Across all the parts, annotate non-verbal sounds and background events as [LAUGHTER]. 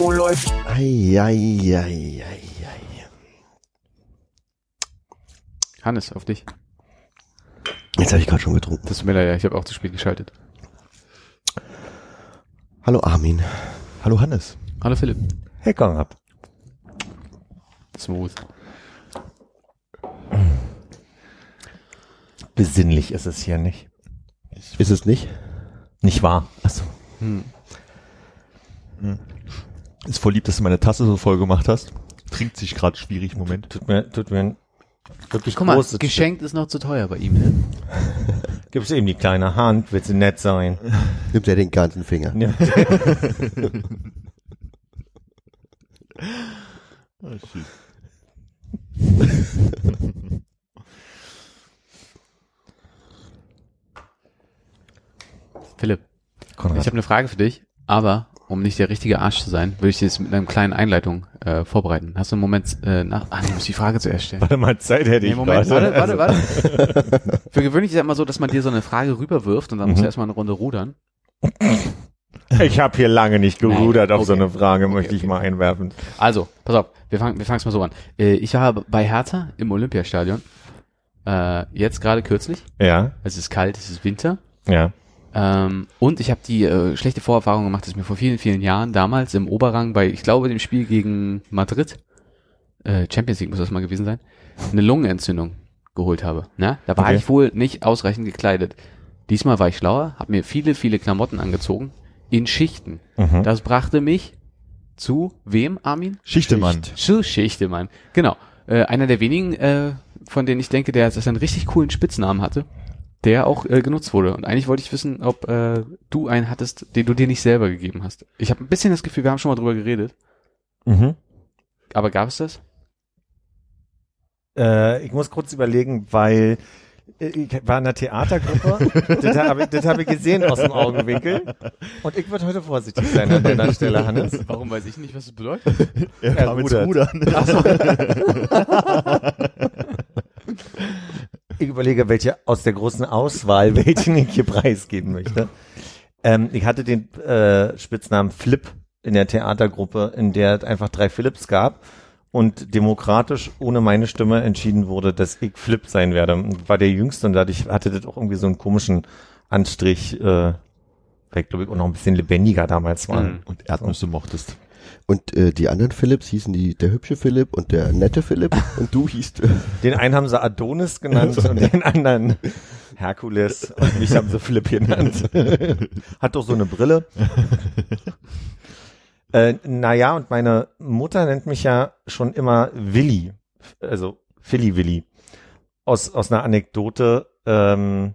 Oh, läuft. Eieieiei. Hannes, auf dich. Jetzt habe ich gerade schon getrunken. Das tut mir leid, ich habe auch zu spät geschaltet. Hallo Armin. Hallo Hannes. Hallo Philipp. Hey Konrad. Smooth. Besinnlich ist es hier nicht. Ist es nicht? Nicht wahr? Achso. Hm. Ist voll lieb, dass du meine Tasse so voll gemacht hast. Trinkt sich gerade schwierig im Moment. Tut mir, tut mir wirklich Guck mal, großes geschenkt ist noch zu teuer bei ihm, ne? [LAUGHS] Gib's eben die kleine Hand, wird sie nett sein. Nimmt er den ganzen Finger. Ja. [LAUGHS] Philipp, Konrad. ich habe eine Frage für dich, aber um nicht der richtige Arsch zu sein, würde ich dir jetzt mit einer kleinen Einleitung äh, vorbereiten. Hast du einen Moment äh, nach... Ah, ich muss die Frage zuerst stellen. Warte mal, Zeit hätte ich Nee, Moment, gerade. warte, warte, warte. [LAUGHS] Für gewöhnlich ist ja immer so, dass man dir so eine Frage rüberwirft und dann musst du erstmal eine Runde rudern. Ich habe hier lange nicht gerudert Nein, auf so okay. eine Frage, Okay, möchte ich okay. mal einwerfen. Also, pass auf, wir fangen wir fangen's mal so an. Äh, ich war bei Hertha im Olympiastadion. Äh, jetzt gerade kürzlich. Ja, Es ist kalt, es ist Winter. ja. Ähm, und ich habe die äh, schlechte Vorerfahrung gemacht, dass ich mir vor vielen, vielen Jahren damals im Oberrang bei, ich glaube, dem Spiel gegen Madrid, äh, Champions League muss das mal gewesen sein, eine Lungenentzündung geholt habe. Ne? Da war Okay. ich wohl nicht ausreichend gekleidet. Diesmal war ich schlauer, habe mir viele, viele Klamotten angezogen in Schichten. Mhm. Das brachte mich zu wem, Armin? Schichtemann. Zu Schichtemann. Genau. Äh, einer der wenigen, äh, von denen ich denke, der das einen richtig coolen Spitznamen hatte, der auch äh, genutzt wurde. Und eigentlich wollte ich wissen, ob äh, du einen hattest, den du dir nicht selber gegeben hast. Ich habe ein bisschen das Gefühl, wir haben schon mal drüber geredet. Mhm. Aber gab es das? Äh, ich muss kurz überlegen, weil äh, ich war in einer Theatergruppe, [LAUGHS] das habe ich, das hab ich gesehen aus dem Augenwinkel. Und ich würde heute vorsichtig sein an deiner Stelle, Hannes. Warum weiß ich nicht, was es bedeutet? Er Er kam ins rudert. Rudern. [LAUGHS] Ich überlege, welche aus der großen Auswahl, [LAUGHS] welchen ich hier preisgeben möchte. Ähm, ich hatte den äh, Spitznamen Flip in der Theatergruppe, in der es einfach drei Philips gab und demokratisch ohne meine Stimme entschieden wurde, dass ich Flip sein werde. Ich war der Jüngste und dadurch hatte das auch irgendwie so einen komischen Anstrich, äh, weil ich glaube ich auch noch ein bisschen lebendiger damals war. Mhm. Und Erdnüsse mochtest. Und äh, die anderen Philips hießen die der hübsche Philipp und der nette Philipp [LAUGHS] und du hießt äh, Den einen haben sie Adonis genannt [LAUGHS] und den anderen Herkules und mich haben sie Flip genannt. [LAUGHS] Hat doch so eine Brille. äh, naja, und meine Mutter nennt mich ja schon immer Willi, also Philly Willi. Aus, aus einer Anekdote, ähm,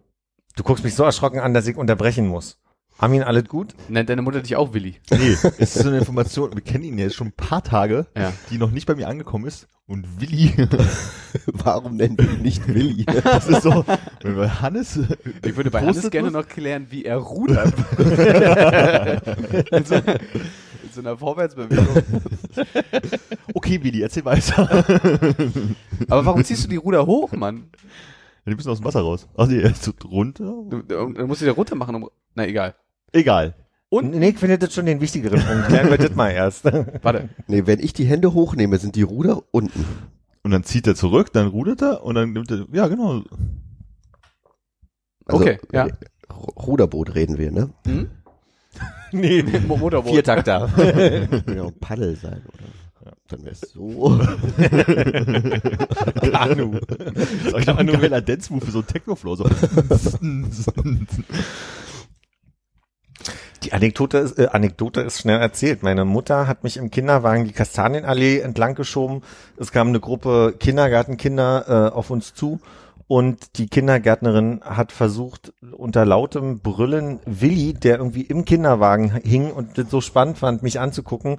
du guckst mich so erschrocken an, dass ich unterbrechen muss. Armin, alles gut? Nennt deine Mutter dich auch Willi? Nee, es ist so eine Information, wir kennen ihn jetzt schon ein paar Tage, Ja. die noch nicht bei mir angekommen ist. Und Willi, [LAUGHS] warum nennen wir ihn nicht Willi? das ist so, wenn wir Hannes, Ich würde bei Hannes gerne noch klären, wie er rudert. [LAUGHS] in, so, in so einer Vorwärtsbewegung. Okay, Willi, erzähl weiter. Aber warum ziehst du die Ruder hoch, Mann? Die müssen aus dem Wasser raus. Ach nee, er ist so runter. Du, du, du musst sie da runter machen. Um, na egal. Egal. Und? Nee, ich finde das schon den wichtigeren Punkt. [LAUGHS] Klären wir das mal erst. Warte. Nee, wenn ich die Hände hochnehme, sind die Ruder unten. Und dann zieht er zurück, dann rudert er und dann nimmt er, ja genau. Okay, ja. äh, Ruderboot reden wir, ne? Hm? [LAUGHS] nee, Mo- Motorboot. Viertakter. Ein Paddel sein, oder? Dann wär's so. [LAUGHS] Kanu. Das ist auch ein geiler Dance-Move für so einen Techno-Flow. So. Die Anekdote ist, äh, Anekdote ist schnell erzählt. Meine Mutter hat mich im Kinderwagen die Kastanienallee entlang geschoben. Es kam eine Gruppe Kindergartenkinder äh, auf uns zu und die Kindergärtnerin hat versucht, unter lautem Brüllen Willi, der irgendwie im Kinderwagen hing und das so spannend fand, mich anzugucken,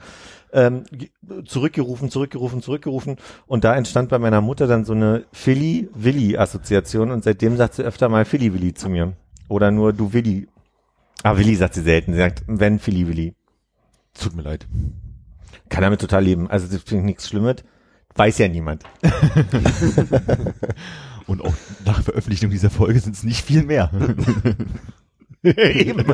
ähm, ge- zurückgerufen, zurückgerufen, zurückgerufen. Und da entstand bei meiner Mutter dann so eine Philly-Willi-Assoziation und seitdem sagt sie öfter mal Philly-Willi zu mir. Oder nur du Willi. Ah, Willi sagt sie selten. Sie sagt, wenn Philly Willi. Tut mir leid. Kann damit total leben. Also das finde ich nichts Schlimmes. Weiß ja niemand. [LAUGHS] Und auch nach Veröffentlichung dieser Folge sind es nicht viel mehr. [LAUGHS] Eben.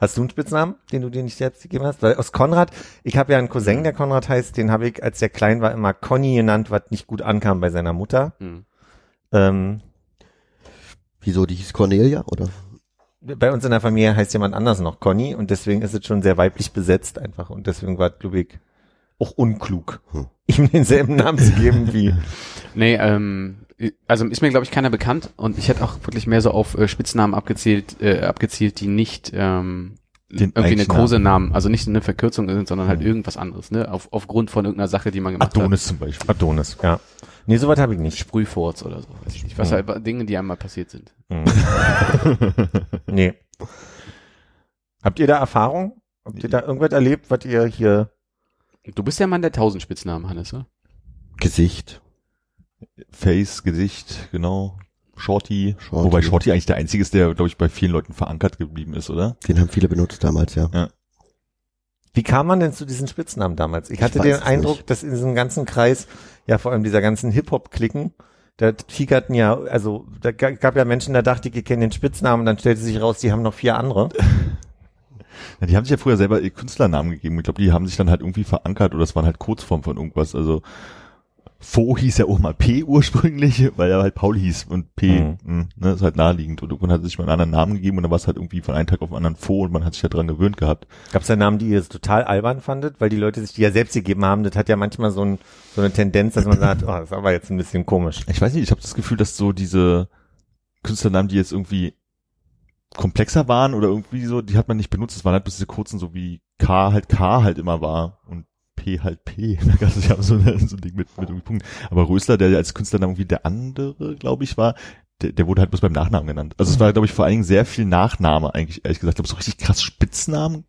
Hast du einen Spitznamen, den du dir nicht selbst gegeben hast? Weil aus Konrad, ich habe ja einen Cousin, der Konrad heißt, den habe ich, als der klein war, immer Conny genannt, was nicht gut ankam bei seiner Mutter. Hm. Ähm, Wieso, die hieß Cornelia, oder? Bei uns in der Familie heißt jemand anders noch Conny und deswegen ist es schon sehr weiblich besetzt einfach und deswegen war, glaube ich, auch unklug, Hm. ihm denselben Namen zu geben wie [LAUGHS] Nee, ähm, also ist mir, glaube ich, keiner bekannt und ich hätte auch wirklich mehr so auf äh, Spitznamen abgezielt, äh, abgezielt, die nicht ähm, Den irgendwie eine eigentlichen Kosenamen, also nicht eine Verkürzung sind, sondern halt Mhm. irgendwas anderes, ne? Auf, aufgrund von irgendeiner Sache, die man gemacht Adonis zum Beispiel. Adonis, ja. Nee, soweit habe ich hat. nicht. Sprühfurz oder so, weiß ich nicht. Was Mhm. halt Dinge, die einmal passiert sind. Mhm. [LAUGHS] nee. Habt ihr da Erfahrung? Habt ihr da irgendwas erlebt, was ihr hier Du bist ja Mann der tausend Spitznamen, Hannes, ne? Gesicht. Face, Gesicht, genau. Shorty. Shorty. Wobei Shorty eigentlich der einzige ist, der, glaube ich, bei vielen Leuten verankert geblieben ist, oder? Den haben viele benutzt damals, ja. Wie kam man denn zu diesen Spitznamen damals? Ich Ich hatte weiß den Eindruck, nicht. dass in diesem ganzen Kreis, ja vor allem dieser ganzen Hip-Hop-Klicken, da tigerten ja, also da ga- gab ja Menschen, da dachte ich, ich kenne den Spitznamen, dann stellte sich raus, die haben noch vier andere. [LAUGHS] Ja, die haben sich ja früher selber ihr Künstlernamen gegeben. Ich glaube, die haben sich dann halt irgendwie verankert oder es waren halt Kurzform von irgendwas. Also Fo hieß ja auch mal P ursprünglich, weil er halt Paul hieß und P, Mhm. mh, ne, ist halt naheliegend. Und irgendwann hat sich mal einen anderen Namen gegeben und dann war es halt irgendwie von einem Tag auf den anderen Fo und man hat sich ja dran gewöhnt gehabt. Gab es da Namen, die ihr total albern fandet, weil die Leute sich die ja selbst gegeben haben, das hat ja manchmal so, ein, so eine Tendenz, dass man sagt, oh, das ist aber jetzt ein bisschen komisch. Ich weiß nicht, ich habe das Gefühl, dass so diese Künstlernamen, die jetzt irgendwie komplexer waren oder irgendwie so, die hat man nicht benutzt. Es waren halt bloß diese kurzen, so wie K halt K halt immer war und P halt P. Da gab es ja so, eine, so ein Ding mit, mit irgendwie Punkten. Aber Rösler, der als Künstlernamen irgendwie der andere, glaube ich, war, der, der wurde halt bloß beim Nachnamen genannt. Also es war, glaube ich, vor allen Dingen sehr viel Nachname eigentlich, ehrlich gesagt. Ich glaube, so richtig krass Spitznamen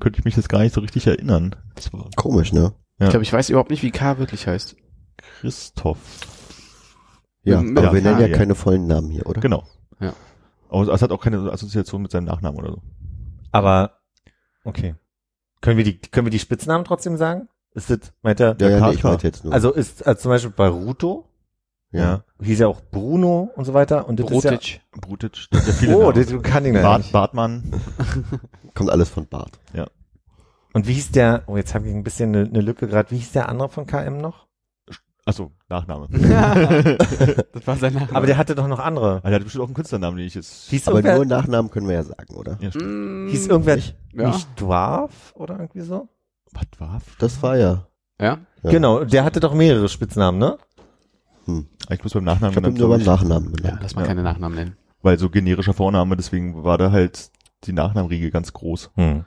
könnte ich mich jetzt gar nicht so richtig erinnern. Das war Komisch, ne? Ja. Ich glaube, ich weiß überhaupt nicht, wie K wirklich heißt. Christoph. Ja, Mit- aber mit wir nennen ja ja. keine vollen Namen hier, oder? Genau. Ja. Aber es hat auch keine Assoziation mit seinem Nachnamen oder so. Aber, okay. Können wir die, können wir die Spitznamen trotzdem sagen? Ist das, meint er, Ja, ja, nee, ich meinte jetzt nur. also ist, also zum Beispiel bei Ruto, ja. hieß ja auch Bruno und so weiter. Und das. Brutic, ist ja Ist ja, viele oh, das kann ich Bart, nicht. Bartmann. [LAUGHS] Kommt alles von Bart. Und wie hieß der, oh, jetzt habe ich ein bisschen eine, eine Lücke gerade, wie hieß der andere von KM noch? Achso, Nachname. [LAUGHS] das war sein Name. Aber der hatte doch noch andere. Ah, der hat bestimmt auch einen Künstlernamen, den ich jetzt. Hieß Aber nur Nachnamen können wir ja sagen, oder? Ja, stimmt. Mm, hieß irgendwer Ja. nicht Dwarf oder irgendwie so? Was war? Das war ja. Ja? ja. Genau, der hatte doch mehrere Spitznamen, ne? Ich muss beim Nachnamen Ich genannt, nur beim Nachnamen Ja, benannt. lass mal Ja. keine Nachnamen nennen. weil so generischer Vorname, deswegen war da halt die Nachnamenriege ganz groß. Hm.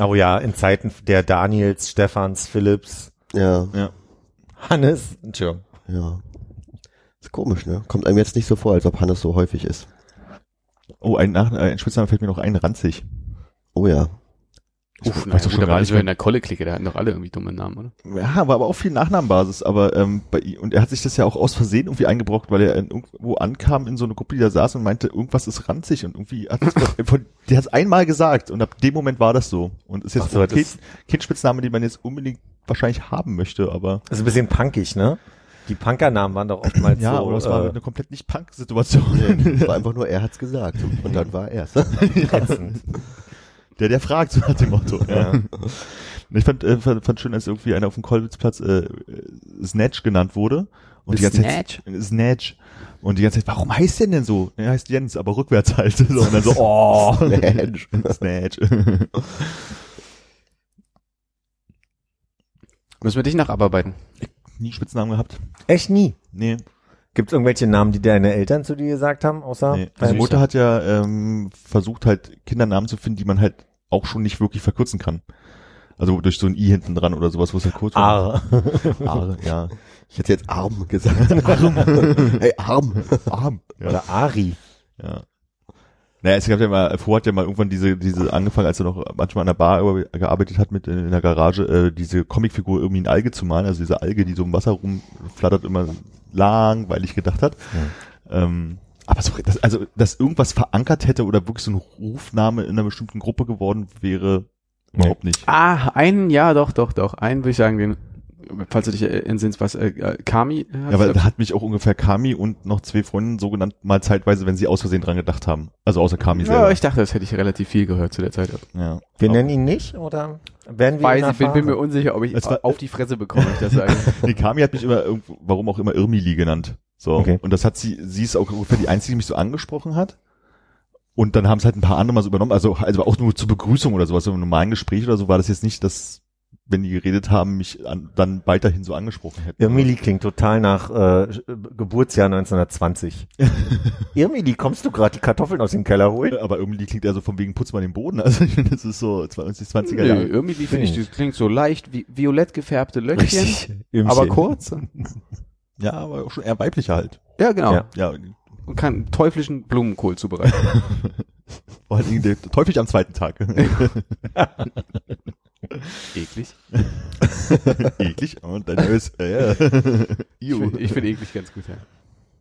Oh ja, in Zeiten der Daniels, Stephans, Philips, Ja, Hannes, Entschuldigung. ja. Ist komisch, ne? Kommt einem jetzt nicht so vor, als ob Hannes so häufig ist. Oh, ein, Nach äh, ein Spitzname fällt mir noch ein, Ranzig. Oh ja. Uff, na, gut, schon aber nicht war in mehr. der Kolle-Clique, da hatten doch alle irgendwie dumme Namen, oder? Ja, war aber auch viel Nachnamenbasis, aber ähm, bei ihm, und er hat sich das ja auch aus Versehen irgendwie eingebrockt, weil er in, irgendwo ankam in so eine Gruppe, die da saß und meinte, irgendwas ist ranzig und irgendwie hat [LAUGHS] von, der hat es einmal gesagt und ab dem Moment war das so und ist jetzt Ach so, auch das kein, ist- kein Spitzname, den man jetzt unbedingt wahrscheinlich haben möchte, aber Das ist ein bisschen punkig, ne? Die Punkernamen waren doch oftmals [LAUGHS] ja, so. aber es war äh, eine komplett nicht Punk-Situation. Es [LAUGHS] war einfach nur, er hat's gesagt. Und dann war er's. [LAUGHS] Der, der fragt, so nach dem Motto. Ja. Ja. Ich fand, äh, fand, fand schön, als irgendwie einer auf dem Kolwitzplatz äh, äh, Snatch genannt wurde. Und die ganze Snatch? Zeit Snatch. Und die ganze Zeit, warum heißt der denn so? Er heißt Jens, aber rückwärts halt. So, und dann so, oh, Snatch. Snatch. Müssen wir dich noch abarbeiten. Nie Spitznamen gehabt? Echt nie. Nee. Gibt es irgendwelche Namen, die deine Eltern zu dir gesagt haben, außer Nee. deine Also Mutter hat ja ähm, versucht halt Kindernamen zu finden, die man halt auch schon nicht wirklich verkürzen kann. Also durch so ein i hinten dran oder sowas, wo es halt kurz Aare. Aare, [LAUGHS] ja. Ich hätte jetzt Arm gesagt. Arm. [LAUGHS] hey, Arm. Arm. Ja. Oder Ari. ja. Naja, es gab ja mal, Flo hat ja mal irgendwann diese, diese angefangen, als er noch manchmal an der Bar gearbeitet hat mit in, in der Garage, äh, diese Comicfigur irgendwie in Alge zu malen, also diese Alge, die so im Wasser rumflattert, immer langweilig gedacht hat. Ähm, aber so, das, also, dass irgendwas verankert hätte oder wirklich so ein Rufname in einer bestimmten Gruppe geworden wäre, überhaupt nicht. Ah, einen, ja, doch, doch, doch. Einen würde ich sagen, den, falls du dich äh, entsinnst, was, äh, äh, Kami. äh, Ja, aber da hat mich auch ungefähr Kami und noch zwei Freundinnen so genannt, mal zeitweise, wenn sie aus Versehen dran gedacht haben. Also außer Kami ja, selber. ich dachte, das hätte ich relativ viel gehört zu der Zeit. ja. Wir nennen ihn nicht, oder werden wir Weiß, ihn ich bin, bin mir unsicher, ob ich Es war- auf die Fresse bekomme, ich das sage. [LAUGHS] Nee, Kami hat mich immer irgendwo, warum auch immer Irmili genannt. So. Okay. Und das hat sie, sie ist auch ungefähr die einzige, die mich so angesprochen hat. Und dann haben es halt ein paar andere mal so übernommen, also, also auch nur zur Begrüßung oder sowas, so im normalen Gespräch oder so war das jetzt nicht, dass, wenn die geredet haben, mich an, dann weiterhin so angesprochen hätten. Irmili klingt total nach äh, Geburtsjahr 1920. [LAUGHS] Irmili, kommst du gerade die Kartoffeln aus dem Keller holen? Aber Irmili klingt ja so von wegen putz mal den Boden. [LAUGHS] Also ich finde, das ist so 20, 20er Nö, Jahre. irgendwie finde ich, das klingt so leicht, wie violett gefärbte Löckchen, Irmchen. aber kurz. [LAUGHS] Ja, aber auch schon eher weiblicher halt. Ja, genau. Ja. Ja, Und kann teuflischen Blumenkohl zubereiten. vor allen Dingen der, häufig am zweiten Tag. Eklig. [LAUGHS] Eklig. Und dann ist, äh, Ich finde find eklig ganz gut, ja.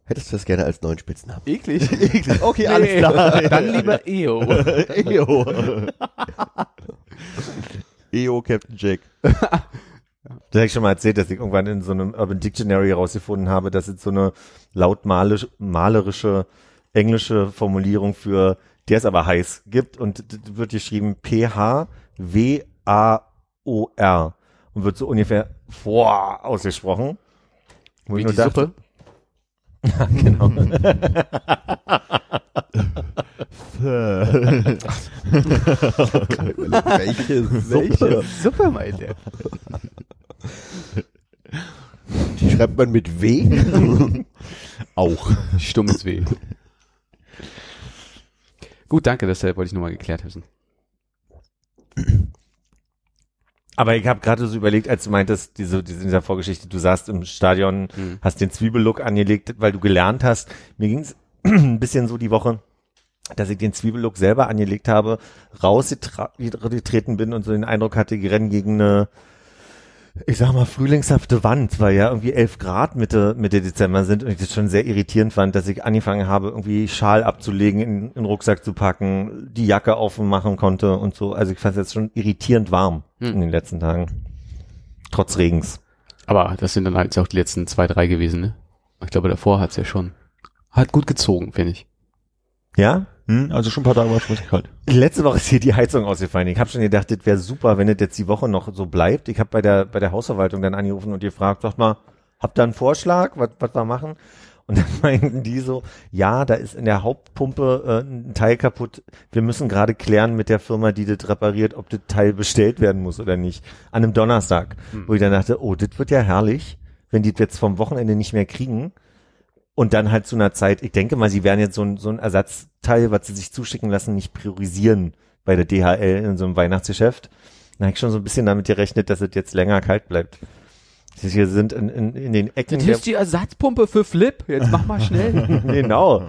Hättest du das gerne als neuen Spitznamen? Eklig? [LAUGHS] Eklig. Okay, Nee, alles klar. [LAUGHS] Dann lieber EO. EO. EO Captain Jack. Das habe ich schon mal erzählt, dass ich irgendwann in so einem Urban Dictionary herausgefunden habe, dass es so eine laut malisch, malerische englische Formulierung für der ist aber heiß gibt und wird geschrieben P-H-W-A-O-R und wird so ungefähr vor ausgesprochen. Wo Wie ich nur die dachte- Suppe. [LAUGHS] genau. Welche Welche Suppe meint er? Die schreibt man mit W? [LAUGHS] Auch. Stummes Weh. Gut, danke, das wollte ich nur mal geklärt wissen. Aber ich habe gerade so überlegt, als du meintest, diese, diese, in dieser Vorgeschichte, du saßt im Stadion, Mhm. hast den Zwiebellook angelegt, weil du gelernt hast. Mir ging es [CLEARS THROAT] ein bisschen so die Woche, dass ich den Zwiebellook selber angelegt habe, rausgetreten bin und so den Eindruck hatte, ich renne gegen eine, ich sag mal, frühlingshafte Wand, weil ja irgendwie 11 Grad Mitte, Mitte Dezember sind und ich das schon sehr irritierend fand, dass ich angefangen habe, irgendwie Schal abzulegen, in, in den Rucksack zu packen, die Jacke aufmachen konnte und so. Also ich fand es jetzt schon irritierend warm Hm. in den letzten Tagen. Trotz Regens. Aber das sind dann halt auch die letzten zwei, drei gewesen, ne? Ich glaube, davor hat's ja schon. Hat gut gezogen, finde ich. Ja? Hm, also schon ein paar Tage war es richtig kalt. Letzte Woche ist hier die Heizung ausgefallen. Ich habe schon gedacht, das wäre super, wenn das jetzt die Woche noch so bleibt. Ich habe bei der bei der Hausverwaltung dann angerufen und gefragt, sagt mal, habt ihr einen Vorschlag, was was wir machen? Und dann [LAUGHS] meinten die so, ja, da ist in der Hauptpumpe äh, ein Teil kaputt. Wir müssen gerade klären mit der Firma, die das repariert, ob das Teil bestellt werden muss oder nicht. An einem Donnerstag, wo ich dann dachte, oh, das wird ja herrlich, wenn die das jetzt vom Wochenende nicht mehr kriegen. Und dann halt zu einer Zeit, ich denke mal, sie werden jetzt so ein, so ein Ersatzteil, was sie sich zuschicken lassen, nicht priorisieren bei der DHL in so einem Weihnachtsgeschäft. Dann habe ich schon so ein bisschen damit gerechnet, dass es jetzt länger kalt bleibt. Sie hier sind in, in, in den Ecken. Das ist die Ersatzpumpe für Flip. Jetzt mach mal schnell. [LAUGHS] genau.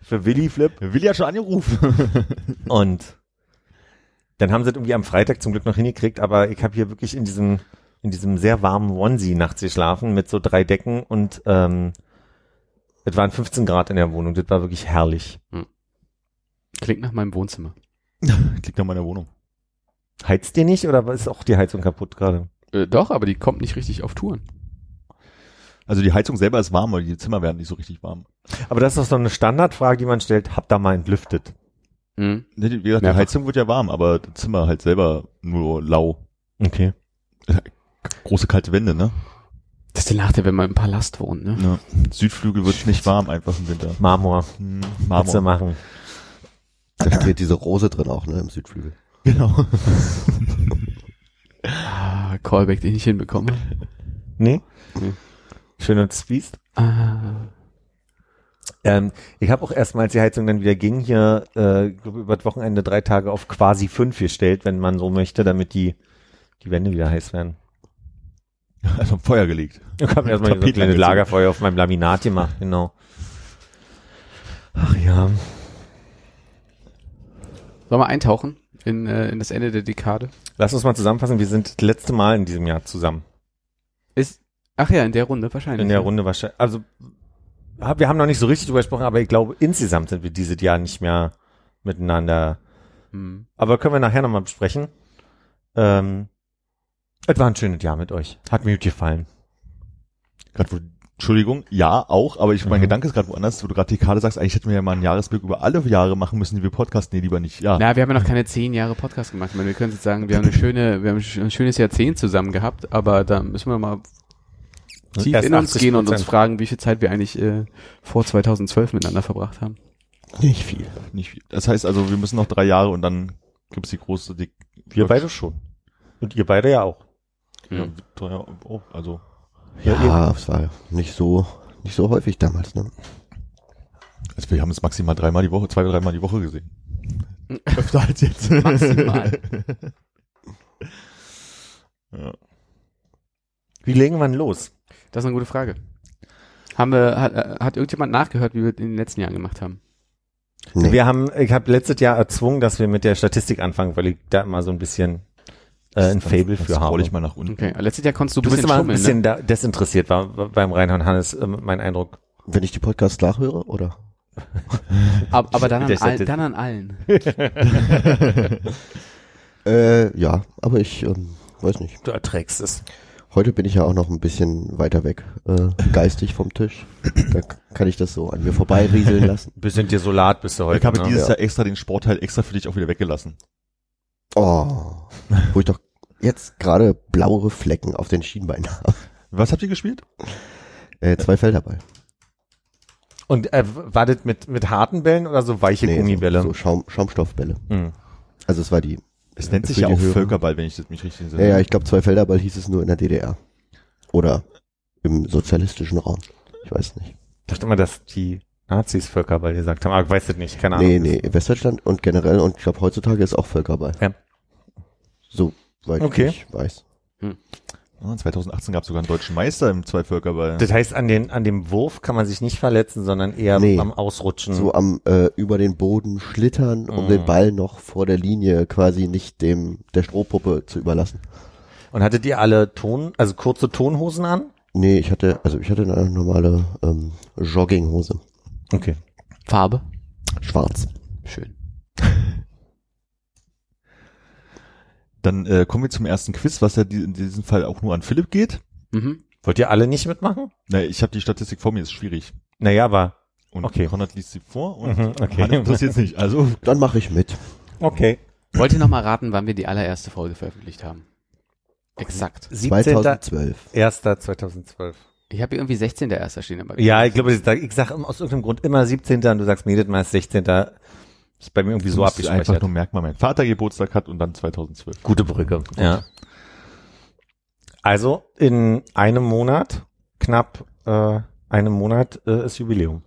Für Willi Flip. Willi hat schon angerufen. [LAUGHS] Und dann haben sie es irgendwie am Freitag zum Glück noch hingekriegt, aber ich habe hier wirklich in diesem, in diesem sehr warmen Onesie nachts geschlafen mit so drei Decken und ähm, es waren 15 Grad in der Wohnung. Das war wirklich herrlich. Klingt nach meinem Wohnzimmer. [LAUGHS] Klingt nach meiner Wohnung. Heizt ihr nicht oder ist auch die Heizung kaputt gerade? Äh, doch, aber die kommt nicht richtig auf Touren. Also die Heizung selber ist warm, aber die Zimmer werden nicht so richtig warm. Aber das ist doch so eine Standardfrage, die man stellt. Habt ihr mal entlüftet? Mhm. Nee, die- Wie gesagt, die. Heizung wird ja warm, aber das Zimmer halt selber nur lau. Okay. Große kalte Wände, ne? Das ist der Nachteil, wenn man im Palast wohnt, ne? Ja. Südflügel wird nicht warm einfach im Winter. Marmor. Hm, Marmor. machen. Da steht diese Rose drin auch, ne, im Südflügel. Genau. Ah, Callback, den ich hinbekomme. Nee? Schön und spießt. Ah. Ähm, ich habe auch erstmal, als die Heizung dann wieder ging, hier äh, über das Wochenende drei Tage auf quasi fünf gestellt, wenn man so möchte, damit die, die Wände wieder heiß werden. [LAUGHS] Also Feuer gelegt. Ich habe erstmal ein kleines. Lagerfeuer auf meinem Laminat gemacht, genau. Ach ja. Sollen wir eintauchen in, äh, in das Ende der Dekade? Lass uns mal zusammenfassen, wir sind das letzte Mal in diesem Jahr zusammen. Ist, ach ja, in der Runde wahrscheinlich. In der ja. Runde wahrscheinlich. Also hab- wir haben noch nicht so richtig drüber gesprochen, aber ich glaube, insgesamt sind wir dieses Jahr nicht mehr miteinander. Hm. Aber können wir nachher nochmal besprechen. Ähm, es war ein schönes Jahr mit euch. Hat mir gut gefallen. Gerade wo, Entschuldigung, ja, auch, aber ich, mein Mhm. Gedanke ist gerade woanders, wo du gerade Dekade sagst, eigentlich hätten wir ja mal einen Jahresblick über alle Jahre machen müssen, die wir podcasten. Nee, lieber nicht. Ja. Na, wir haben ja noch keine zehn Jahre Podcast gemacht. Ich meine, wir können jetzt sagen, wir haben eine schöne, wir haben ein schönes Jahrzehnt zusammen gehabt, aber da müssen wir mal tief Erst in uns 80%. gehen und uns fragen, wie viel Zeit wir eigentlich äh, vor 2012 miteinander verbracht haben. Nicht viel. Nicht viel. Das heißt also, wir müssen noch drei Jahre und dann gibt's die große Dik Wir beide schon. Und ihr beide ja auch. Ja, Hm. Jahre auch, also. Ja, es war nicht so, nicht so häufig damals, ne? also wir haben es maximal dreimal die Woche, zwei oder dreimal die Woche gesehen. [LAUGHS] Öfter als jetzt. Maximal. [LAUGHS] ja. Wie legen wir denn los? Das ist eine gute Frage. Haben wir, hat, hat irgendjemand nachgehört, wie wir in den letzten Jahren gemacht haben? Nee. Wir haben, ich habe letztes Jahr erzwungen, dass wir mit der Statistik anfangen, weil ich da immer so ein bisschen äh, ein Fable für habe. Ich mal nach unten. Okay, letztes Jahr konntest du ein Du bist bisschen immer ein schummeln, bisschen ne? da, desinteressiert, war beim Reinhard Hannes äh, mein Eindruck. Wenn ich die Podcasts nachhöre, oder? [LAUGHS] Aber, aber dann, an Der all, dann an allen. [LAUGHS] Äh, ja, aber ich ähm, weiß nicht. Du erträgst es. Heute bin ich ja auch noch ein bisschen weiter weg, äh, geistig vom Tisch. Da kann ich das so an mir vorbeirieseln [LAUGHS] lassen. Bisschen desolat bist du heute. Ich habe ne? dieses Ja. Jahr extra den Sportteil extra für dich auch wieder weggelassen. Oh, wo ich doch jetzt gerade blaue Flecken auf den Schienbeinen habe. Was habt ihr gespielt? Äh, zwei Felderball. Und äh, war das mit, mit harten Bällen oder so weiche Gummibälle? So, so Schaum, Schaumstoffbälle. Hm. Also es war die. Es nennt sich ja auch Hörer. Völkerball, wenn ich das mich richtig Ja, sehe. ja, ich glaube, zwei Felderball hieß es nur in der DDR. Oder im sozialistischen Raum. Ich weiß nicht. Ich dachte immer, dass die Nazis Völkerball gesagt haben, aber ich weiß das nicht, keine Ahnung. Nee, nee, Westdeutschland und generell und ich glaube heutzutage ist auch Völkerball. Ja. Soweit Okay. ich weiß. Ah, 2018 gab es sogar einen deutschen Meister im Zweivölkerball. Das heißt, an, den, an dem Wurf kann man sich nicht verletzen, sondern eher Nee. am Ausrutschen. So am äh, über den Boden schlittern, um Mhm. den Ball noch vor der Linie quasi nicht dem der Strohpuppe zu überlassen. Und hattet ihr alle Ton, also kurze Tonhosen an? Nee, ich hatte, also ich hatte eine normale ähm, Jogginghose. Okay. Farbe? Schwarz. Schön. Dann äh, kommen wir zum ersten Quiz, was ja die, in diesem Fall auch nur an Philipp geht. Mhm. Wollt ihr alle nicht mitmachen? Na, ich habe die Statistik vor mir, ist schwierig. Naja, aber Und Okay. Konrad liest sie vor und Mhm, okay. Hannes interessiert nicht. Also Dann mache ich mit. okay. Wollt ihr noch mal raten, wann wir die allererste Folge veröffentlicht haben? Exakt. 17. 2012. 1. 2012. Ich habe irgendwie 16. erster stehen, aber Ja, ich glaube, ich sag, ich sag aus irgendeinem Grund immer 17. und du sagst mir jedes Mal 16. Ist bei mir irgendwie so du musst einfach abgespeichert. nur merken, weil mein Vater Geburtstag hat und dann 2012. Gute Brücke. Ja. Also in einem Monat, knapp äh, einem Monat äh, ist Jubiläum.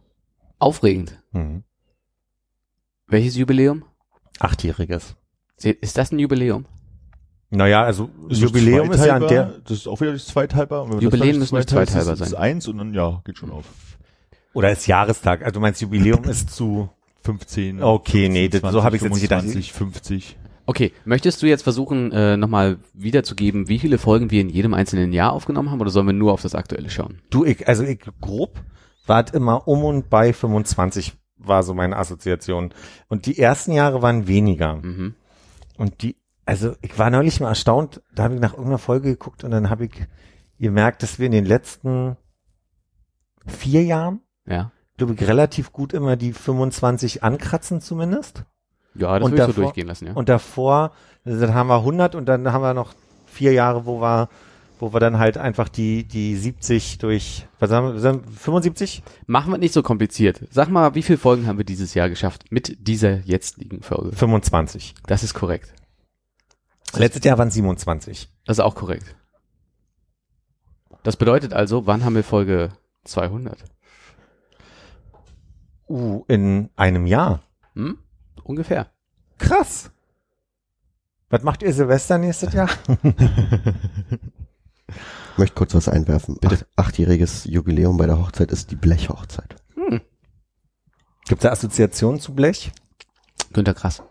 aufregend. Mhm. Welches Jubiläum? Achtjähriges. Ist das ein Jubiläum? Naja, also Ist Jubiläum das ist ja an der, Das ist auch wieder das Zweithalber. Jubiläen das müssen nicht zweithalber ist es sein. eins und dann, ja, geht schon auf. oder ist Jahrestag. Also du meinst Jubiläum [LAUGHS] ist zu, 15. Okay, nee, das- so hab ich's jetzt nicht gedacht. 25, 50. Okay, möchtest du jetzt versuchen, äh, nochmal wiederzugeben, wie viele Folgen wir in jedem einzelnen Jahr aufgenommen haben, oder sollen wir nur auf das aktuelle schauen? du, ich, also ich grob war immer um und bei 25 war so meine Assoziation. Und die ersten Jahre waren weniger. Mhm. Und die, also ich war neulich mal erstaunt, da habe ich nach irgendeiner Folge geguckt und dann habe ich gemerkt, dass wir in den letzten vier Jahren, Ja. glaube ich, relativ gut immer die 25 ankratzen zumindest. Ja, das Und will ich so davor- durchgehen lassen, ja. Und davor, dann haben wir 100 und dann haben wir noch vier Jahre, wo wir, wo wir dann halt einfach die, die 70 durch, was haben wir, sagen wir, 75? Machen wir nicht so kompliziert. Sag mal, wie viele Folgen haben wir dieses Jahr geschafft mit dieser jetzt liegen Folge? 25. Das ist korrekt. Letztes Jahr waren 27. Das ist auch korrekt. Das bedeutet also, wann haben wir Folge 200? Uh, in einem Jahr. Hm? Ungefähr. Krass. Was macht ihr Silvester nächstes Jahr? Ich möchte kurz was einwerfen. Acht, achtjähriges Jubiläum bei der Hochzeit ist die Blechhochzeit. Hm. Gibt es da Assoziationen zu Blech? Günther Krass.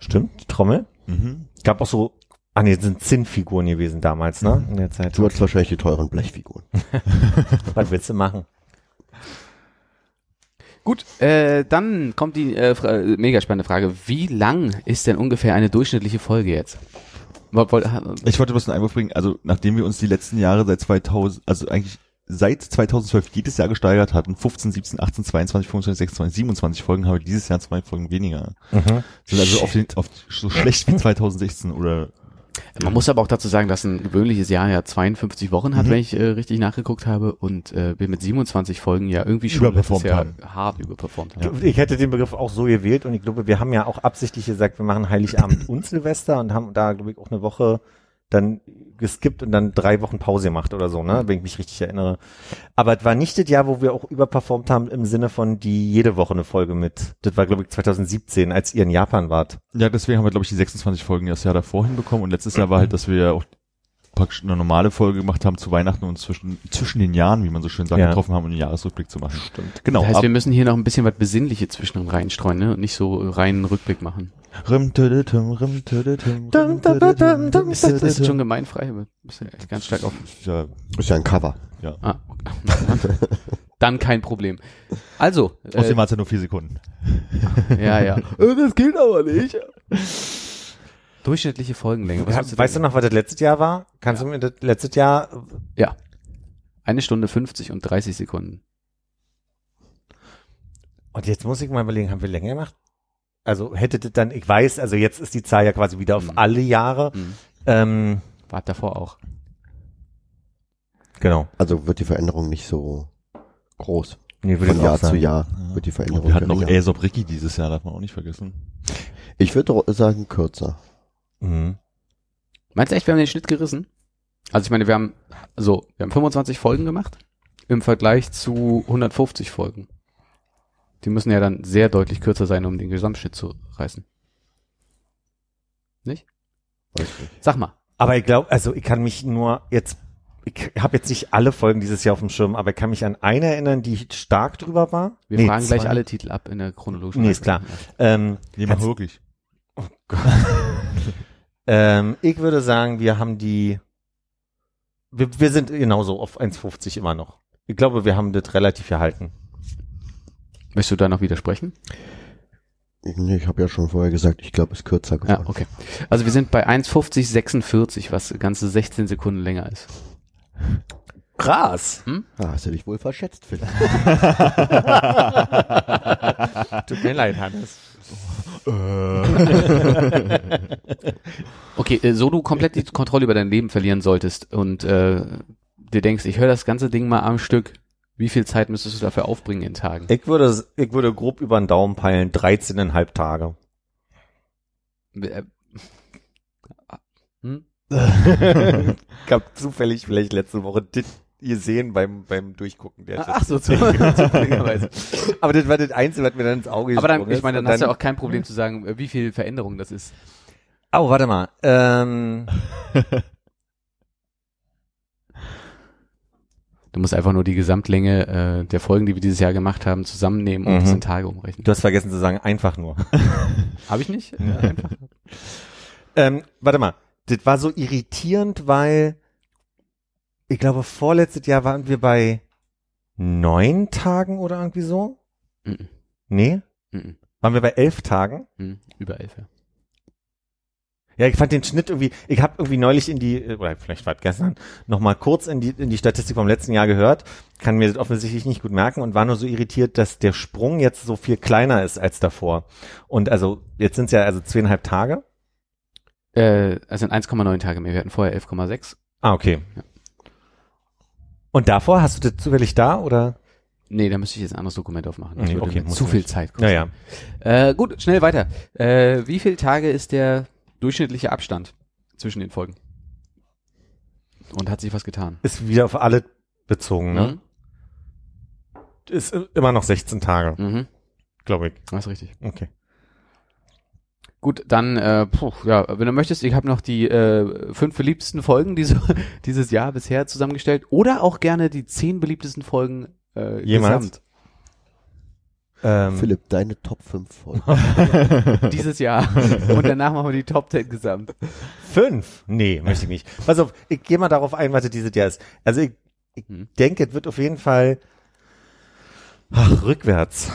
Stimmt, die Trommel. Mhm. Gab auch so, ah nee, das sind Zinnfiguren gewesen damals, ne? In der Zeit. Du hattest wahrscheinlich die teuren Blechfiguren. [LAUGHS] Was willst du machen? Gut, äh, dann kommt die äh, fra mega spannende Frage. Wie lang ist denn ungefähr eine durchschnittliche Folge jetzt? Woll- woll- ha- Ich wollte bloß einen Einwurf bringen, also nachdem wir uns die letzten Jahre seit 2000, also eigentlich seit 2012 jedes Jahr gesteigert hatten, 15, 17, 18, 22, 25, 26, 27 Folgen, habe ich dieses Jahr zwei Folgen weniger. Mhm. Sind also den, auf so schlecht wie 2016 oder Man muss aber auch dazu sagen, dass ein gewöhnliches Jahr ja 52 Wochen hat, Mhm. wenn ich äh, richtig nachgeguckt habe und äh, wir mit 27 Folgen ja irgendwie schon Überperformt haben. hart überperformt haben. Ich hätte den Begriff auch so gewählt und ich glaube, wir haben ja auch absichtlich gesagt, wir machen Heiligabend und Silvester und haben da, glaube ich, auch eine Woche dann geskippt und dann drei Wochen Pause gemacht oder so, ne, wenn ich mich richtig erinnere. Aber es war nicht das Jahr, wo wir auch überperformt haben im Sinne von die jede Woche eine Folge mit. Das war, glaube ich, 2017, als ihr in Japan wart. Ja, deswegen haben wir, glaube ich, die 26 Folgen das Jahr davor hinbekommen. Und letztes Jahr war halt, dass wir auch praktisch eine normale Folge gemacht haben zu Weihnachten und zwischen, zwischen den Jahren, wie man so schön sagt, Ja. getroffen haben, um einen Jahresrückblick zu machen. Stimmt. Genau. Das heißt, ab- wir müssen hier noch ein bisschen was Besinnliche zwischen reinstreuen, ne? Und nicht so reinen Rückblick machen. Ist das, das ist schon gemeinfrei, du echt ganz stark auf. Ja, Ist ja ein Cover. Ah, [LAUGHS] dann kein Problem. Also, außerdem äh, war es ja nur vier Sekunden. ja, ja. [LAUGHS] Das geht aber nicht. [LAUGHS] Durchschnittliche Folgenlänge. Was Ja, du weißt du noch, was das letztes Jahr war? Kannst du mir das letztes Jahr, Ja. Eine Stunde 50 und 30 Sekunden. und jetzt muss ich mal überlegen, haben wir länger gemacht? Also hätte das dann, ich weiß, also jetzt ist die Zahl ja quasi wieder auf Mhm. alle Jahre. Hm. Ähm, War davor auch. genau. Also wird die Veränderung nicht so groß. Nee, würde Von Jahr zu. Jahr Ja. wird die Und Veränderung wir hatten noch. Aesop Ricky dieses Jahr, darf man auch nicht vergessen. Ich würde sagen kürzer. Mhm. Meinst du echt, wir haben den Schnitt gerissen? Also ich meine, wir haben, so, wir haben 25 Folgen gemacht im Vergleich zu 150 Folgen. Die müssen ja dann sehr deutlich kürzer sein, um den Gesamtschnitt zu reißen. Nicht? Weiß nicht. Sag mal. Aber ich glaube, also ich kann mich nur jetzt, ich habe jetzt nicht alle Folgen dieses Jahr auf dem Schirm, aber ich kann mich an eine erinnern, die stark drüber war. Wir Nee, fragen gleich zwei. alle Titel ab in der chronologischen Nee, ist klar. Ähm, wir wirklich. [LAUGHS] ähm, ich würde sagen, wir haben die, wir, wir sind genauso auf 1,50 immer noch. Ich glaube, wir haben das relativ erhalten. Möchtest du da noch widersprechen? Nee, ich habe ja schon vorher gesagt, ich glaube, es ist kürzer Ja, geworden. okay. Also wir sind bei 1,50,46, was ganze 16 Sekunden länger ist. Krass. Ah, hast du dich wohl verschätzt, Philipp. [LAUGHS] Tut mir leid, Hannes. [LAUGHS] Okay, äh, so du komplett die Kontrolle über dein Leben verlieren solltest und äh, dir denkst, ich höre das ganze Ding mal am Stück, wie viel Zeit müsstest du dafür aufbringen in Tagen? Ich würde, ich würde grob über den Daumen peilen, 13,5 Tage. Äh, hm? [LAUGHS] ich habe zufällig vielleicht letzte Woche gesehen beim, beim Durchgucken der Ach so, zu- zufälligerweise. Aber das war das Einzige, was mir dann ins Auge Aber dann, ich ist. meine, dann hast du auch kein Problem zu sagen, äh, wie viel Veränderung das ist. Oh, warte mal. Ähm, [LAUGHS] Du musst einfach nur die Gesamtlänge äh, der Folgen, die wir dieses Jahr gemacht haben, zusammennehmen und Mhm. das in Tage umrechnen. du hast vergessen zu sagen, einfach nur. [LAUGHS] Habe ich nicht? Ja, einfach. ähm, warte mal. Das war so irritierend, weil ich glaube, vorletztes Jahr waren wir bei neun Tagen oder irgendwie so. Mhm. Nee? Mhm. Waren wir bei elf Tagen? Mhm. Über elf, ja. Ja, ich fand den Schnitt irgendwie, ich habe irgendwie neulich in die, oder vielleicht war es gestern, nochmal kurz in die, in die Statistik vom letzten Jahr gehört, kann mir das offensichtlich nicht gut merken und war nur so irritiert, dass der Sprung jetzt so viel kleiner ist als davor. Und also, jetzt sind es ja also zweieinhalb Tage. Äh, also in 1,9 Tage mehr. Wir hatten vorher 11,6. Ah, okay. Ja. Und davor, hast du das zufällig da oder? Nee, da müsste ich jetzt ein anderes Dokument aufmachen. Das Nee, würde okay, mir zu nicht. viel Zeit kosten. Naja. Äh, gut, schnell weiter. Äh, wie viele Tage ist der durchschnittliche Abstand zwischen den Folgen? Und hat sich was getan. Ist wieder auf alle bezogen, ne? Ist i- immer noch 16 Tage, Mhm. Mhm. glaube ich. Das ist richtig. Okay. Gut, dann, äh, puh, ja, wenn du möchtest, ich habe noch die äh, fünf beliebtesten Folgen diese, [LAUGHS] dieses Jahr bisher zusammengestellt. Oder auch gerne die zehn beliebtesten Folgen äh, Jemals? gesamt Ähm, Philipp, deine Top 5 Folgen. [LAUGHS] [LAUGHS] dieses Jahr. Und danach machen wir die Top 10 gesamt. Fünf? Nee, möchte ich nicht. Pass auf, ich gehe mal darauf ein, was es dieses Jahr ist. Also ich, ich Hm. denke, es wird auf jeden Fall ach, rückwärts.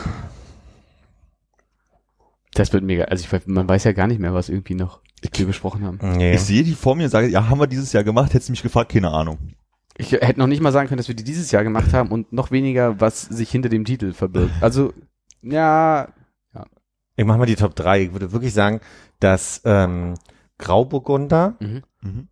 Das wird mega. Also ich, man weiß ja gar nicht mehr, was irgendwie noch wir besprochen haben. Nee. Ich sehe die vor mir und sage, ja, haben wir dieses Jahr gemacht, hättest du mich gefragt, keine Ahnung. Ich hätte noch nicht mal sagen können, dass wir die dieses Jahr gemacht haben und noch weniger, was sich hinter dem Titel verbirgt. Also, ja, Ich mache mal die Top 3. Ich würde wirklich sagen, dass ähm, Grauburgunder, mhm. Mhm.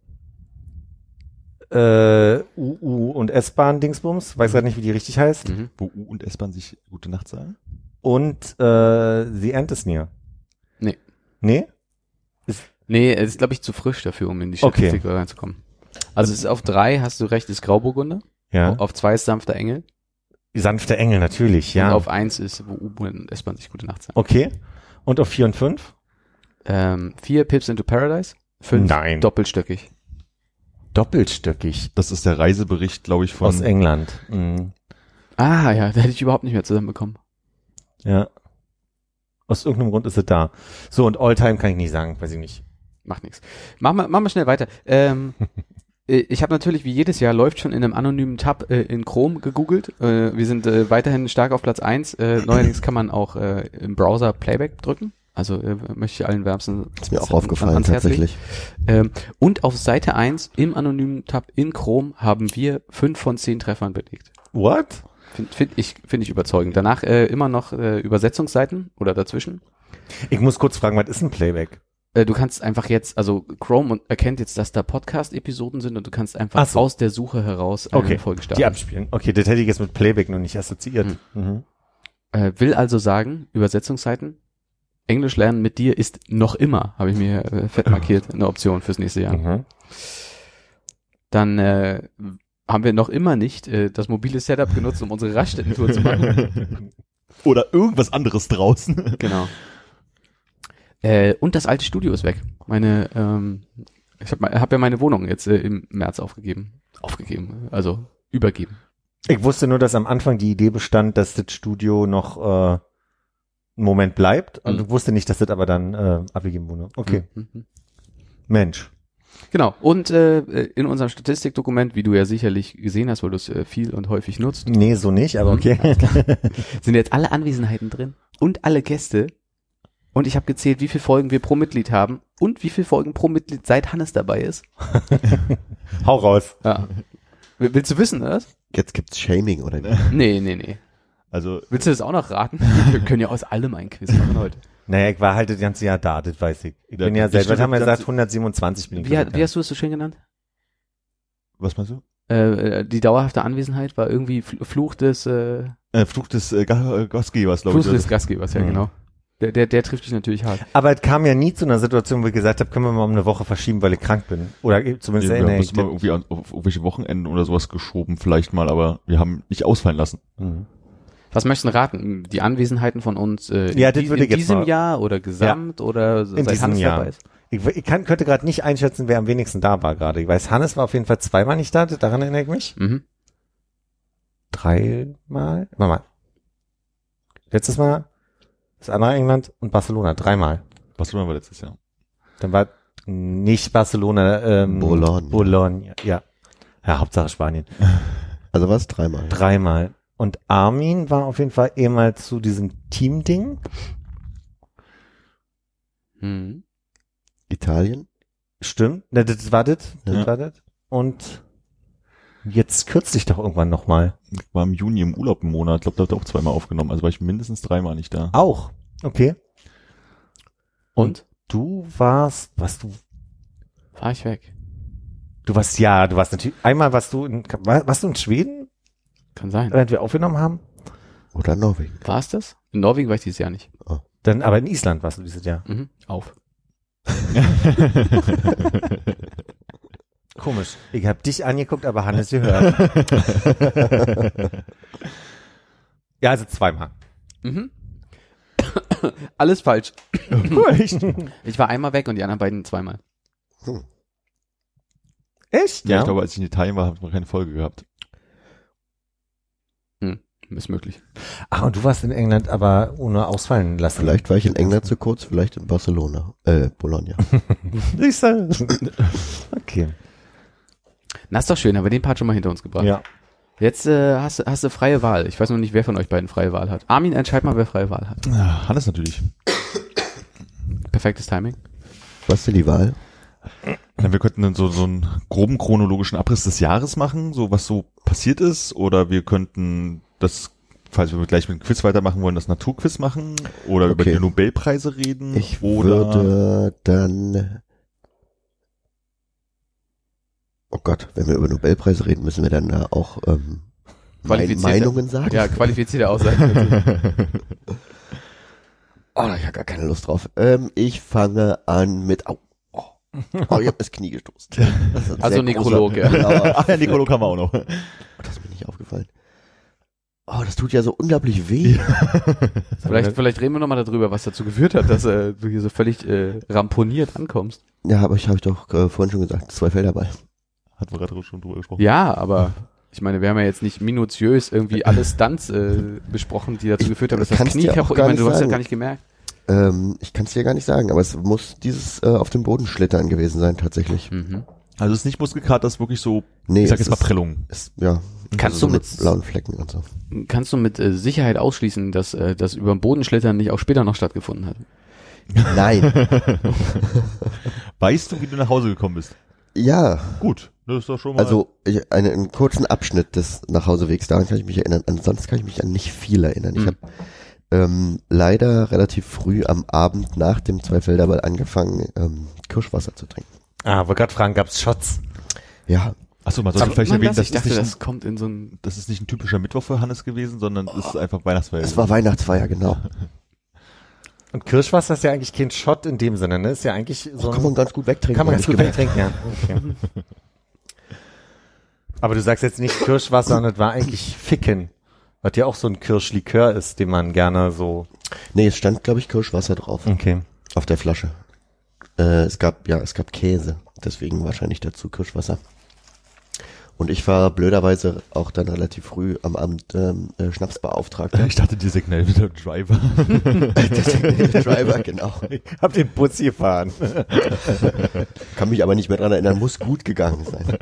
äh, UU und S-Bahn Dingsbums, weiß gerade nicht, wie die richtig heißt, Mhm. Wo U und S-Bahn sich gute Nacht sagen. und äh, The End is Near. Nee. Nee? Nee, es ist, glaube ich, zu frisch dafür, um in die Okay. Statistik reinzukommen. Also es ist auf drei, hast du recht, ist Grauburgunder. Ja. Auf zwei ist sanfter Engel. Sanfte Engel, natürlich, Und ja. auf eins ist, wo U-Bahn und S-Bahn sich gute Nacht sagen. okay. Und auf 4 und 5? Ähm, vier Pips into Paradise. Fünf Nein. doppelstöckig. Doppelstöckig. Das ist der Reisebericht, glaube ich, von Aus England. Mhm. Ah ja, da hätte ich überhaupt nicht mehr zusammenbekommen. Ja. Aus irgendeinem Grund ist es da. So, und Alltime kann ich nicht sagen, weiß ich nicht. Macht nichts. Machen wir, machen wir schnell weiter. Ähm, [LAUGHS] äh, ich habe natürlich, wie jedes Jahr, läuft schon in einem anonymen Tab äh, in Chrome gegoogelt. Äh, wir sind äh, weiterhin stark auf Platz eins. Äh, [LAUGHS] neuerdings kann man auch äh, im Browser Playback drücken. Also möchte ich allen wärmsten Ist mir auch aufgefallen, tatsächlich. Ähm, und auf Seite eins im anonymen Tab in Chrome haben wir fünf von zehn Treffern belegt. What? Finde find ich, finde ich überzeugend. Danach äh, immer noch äh, Übersetzungsseiten oder dazwischen. Ich muss kurz fragen, was ist ein Playback? Äh, du kannst einfach jetzt, also Chrome erkennt jetzt, dass da Podcast-Episoden sind und du kannst einfach Ach so. aus der Suche heraus eine Okay, Folge Die starten. abspielen. Okay, das hätte ich jetzt mit Playback noch nicht assoziiert. Hm. Mhm. Äh, will also sagen, Übersetzungsseiten, Englisch lernen mit dir ist noch immer, habe ich mir äh, fett markiert, eine Option fürs nächste Jahr. Mhm. Dann äh, haben wir noch immer nicht äh, das mobile Setup genutzt, um unsere Raststätten-Tour zu machen. [LAUGHS] Oder irgendwas anderes draußen. [LAUGHS] genau. Äh, und das alte Studio ist weg. Meine, ähm, ich habe hab ja meine Wohnung jetzt äh, im März aufgegeben. Aufgegeben, also übergeben. Ich wusste nur, dass am Anfang die Idee bestand, dass das Studio noch äh, einen Moment bleibt. Und Mhm. wusste nicht, dass das aber dann äh, abgegeben wurde. Okay. Mhm, mhm. Mensch. Genau. Und äh, in unserem Statistikdokument, wie du ja sicherlich gesehen hast, weil du es äh, viel und häufig nutzt, Nee, so nicht, aber Mhm, okay. [LAUGHS] sind jetzt alle Anwesenheiten drin und alle Gäste. Und ich habe gezählt, wie viele Folgen wir pro Mitglied haben und wie viele Folgen pro Mitglied seit Hannes dabei ist. [LAUGHS] Hau raus. Ja. Will- Willst du wissen, oder? Jetzt gibt's Shaming, oder? Nee, nee, nee. Also, Willst du das auch noch raten? Wir können ja aus allem ein Quiz machen heute. Naja, ich war halt das ganze Jahr da, das weiß ich. Ich Ja, bin ja das seit, was haben wir gesagt, 127 bin ich. Wie, wie hast du es so schön genannt? was meinst du? Äh, äh, die dauerhafte Anwesenheit war irgendwie Fl- Fluch des, äh, Äh, Fluch des äh, Ga- äh, Gastgebers, glaube Fluch ich. des Gastgebers, ja Mhm. genau. Der, der, der trifft dich natürlich hart. Aber es kam ja nie zu einer Situation, wo ich gesagt habe, können wir mal um eine Woche verschieben, weil ich krank bin. Oder zumindest Ja, wir erinnere haben ich mal mich. irgendwie an, auf irgendwelche Wochenenden oder sowas geschoben, vielleicht mal, aber wir haben nicht ausfallen lassen. Mhm. Was möchtest du raten? Die Anwesenheiten von uns äh, in, Ja, das die- würde in jetzt diesem Jahr oder gesamt oder In seit diesem Hannes Jahr. dabei ist? Ich, ich kann, könnte gerade nicht einschätzen, wer am wenigsten da war gerade. Ich weiß, Hannes war auf jeden Fall zweimal nicht da, daran erinnere ich mich. Mhm. Dreimal? Warte mal. Letztes Mal das andere England und Barcelona, dreimal. Barcelona war letztes Jahr. Dann war nicht Barcelona, ähm, Boulogne. Boulogne, ja. Ja, Hauptsache Spanien. Also was? Dreimal. Dreimal. Und Armin war auf jeden Fall ehemals zu diesem Team-Ding. Mhm. Italien? Stimmt. Ne, das war das. Das Ja. war das. Und jetzt kürzlich doch irgendwann nochmal. Ich war im Juni im Urlaub im Monat, glaube, da hat er auch zweimal aufgenommen, also war ich mindestens dreimal nicht da. Auch. Okay. Und? Du warst, was du, War ich weg. du warst, ja, du warst natürlich, einmal warst du in, war- warst du in Schweden, Kann sein. während wir aufgenommen haben? Oder Norwegen? War es das? In Norwegen war ich dieses Jahr nicht. Dann, aber in Island warst du dieses Jahr. Mhm. Auf. [LAUGHS] Komisch. Ich habe dich angeguckt, aber Hannes gehört. [LAUGHS] ja, also zweimal. Mhm. [COUGHS] Alles falsch. [COUGHS] Echt? [LAUGHS] Ich war einmal weg und die anderen beiden zweimal. Echt? Ja, ich glaube, als ich in Italien war, habe ich noch keine Folge gehabt. Ist möglich. Ach, und du warst in England, aber ohne ausfallen lassen. Vielleicht war ich in England zu kurz, vielleicht in Barcelona, äh, Bologna. [LAUGHS] Okay. Na, ist doch schön, haben wir den Part schon mal hinter uns gebracht. Ja. Jetzt äh, hast, du- hast du freie Wahl. Ich weiß noch nicht, wer von euch beiden freie Wahl hat. Armin, entscheid mal, wer freie Wahl hat. Ja, Hannes natürlich. Perfektes Timing. Was denn die Wahl? Ja, wir könnten dann so, so einen groben chronologischen Abriss des Jahres machen, so was so passiert ist, oder wir könnten das, falls wir gleich mit dem Quiz weitermachen wollen, das Naturquiz machen, oder über Okay. die Nobelpreise reden, Ich oder würde dann. Oh Gott, wenn wir über Nobelpreise reden, müssen wir dann da auch ähm, Meinungen sagen. Ja, qualifizierte Aussage. [LAUGHS] Oh, ich ja gar keine Lust drauf. Ähm, ich fange an mit. Au. Oh, oh ich hab das Knie gestoßen. Das Also Nekrolog, großer- Genau. Ach ja, Nicolo kam auch noch. Das ist mir nicht aufgefallen. Oh, das tut ja so unglaublich weh. [LAUGHS] vielleicht, vielleicht reden wir nochmal darüber, was dazu geführt hat, dass äh, du hier so völlig äh, ramponiert ankommst. Ja, aber ich habe ich doch äh, vorhin schon gesagt, zwei Felderball. Hatten wir gerade schon drüber gesprochen. Ja, aber ich meine, wir haben ja jetzt nicht minutiös irgendwie alle Stunts äh, besprochen, die dazu Ich geführt haben, dass das Knie auch kaputt. Ich gar meine, nicht du hast ja sagen. gar nicht gemerkt. Ähm, ich kann es dir gar nicht sagen, aber es muss dieses äh, auf dem Boden schlittern gewesen sein tatsächlich. Mhm. Also es ist nicht Muskelkater, es ist wirklich so, Nee, ich sag es jetzt mal ist- Prellung. Ist, ja. Kannst so du mit mit- blauen Flecken und so. Kannst du mit äh, Sicherheit ausschließen, dass äh, das über den Boden schlittern nicht auch später noch stattgefunden hat? Nein. [LAUGHS] Weißt du, wie du nach Hause gekommen bist? ja, Gut, das ist doch schon mal. also ich, eine, einen kurzen Abschnitt des Nachhausewegs, daran kann ich mich erinnern. Ansonsten kann ich mich an nicht viel erinnern. Ich Mhm. habe ähm, leider relativ früh am Abend nach dem Zweifelderball angefangen, ähm, Kirschwasser zu trinken. Ah, wollte gerade fragen, gab's Shots? Ja, Achso, man sollte vielleicht man erwähnen, das? das, Ich dachte, ist nicht, das kommt in so ein das ist nicht ein typischer Mittwoch für Hannes gewesen, sondern es ist einfach Weihnachtsfeier. es war Weihnachtsfeier, genau. [LAUGHS] Und Kirschwasser ist ja eigentlich kein Shot in dem Sinne, ne? Ist ja eigentlich so Kann man ganz gut wegtrinken. kann man ganz gut gemerkt. wegtrinken, ja. Okay. [LAUGHS] Aber du sagst jetzt nicht Kirschwasser, sondern das war eigentlich Ficken. Was ja auch so ein Kirschlikör ist, den man gerne so. Nee, es stand, glaube ich, Kirschwasser drauf. Okay. Auf der Flasche. Äh, es gab, ja, es gab Käse. Deswegen wahrscheinlich dazu Kirschwasser. Und ich war blöderweise auch dann relativ früh am Abend ähm, äh, Schnapsbeauftragter. Ich dachte, die Signal wieder Driver. [LAUGHS] Driver, genau. [LAUGHS] Hab den Bus gefahren. [LAUGHS] Kann mich aber nicht mehr dran erinnern, muss gut gegangen sein.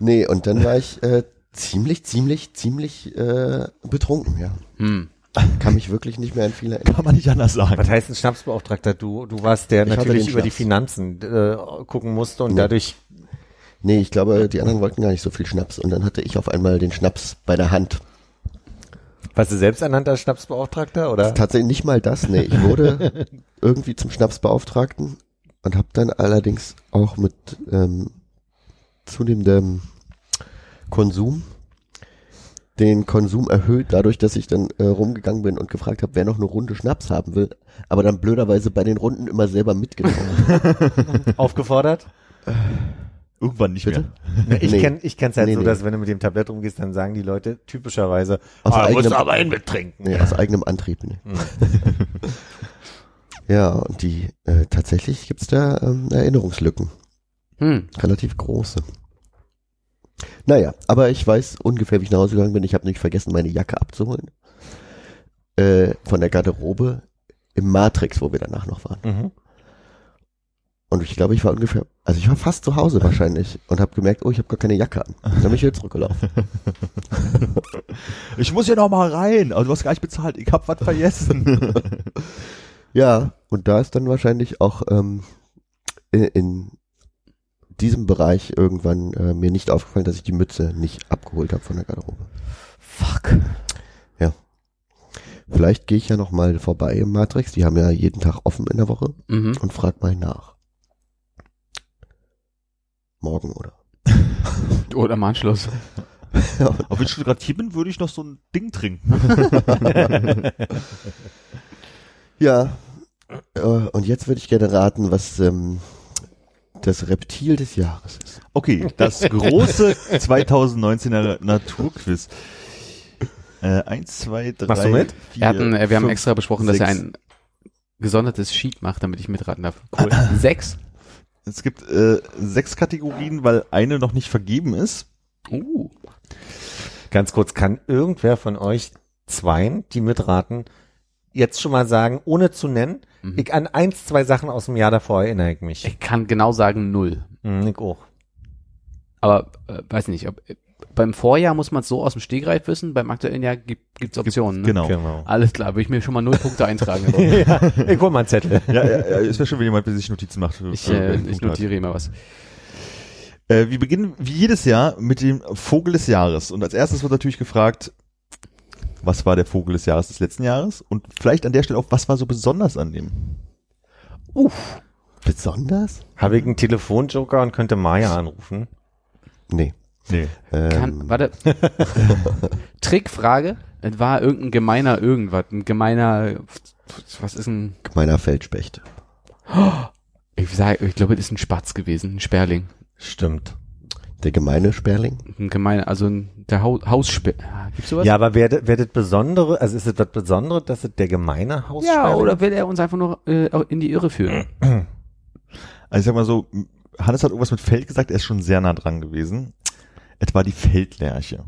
nee, und dann war ich äh, ziemlich, ziemlich, ziemlich äh, betrunken, ja. hm. Kann mich wirklich nicht mehr an viele erinnern. Kann man nicht anders sagen. Was heißt ein Schnapsbeauftragter? Du, du warst der Ich natürlich über die. Finanzen äh, gucken musste und Nee. dadurch. Nee, ich glaube, die anderen wollten gar nicht so viel Schnaps. Und dann hatte ich auf einmal den Schnaps bei der Hand. Warst du selbsternannter Schnapsbeauftragter oder? Tatsächlich nicht mal das, nee. Ich wurde [LAUGHS] irgendwie zum Schnapsbeauftragten und habe dann allerdings auch mit ähm, zunehmendem Konsum den Konsum erhöht, dadurch, dass ich dann äh, rumgegangen bin und gefragt habe, wer noch eine Runde Schnaps haben will, aber dann blöderweise bei den Runden immer selber mitgenommen. [LAUGHS] Aufgefordert? [LAUGHS] Irgendwann nicht Bitte? mehr. Ich Nee. kenn, ich kenn's halt Nee, so, nee. dass wenn du mit dem Tablett rumgehst, dann sagen die Leute typischerweise, Aus ah, musst eigenem- du aber einen mittrinken. Nee, aus eigenem Antrieb. Nee. [LAUGHS] ja, und die äh, tatsächlich gibt's da ähm, Erinnerungslücken. Hm. relativ große. Naja, aber ich weiß ungefähr, wie ich nach Hause gegangen bin. Ich habe nämlich vergessen, meine Jacke abzuholen. Äh, von der Garderobe im Matrix, wo wir danach noch waren. Mhm. Und ich glaube, ich war ungefähr, also ich war fast zu Hause wahrscheinlich und habe gemerkt, oh, ich habe gar keine Jacke an. Dann bin ich wieder zurückgelaufen. [LAUGHS] Ich muss hier noch mal rein. Aber du hast gar nicht bezahlt. Ich hab was vergessen. [LAUGHS] Ja, und da ist dann wahrscheinlich auch ähm, in, in diesem Bereich irgendwann äh, mir nicht aufgefallen, dass ich die Mütze nicht abgeholt habe von der Garderobe. Fuck. Vielleicht gehe ich ja noch mal vorbei im Matrix. Die haben ja jeden Tag offen in der Woche Mhm. und frag mal nach. Morgen oder? [LAUGHS] Oder am Anschluss. [LAUGHS] Aber wenn ich schon gerade hier bin, würde ich noch so ein Ding trinken. [LAUGHS] Ja. Äh, und jetzt würde ich gerne raten, was ähm, das Reptil des Jahres ist. Okay, das große 2019er Naturquiz. Äh, eins, zwei, drei, Machst du mit? vier, Wir, hatten, wir haben fünf, extra besprochen, dass er sechs. ein gesondertes Sheet macht, damit ich mitraten darf. Cool. Sechs? Es gibt äh, sechs Kategorien, weil eine noch nicht vergeben ist. Uh. Ganz kurz, kann irgendwer von euch zweien, die mitraten, jetzt schon mal sagen, ohne zu nennen, Mhm. ich an eins, zwei Sachen aus dem Jahr davor erinnere ich mich. Ich kann genau sagen null. Hm, ich auch. Aber äh, weiß nicht, ob, beim Vorjahr muss man es so aus dem Stegreif wissen, beim aktuellen Jahr gibt gibt's Optionen. Ne? Genau. Genau. Alles klar, würde ich mir schon mal null Punkte eintragen. [LAUGHS] ja, ich hol mal einen Zettel. Ja, ja, ja es wäre schon, wenn jemand sich Notizen macht. Ich, äh, ich hat. notiere immer was. Äh, wir beginnen wie jedes Jahr mit dem Vogel des Jahres. Und als erstes wird natürlich gefragt, was war der Vogel des Jahres des letzten Jahres? Und vielleicht an der Stelle auch, was war so besonders an dem? Besonders? Habe ich einen Telefonjoker und könnte Maya anrufen? Nee. Nee. Ähm, Kann, warte. [LAUGHS] Trickfrage. Es war irgendein gemeiner irgendwas. Ein gemeiner, was ist ein, Meiner Feldspecht. [GASPS] ich sag, ich glaube, das ist ein Spatz gewesen, ein Sperling. Stimmt. Der gemeine Sperling? Ein gemeiner, also ein, der Haus, Haussper, gibt's sowas? Ja, aber wer, wer das Besondere, also ist es das Besondere, dass es der gemeine Haus Ja, oder will er uns einfach nur äh, in die Irre führen? [CLEARS THROAT] Also ich sag mal so, Hannes hat irgendwas mit Feld gesagt, er ist schon sehr nah dran gewesen. Etwa die Feldlerche.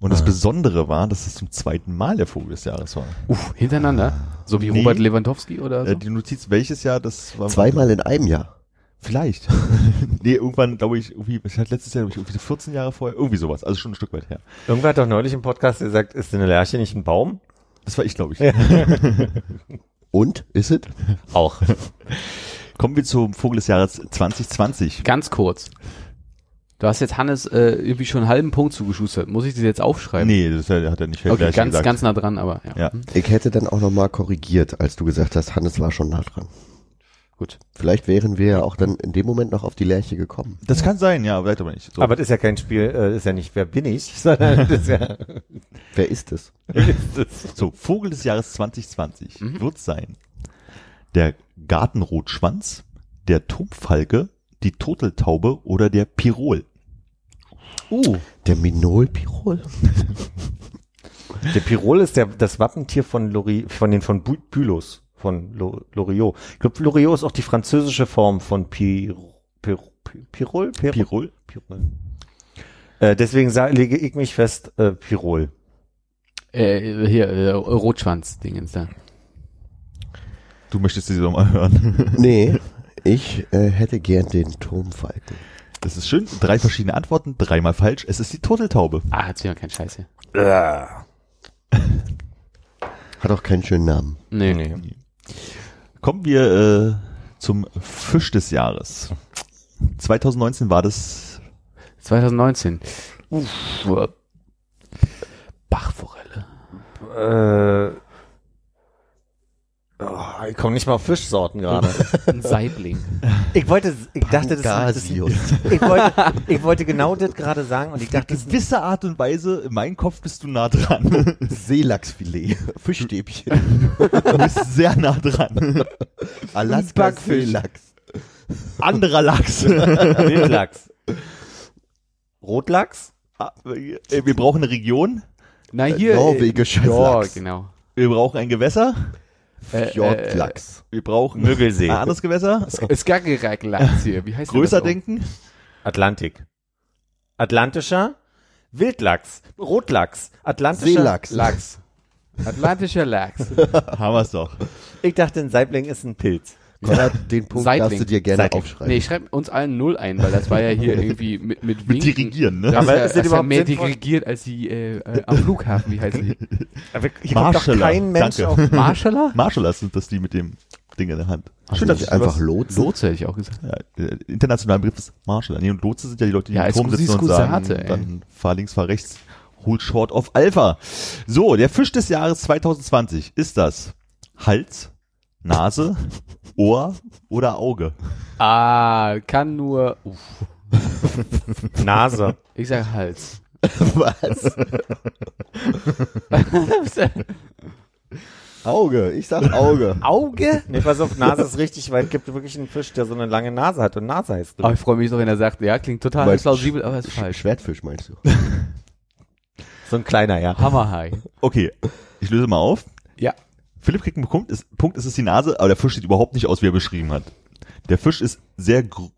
Und das Ah. Besondere war, dass es zum zweiten Mal der Vogel des Jahres war. Uff, hintereinander? So wie Nee. Robert Lewandowski oder so? Äh, die Notiz, welches Jahr, das war... Zweimal in einem Jahr. Vielleicht. [LAUGHS] nee, irgendwann, glaube ich, irgendwie, ich hatte letztes Jahr, glaube ich, irgendwie so 14 Jahre vorher, irgendwie sowas, also schon ein Stück weit her. Irgendwer hat doch neulich im Podcast gesagt, ist eine Lerche nicht ein Baum? Das war ich, glaube ich. [LAUGHS] Und? Ist es? Auch. Kommen wir zum Vogel des Jahres 2020. Ganz kurz. Du hast jetzt Hannes äh, irgendwie schon einen halben Punkt zugeschustert. Muss ich das jetzt aufschreiben? Nee, das hat er nicht Okay, Feldlerche ganz, gesagt. ganz nah dran, aber ja. Ja. Hm, Ich hätte dann auch nochmal korrigiert, als du gesagt hast, Hannes war schon nah dran. Gut. Vielleicht wären wir ja auch dann in dem Moment noch auf die Lerche gekommen. Das kann sein, ja, vielleicht aber nicht. So. Aber das ist ja kein Spiel, äh, ist ja nicht, wer bin ich, [LAUGHS] sondern das ist ja, [LAUGHS] Wer ist es? so, Vogel des Jahres 2020 Mhm. wird sein der Gartenrotschwanz, der Turmfalke, die Turteltaube oder der Pirol. Uh, Der Minol-Pirol? [LAUGHS] der Pirol ist der, das Wappentier von Lori, von den, von Bülows, von Lo- Loriot. Ich glaube, Loriot ist auch die französische Form von Pir, Pir, Pir, Pirol? Pir, Pirol? Pirol. Äh, deswegen sa- lege ich mich fest, äh, Pirol. Äh, hier, äh, Rotschwanz-Dingens da. Du möchtest sie doch mal hören. [LAUGHS] Nee, ich äh, hätte gern den Turmfalken. Das ist schön. Drei verschiedene Antworten, dreimal falsch. Es ist die Turteltaube. Ah, erzähl mal keinen Scheiß hier. Hat auch keinen schönen Namen. Nee. Nee. Kommen wir äh, zum Fisch des Jahres. 2019 war das 2019. Uff. Bachforelle. Äh, oh, ich komme nicht mal auf Fischsorten gerade. [LAUGHS] Ein Saibling. ich wollte, ich dachte, das das- [LAUGHS] ich wollte, ich wollte genau das gerade sagen und ich dachte, das gewisse Art und Weise, in meinem Kopf bist du nah dran. [LAUGHS] Seelachsfilet. Fischstäbchen. Du bist sehr nah dran. Alaska. Seelachs. Anderer Lachs. Wildlachs. Rotlachs? Ah, äh, Wir brauchen eine Region. Na hier. norwegischer ja, Lachs. genau. Wir brauchen ein Gewässer. Äh, Fjordlachs. Wir brauchen Müggelsee. ein anderes Gewässer. Skagerrak-Lachs hier. Wie heißt Größer denken. Atlantik. Atlantischer? Wildlachs. Rotlachs. Atlantischer? Seelachs. Lachs. Atlantischer Lachs. [LAUGHS] Haben wir's doch. Ich dachte, ein Saibling ist ein Pilz. Konrad, den Punkt Seitling. darfst du dir gerne Seitling. aufschreiben. Nee, ich schreibe uns allen null ein, weil das war ja hier [LAUGHS] irgendwie mit, mit, Mit dirigieren, ne? Das Aber ist ja, ist das ja mehr sinnvoll? dirigiert als die äh, äh, am Flughafen, wie heißen die? [LAUGHS] Aber hier kommt doch Marshaller. kein Mensch Danke. auf. [LAUGHS] Marshaller? Marshallers sind das die mit dem Ding in der Hand. Schön, Schön, dass ich einfach Lotsen. Lotse hätte ich auch gesagt. Ja, der internationale Begriff ist Marshaller. Nee, und Lotse sind ja die Leute, die Ja, im Turm sitzen und sagen, ey. dann fahr links, fahr rechts, hold short of Alpha. So, der Fisch des Jahres 2020 ist das Hals, Nase, Ohr oder Auge? Ah, kann nur. Uff. [LAUGHS] Nase. Ich sag Hals. [LAUGHS] Was? [LAUGHS] Auge, ich sag Auge. Auge? Nee, pass auf, Nase ist richtig, weil es gibt wirklich einen Fisch, der so eine lange Nase hat und Nase heißt. Aber ich freue mich so, wenn er sagt, ja, klingt total plausibel, aber ist falsch. Schwertfisch meinst du? So ein kleiner, ja. Hammerhai. Okay, ich löse mal auf. Ja. Philipp kriegt einen Punkt, ist, Punkt ist es die Nase, aber der Fisch sieht überhaupt nicht aus, wie er beschrieben hat. Der Fisch ist sehr gr-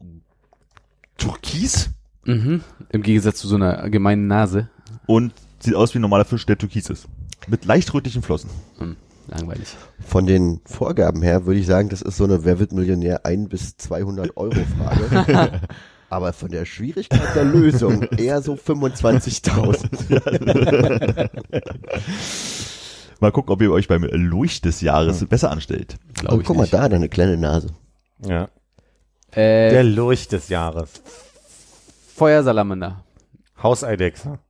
türkis Mhm. Im Gegensatz zu so einer gemeinen Nase. und sieht aus wie ein normaler Fisch, der türkis ist. Mit leicht rötlichen Flossen. Hm, langweilig. Von den Vorgaben her würde ich sagen, das ist so eine Wer wird Millionär 1 bis 200 Euro Frage. [LAUGHS] Aber von der Schwierigkeit der Lösung eher so 25.000. [LAUGHS] Mal gucken, ob ihr euch beim Leucht des Jahres besser anstellt. Glaube Und ich guck mal nicht. da, deine kleine Nase. ja. Äh, Der Lurch des Jahres. Feuersalamander. Hauseidechse.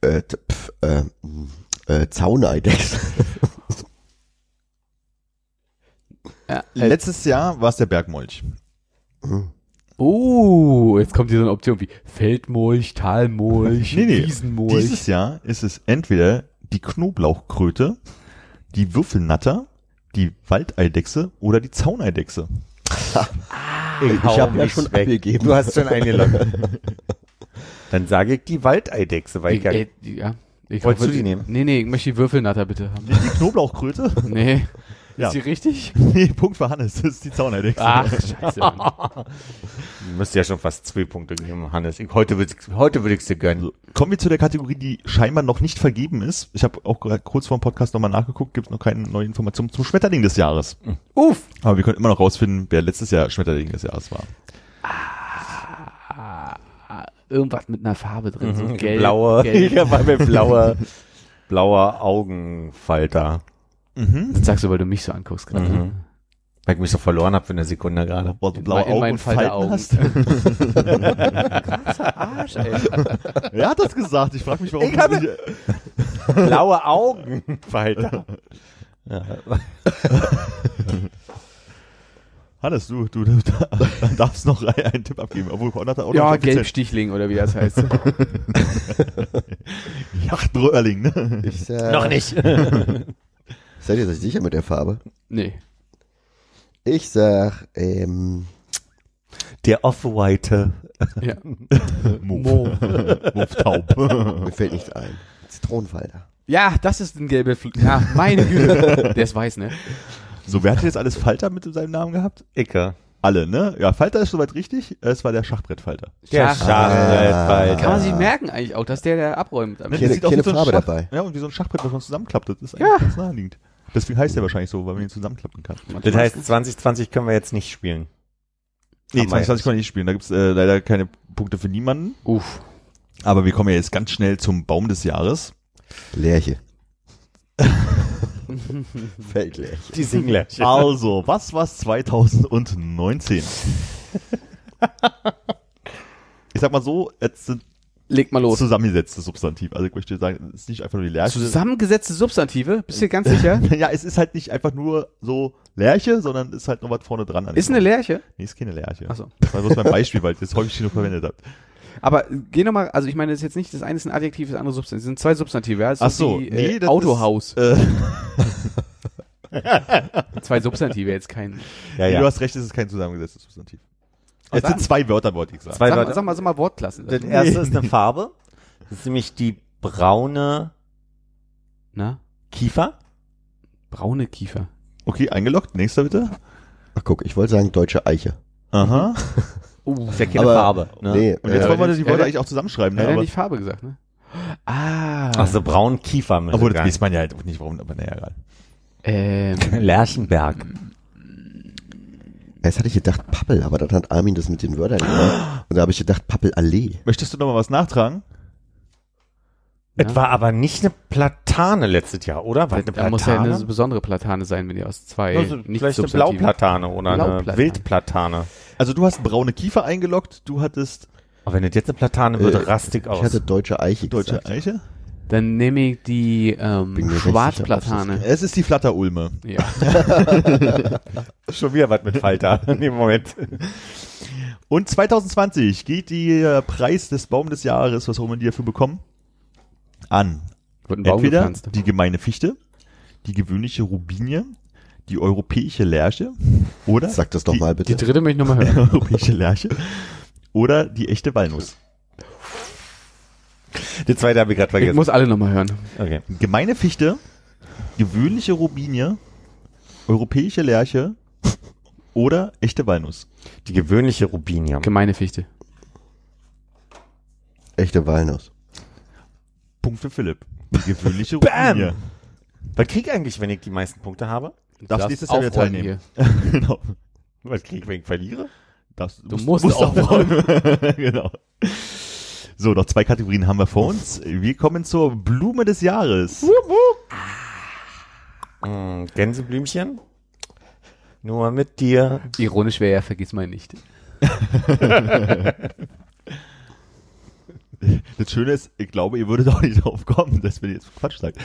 Äh, pf, äh, mh, äh, Zauneidechse. [LAUGHS] Ja, äh, Letztes Jahr war es der Bergmolch. Oh, jetzt kommt hier so eine Option wie Feldmolch, Talmolch, Nee, nee. Wiesenmolch. Dieses Jahr ist es entweder die Knoblauchkröte, die Würfelnatter, die Waldeidechse oder die Zauneidechse. Ich, Ich hab ja schon abgegeben. Du hast schon eingeloggt. [LAUGHS] Dann sage ich die Waldeidechse, weil ich, ich, ja, äh, ja. Ich Wolltest du die nehmen? Nee, nee, ich möchte die Würfelnatter bitte haben. Die Knoblauchkröte? Nee. Ja. Ist die richtig? [LAUGHS] nee, Punkt für Hannes, das ist die Zauneidechse. Ach, [LAUGHS] scheiße. Müsste ja schon fast zwei Punkte geben, Hannes. Ich, heute würde ich, heute würde ich dir gönnen. Kommen wir zu der Kategorie, die scheinbar noch nicht vergeben ist. Ich habe auch kurz vor dem Podcast nochmal nachgeguckt, gibt es noch keine neue Informationen zum Schmetterling des Jahres. Uff. Aber wir können immer noch rausfinden, wer letztes Jahr Schmetterling des Jahres war. Ah, Irgendwas mit einer Farbe drin. So gelb, Blaue, gelb. [LAUGHS] ja, weil mir blauer, blauer Augenfalter. Das sagst du, weil du mich so anguckst gerade. Mhm. Weil ich mich so verloren habe für eine Sekunde gerade. Boah, du In blaue in Augen und Falteraugen. Falten hast. [LAUGHS] Arsch, ey. Wer hat das gesagt? Ich frage mich, warum Ich habe- nicht- [LAUGHS] Blaue Augenfalter. Ja. Hannes, du, du, du [LAUGHS] darfst noch einen, Tipp abgeben. Obwohl, Conrad hat auch noch Ja. Gelbstichling oder wie das heißt. Jachtröhrling, ne? Ich sag, Noch nicht. Seid ihr euch sicher mit der Farbe? nee. Ich sag, ähm, Der Off-White. Ja. [LAUGHS] Mo. Mufftaub. mir fällt nichts ein. Zitronenfalter. ja, das ist ein gelber Fl Ja, meine Güte. [LAUGHS] Der ist weiß, ne? So, wer hat jetzt alles Falter mit seinem Namen gehabt? Icke. Alle, ne? Ja, Falter ist soweit richtig. Es war der Schachbrettfalter. Der Schach- Schachbrettfalter. Kann man sich merken eigentlich auch, dass der, der abräumt. Ne, das sieht keine wie so ein Farbe Schach- dabei. Ja, und wie so ein Schachbrett, was man zusammenklappt. Das ist eigentlich Ja. ganz naheliegend. Deswegen heißt der wahrscheinlich so, weil man ihn zusammenklappen kann. Das heißt, 2020 können wir jetzt nicht spielen. Nee, Haben wir 2020 kann man nicht spielen. Da gibt's äh, leider keine Punkte für niemanden. Uff. Aber wir kommen ja jetzt ganz schnell zum Baum des Jahres. Lerche. [LAUGHS] Feldlerche. Die Singlerche. Also, was war's 2019? [LAUGHS] ich sag mal so, es sind Leg mal los. zusammengesetzte Substantiv. Also ich möchte sagen, es ist nicht einfach nur die Lerche. Zusammengesetzte Substantive? Bist du dir ganz sicher? [LAUGHS] ja, es ist halt nicht einfach nur so Lerche, sondern ist halt noch was vorne dran. an Ist eine. Lerche? Nee, ist keine Lerche. Ach so. Das war bloß mein Beispiel, weil ich das häufig genug verwendet habe. Aber äh, geh nochmal, also ich meine, das ist jetzt nicht, das eine ist ein Adjektiv, das andere Substantiv. Das sind zwei Substantive. Ja? Das ist Ach so, wie, nee, äh, das Autohaus. Äh, [LAUGHS] Zwei Substantive, jetzt kein. Ja, Du ja. hast recht, es ist kein zusammengesetztes Substantiv. Was Es sind zwei Wörter, wollte ich sagen. Zwei Sag, Wörter. mal- sag mal, sag mal Wortklassen. Das erste ist eine Farbe. Das ist nämlich die braune Na? Kiefer. Braune Kiefer. Okay, eingeloggt. Nächster bitte. Ach guck, ich wollte sagen deutsche Eiche. Aha. [LAUGHS] Uh, Ist ja keine Aber- Farbe. Ne? Nee, Und jetzt äh, wollen wir die Worte eigentlich auch zusammenschreiben. hat Ne? er Aber, nicht Farbe gesagt, ne? Ah. Ach so, braun Kiefer. mit obwohl, das weiß man ja halt auch nicht, warum, aber naja, egal. Ähm, [LAUGHS] Lerchenberg. Erst hatte ich gedacht Pappel, aber dann hat Armin das mit den Wörtern gemacht. [GASPS] Und da habe ich gedacht Pappelallee. Möchtest du noch mal was nachtragen? Ja. Es war aber nicht eine Platane letztes Jahr, oder? War es eine da muss ja Platane? eine besondere Platane sein, wenn die aus zwei Also nicht vielleicht eine Blauplatane oder eine Blauplatane. Wildplatane. Also du hast braune Kiefer eingeloggt, du hattest Aber wenn das jetzt eine Platane würde, Äh, rastig aus. Ich hatte deutsche Eiche deutsche gesagt. Eiche. Dann nehme ich die ähm, Schwarzplatane. Es ist die Flatterulme. Ja. [LAUGHS] schon wieder was mit Falter [LAUGHS] dem Moment. Und 2020 geht der Preis des Baum des Jahres, was auch immer die dafür bekommen, an Entweder gepflanzt. die gemeine Fichte, die gewöhnliche Rubinie, die europäische Lärche oder Sag das doch die, mal Die bitte. dritte möchte ich nochmal [LAUGHS] hören. europäische Lärche oder die echte Walnuss. Die zweite habe ich gerade Ich vergessen. muss alle nochmal hören. okay. Gemeine Fichte, gewöhnliche Rubinie, europäische Lärche oder echte Walnuss. Die gewöhnliche Rubinie. Gemeine Fichte. Echte Walnuss. Punkt für Philipp. Die [LAUGHS] gewöhnliche Bam! Rubinie. Was krieg ich eigentlich, wenn ich die meisten Punkte habe? Darfst nächstes Jahr wieder teilnehmen. [LAUGHS] genau. Was krieg ich, wenn ich verliere? Das, Du musst aufräumen. [LAUGHS] genau. So, noch zwei Kategorien haben wir vor uns. Wir kommen zur Blume des Jahres. Mm, Gänseblümchen? Nur mit dir. Ironisch wäre ja, vergiss mal nicht. [LAUGHS] Das Schöne ist, ich glaube, ihr würdet auch nicht drauf kommen, dass wir jetzt Quatsch sagen.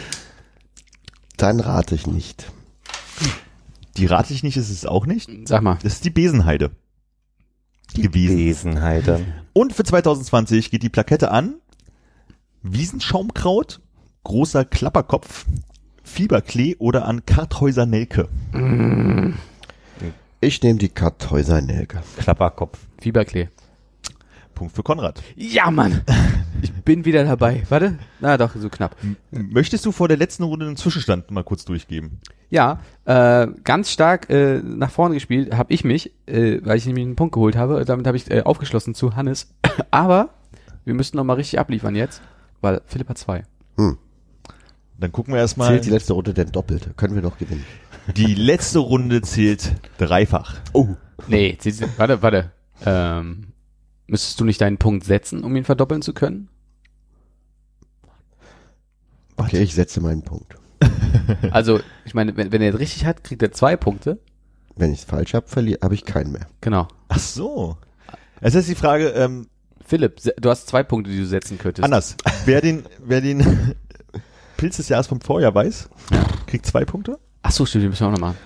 Dann rate ich nicht. Die rate ich nicht, ist es auch nicht. Sag mal. Das ist die Besenheide. Gewesen. Besenheide. Und für 2020 geht die Plakette an Wiesenschaumkraut, großer Klapperkopf, Fieberklee oder an Karthäuser Nelke. Ich nehme die Karthäuser Nelke. Klapperkopf. Fieberklee. Punkt für Konrad. Ja, Mann. [LAUGHS] Ich bin wieder dabei. Warte. Na doch, so knapp. Möchtest du vor der letzten Runde den Zwischenstand mal kurz durchgeben? Ja, äh, ganz stark äh, nach vorne gespielt habe ich mich, äh, weil ich nämlich einen Punkt geholt habe. Damit habe ich äh, aufgeschlossen zu Hannes. [LAUGHS] Aber wir müssten noch mal richtig abliefern jetzt, weil Philipp hat zwei. Dann gucken wir erstmal. Zählt die letzte Runde denn doppelt? Können wir noch gewinnen? Die letzte Runde zählt dreifach. Oh. Nee, sie- warte, warte. Ähm, müsstest du nicht deinen Punkt setzen, um ihn verdoppeln zu können? Okay, ich setze meinen Punkt. [LAUGHS] Also, ich meine, wenn, wenn er es richtig hat, kriegt er zwei Punkte. Wenn ich es falsch habe, verliere, habe ich keinen mehr. Genau. Ach so. Es ist die Frage, ähm, Philipp, du hast zwei Punkte, die du setzen könntest. anders. Wer den, wer den [LAUGHS] Pilz des Jahres vom Vorjahr weiß, kriegt zwei Punkte. Ach so, stimmt, die müssen wir auch noch machen.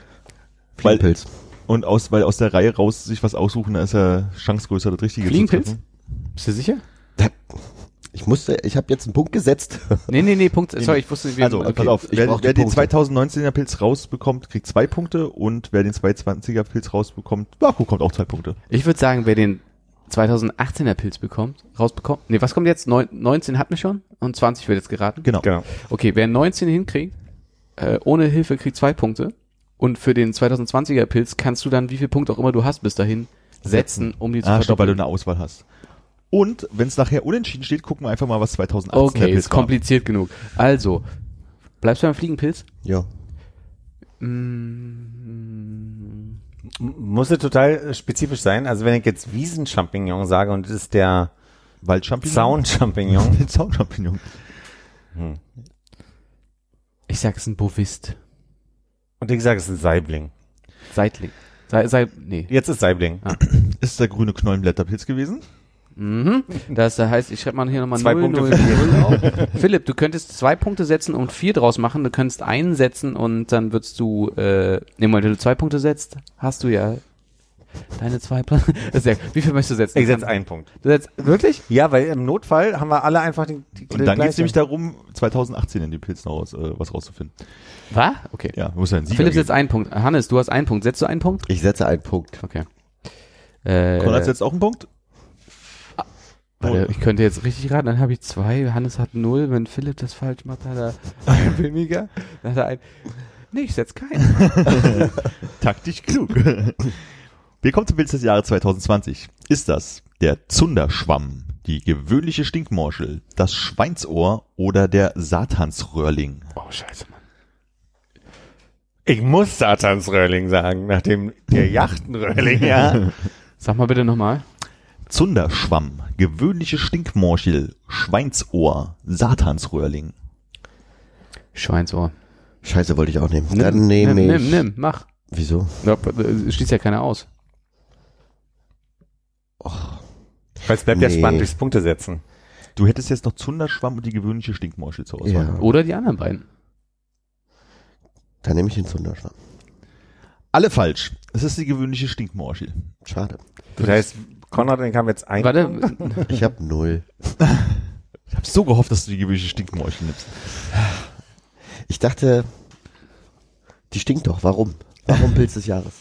Weil- Fliegenpilz. Und aus, weil aus der Reihe raus sich was aussuchen, da ist ja Chance größer, das Richtige Fliegenpilz? zu treffen. Bist du sicher? Ich musste, ich habe jetzt einen Punkt gesetzt. [LAUGHS] Nee, nee, nee, Punkt. Sorry, ich wusste, wir, Also, okay. pass auf, ich wer, wer den Punkte. 2019er Pilz rausbekommt, kriegt zwei Punkte und wer den 220er Pilz rausbekommt, ja, bekommt auch zwei Punkte. Ich würde sagen, wer den 2018er Pilz bekommt, rausbekommt. Nee, was kommt jetzt? Neun, 19 hatten wir schon und 20 wird jetzt geraten. Genau. Genau. Okay, wer 19 hinkriegt, äh, ohne Hilfe kriegt zwei Punkte. Und für den 2020er Pilz kannst du dann, wie viele Punkte auch immer du hast bis dahin, setzen, um die zu Ah, stimmt, weil du verdoppeln. eine Auswahl hast. Und wenn es nachher unentschieden steht, gucken wir einfach mal, was 2018er Okay, Pilz ist kompliziert genug. Also, bleibst du beim Fliegenpilz? Ja. Mm, Muss es total äh, spezifisch sein? Also wenn ich jetzt Wiesenchampignon sage und es ist der war. Waldchampignon? Zaunchampignon. [LAUGHS] Zaunchampignon. ich sag, es ist ein Bovist. Und ich sage, es ist ein Saibling. Seitling. Sei, sei, nee. Jetzt ist Saibling. Ist der grüne Knollenblätterpilz gewesen? Mhm. Das heißt, ich schreibe mal hier nochmal Zwei 0, Punkte 0, für 0 auf. Philipp, du könntest zwei Punkte setzen und vier draus machen. Du könntest einen setzen und dann würdest du, äh, nee, Moment, wenn du zwei Punkte setzt, hast du ja deine zwei Das ist ja, Wie viel möchtest du setzen? Ich setze einen Punkt. Du setzt, wirklich? Ja, weil im Notfall haben wir alle einfach die, die Und dann geht es nämlich darum, 2018 in den Pilzen raus, äh, was rauszufinden. Was? Okay. Ja, muss ein Sieger Philipp geben. setzt einen Punkt. Hannes, du hast einen Punkt. Setzt du einen Punkt? Ich setze einen Punkt. Okay. Äh, Konrad setzt auch einen Punkt? warte, ich könnte jetzt richtig raten, dann habe ich zwei. Hannes hat null. Wenn Philipp das falsch macht, hat er einen [LAUGHS] weniger. Dann hat er ein. Nee, ich setz keinen. [LAUGHS] Taktisch klug. Wir kommen zum Pilz des Jahres 2020. Ist das der Zunderschwamm, die gewöhnliche Stinkmorschel, das Schweinsohr oder der Satansröhrling? Oh, scheiße. Ich muss Satansröhrling sagen, nachdem der Yachtenröhrling, ja. [LAUGHS] Sag mal bitte nochmal. Zunderschwamm, gewöhnliche Stinkmorchel, Schweinsohr, Satansröhrling. Schweinsohr. Scheiße, wollte ich auch nehmen. Dann nehme nimm, ich. Nimm, nimm, mach. Wieso? Ja, äh, schließt ja keiner aus. Weil es bleibt ja Nee. spannend durchs Punkte setzen. Du hättest jetzt noch Zunderschwamm und die gewöhnliche Stinkmorchel zur Auswahl. Ja. Oder die anderen beiden. Dann nehme ich den Zunderschwamm. Alle falsch. Es ist die gewöhnliche Stinkmorchel. Schade. Das heißt, Konrad ich haben jetzt einen Warte. Ich habe null. [LAUGHS] hab so gehofft, dass du die gewöhnliche Stinkmorchel nimmst. Ich dachte, die stinkt doch. Warum? Warum [LAUGHS] Pilz des Jahres?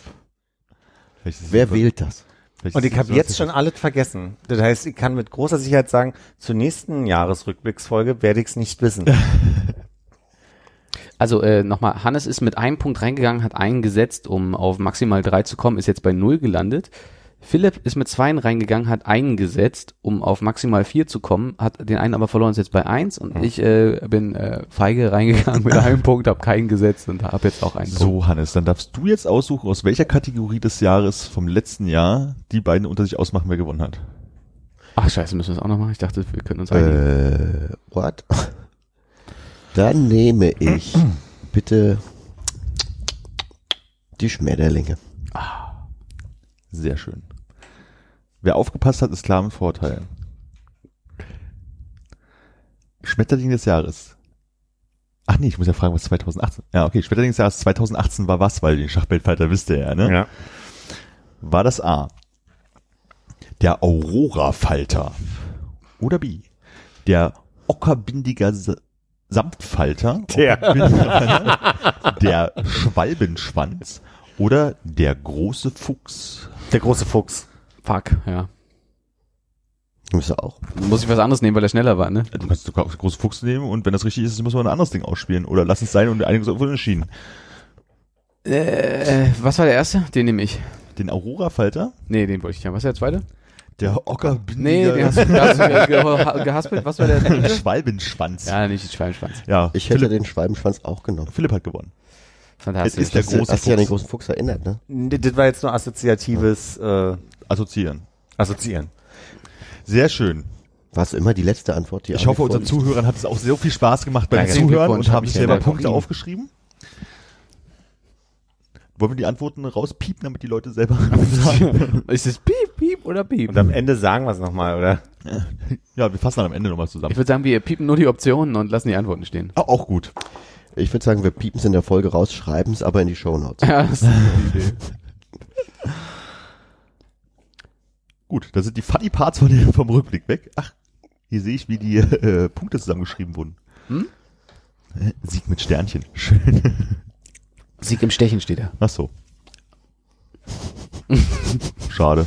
Wer wählt das? vielleicht Und ich habe so, jetzt schon alles vergessen. Das heißt, ich kann mit großer Sicherheit sagen, zur nächsten Jahresrückblicksfolge werde ich es nicht wissen. [LAUGHS] Also äh, nochmal, Hannes ist mit einem Punkt reingegangen, hat einen gesetzt, um auf maximal drei zu kommen, ist jetzt bei null gelandet. Philipp ist mit zweien reingegangen, hat einen gesetzt, um auf maximal vier zu kommen, hat den einen aber verloren, ist jetzt bei eins und ich äh, bin äh, feige reingegangen mit einem [LAUGHS] Punkt, habe keinen gesetzt und habe jetzt auch einen Punkt. So, Hannes, dann darfst du jetzt aussuchen, aus welcher Kategorie des Jahres vom letzten Jahr die beiden unter sich ausmachen, wer gewonnen hat. Ach scheiße, müssen wir es auch noch machen? Ich dachte, wir können uns einigen. Äh, what? Dann nehme ich bitte die Schmetterlinge. Sehr schön. Wer aufgepasst hat, ist klar im Vorteil. Schmetterling des Jahres. Ach nee, ich muss ja fragen, was 2018. Ja, okay, Schmetterling des Jahres 2018 war was, weil den Schachbildfighter wisst ihr ja, ne? Ja. War das A. Der Aurora-Falter. Oder B. Der Ockerbindiger Samtfalter. Der. Der Schwalbenschwanz. Oder der große Fuchs. Der große Fuchs. Fuck, ja. Müsste auch. Muss ich was anderes nehmen, weil er schneller war, ne? Du kannst den großen Fuchs nehmen und wenn das richtig ist, müssen wir ein anderes Ding ausspielen. Oder lass es sein und einiges auf entschieden. Äh, was war der erste? Den nehme ich. Den Aurora-Falter. Nee, den wollte ich ja. Was ist der zweite? Der Ockerbindiger. Nee, den hast du, hast du ge ge gehaspelt. Was war der dritte? Schwalbenschwanz. Ja, nicht den Schweinschwanz. ja Ich hätte Philipp, den Schwalbenschwanz auch genommen. Philipp hat gewonnen. Fantastisch. ist der Hast du- große hast du ja an den Fuchs. großen Fuchs erinnert, ne? Das war jetzt nur assoziatives äh, Assoziieren. Assoziieren. Sehr schön. War es immer die letzte Antwort, die Ich hoffe, unseren? Zuhörern hat es auch so viel Spaß gemacht beim. Zuhören und hab haben selber Punkte aufgeschrieben. Wollen wir die Antworten rauspiepen, damit die Leute selber [LAUGHS] Ist es piep, piep oder piep? Und am Ende sagen wir es nochmal, oder? Ja, wir fassen dann am Ende nochmal zusammen. Ich würde sagen, wir piepen nur die Optionen und lassen die Antworten stehen. Ah, auch gut. Ich würde sagen, wir piepen es in der Folge raus, schreiben es aber in die Shownotes. [LAUGHS] Ja, das ist eine gute Idee. Gut, da sind die Funny Parts von dem, vom Rückblick weg. Ach, hier sehe ich, wie die äh, Punkte zusammengeschrieben wurden. Hm? Sieg mit Sternchen. Schön. Sieg im Stechen steht da. Ach so. Schade.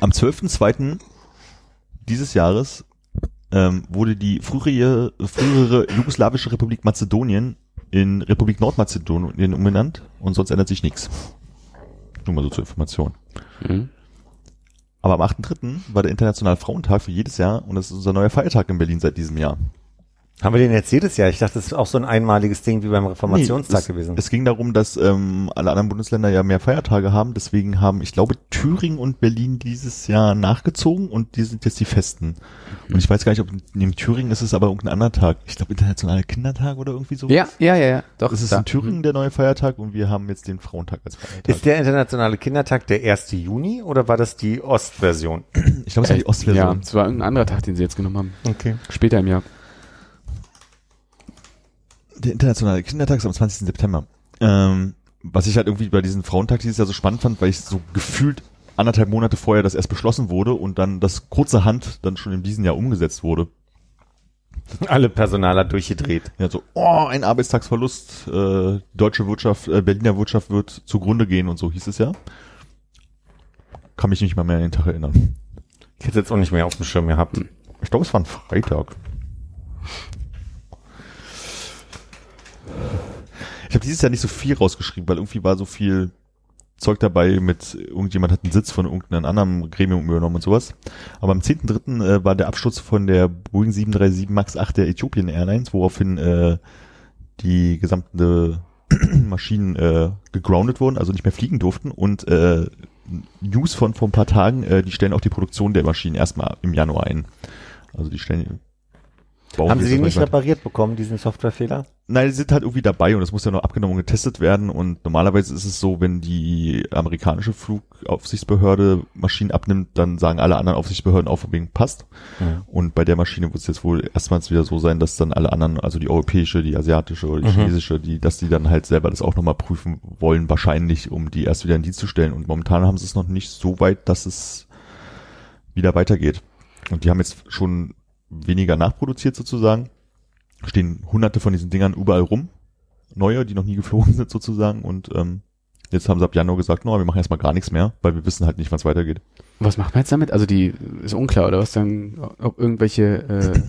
Am 12.02. dieses Jahres ähm, wurde die frühere, frühere jugoslawische Republik Mazedonien in Republik Nordmazedonien umbenannt und sonst ändert sich nichts. Nur mal so zur Information. Mhm. Aber am 8.3. war der Internationale Frauentag für jedes Jahr und das ist unser neuer Feiertag in Berlin seit diesem Jahr. Haben wir den jetzt jedes Jahr? Ich dachte, das ist auch so ein einmaliges Ding wie beim Reformationstag Nee, es, gewesen. Es ging darum, dass ähm, alle anderen Bundesländer ja mehr Feiertage haben. Deswegen haben, ich glaube, Thüringen und Berlin dieses Jahr nachgezogen und die sind jetzt die Festen. Und ich weiß gar nicht, ob neben Thüringen ist es aber irgendein anderer Tag. Ich glaube, Internationaler Kindertag oder irgendwie so. Ja, ja, ja, ja. Doch, Das ist da. in Thüringen der neue Feiertag und wir haben jetzt den Frauentag als Feiertag. ist der internationale Kindertag der 1. Juni oder war das die Ostversion? ich glaube, es war die Ja, Ostversion. es war irgendein anderer Tag, den sie jetzt genommen haben. Okay. Später im Jahr. Der internationale Kindertag ist am 20. September. Ähm, was ich halt irgendwie bei diesem Frauentag dieses Jahr so spannend fand, weil ich so gefühlt anderthalb Monate vorher das erst beschlossen wurde und dann das kurzerhand dann schon in diesem Jahr umgesetzt wurde. Alle Personaler durchgedreht. Ja, so, oh, ein Arbeitstagsverlust, äh, deutsche Wirtschaft, äh, Berliner Wirtschaft wird zugrunde gehen und so hieß es ja. Kann mich nicht mal mehr an den Tag erinnern. Ich hätte jetzt auch nicht mehr auf dem Schirm gehabt. Ich glaube, es war ein Freitag. Ich habe dieses Jahr nicht so viel rausgeschrieben, weil irgendwie war so viel Zeug dabei mit irgendjemand hat einen Sitz von irgendeinem anderen Gremium übernommen und sowas. Aber am 10.3. Äh, war der Absturz von der Boeing 737 MAX 8 der Ethiopian Airlines, woraufhin äh, die gesamte [CLEARS THROAT] Maschinen äh, gegroundet wurden, also nicht mehr fliegen durften und äh, News von vor ein paar Tagen, äh, die stellen auch die Produktion der Maschinen erstmal im Januar ein. Also die stellen bauen Haben Sie das nicht repariert bekommen, diesen Softwarefehler? Nein, die sind halt irgendwie dabei und das muss ja noch abgenommen und getestet werden und normalerweise ist es so, wenn die amerikanische Flugaufsichtsbehörde Maschinen abnimmt, dann sagen alle anderen Aufsichtsbehörden auch, wegen passt. Mhm. Und bei der Maschine wird es jetzt wohl erstmals wieder so sein, dass dann alle anderen, also die europäische, die asiatische oder die Mhm. chinesische, die, dass die dann halt selber das auch nochmal prüfen wollen, wahrscheinlich, um die erst wieder in Dienst zu stellen. Und momentan haben sie es noch nicht so weit, dass es wieder weitergeht. Und die haben jetzt schon weniger nachproduziert sozusagen. Stehen hunderte von diesen Dingern überall rum. Neue, die noch nie geflogen sind sozusagen. Und ähm, jetzt haben sie ab Januar gesagt, no, wir machen erstmal gar nichts mehr, weil wir wissen halt nicht, wann es weitergeht. Was macht man jetzt damit? Also die ist unklar, oder was dann, ob irgendwelche,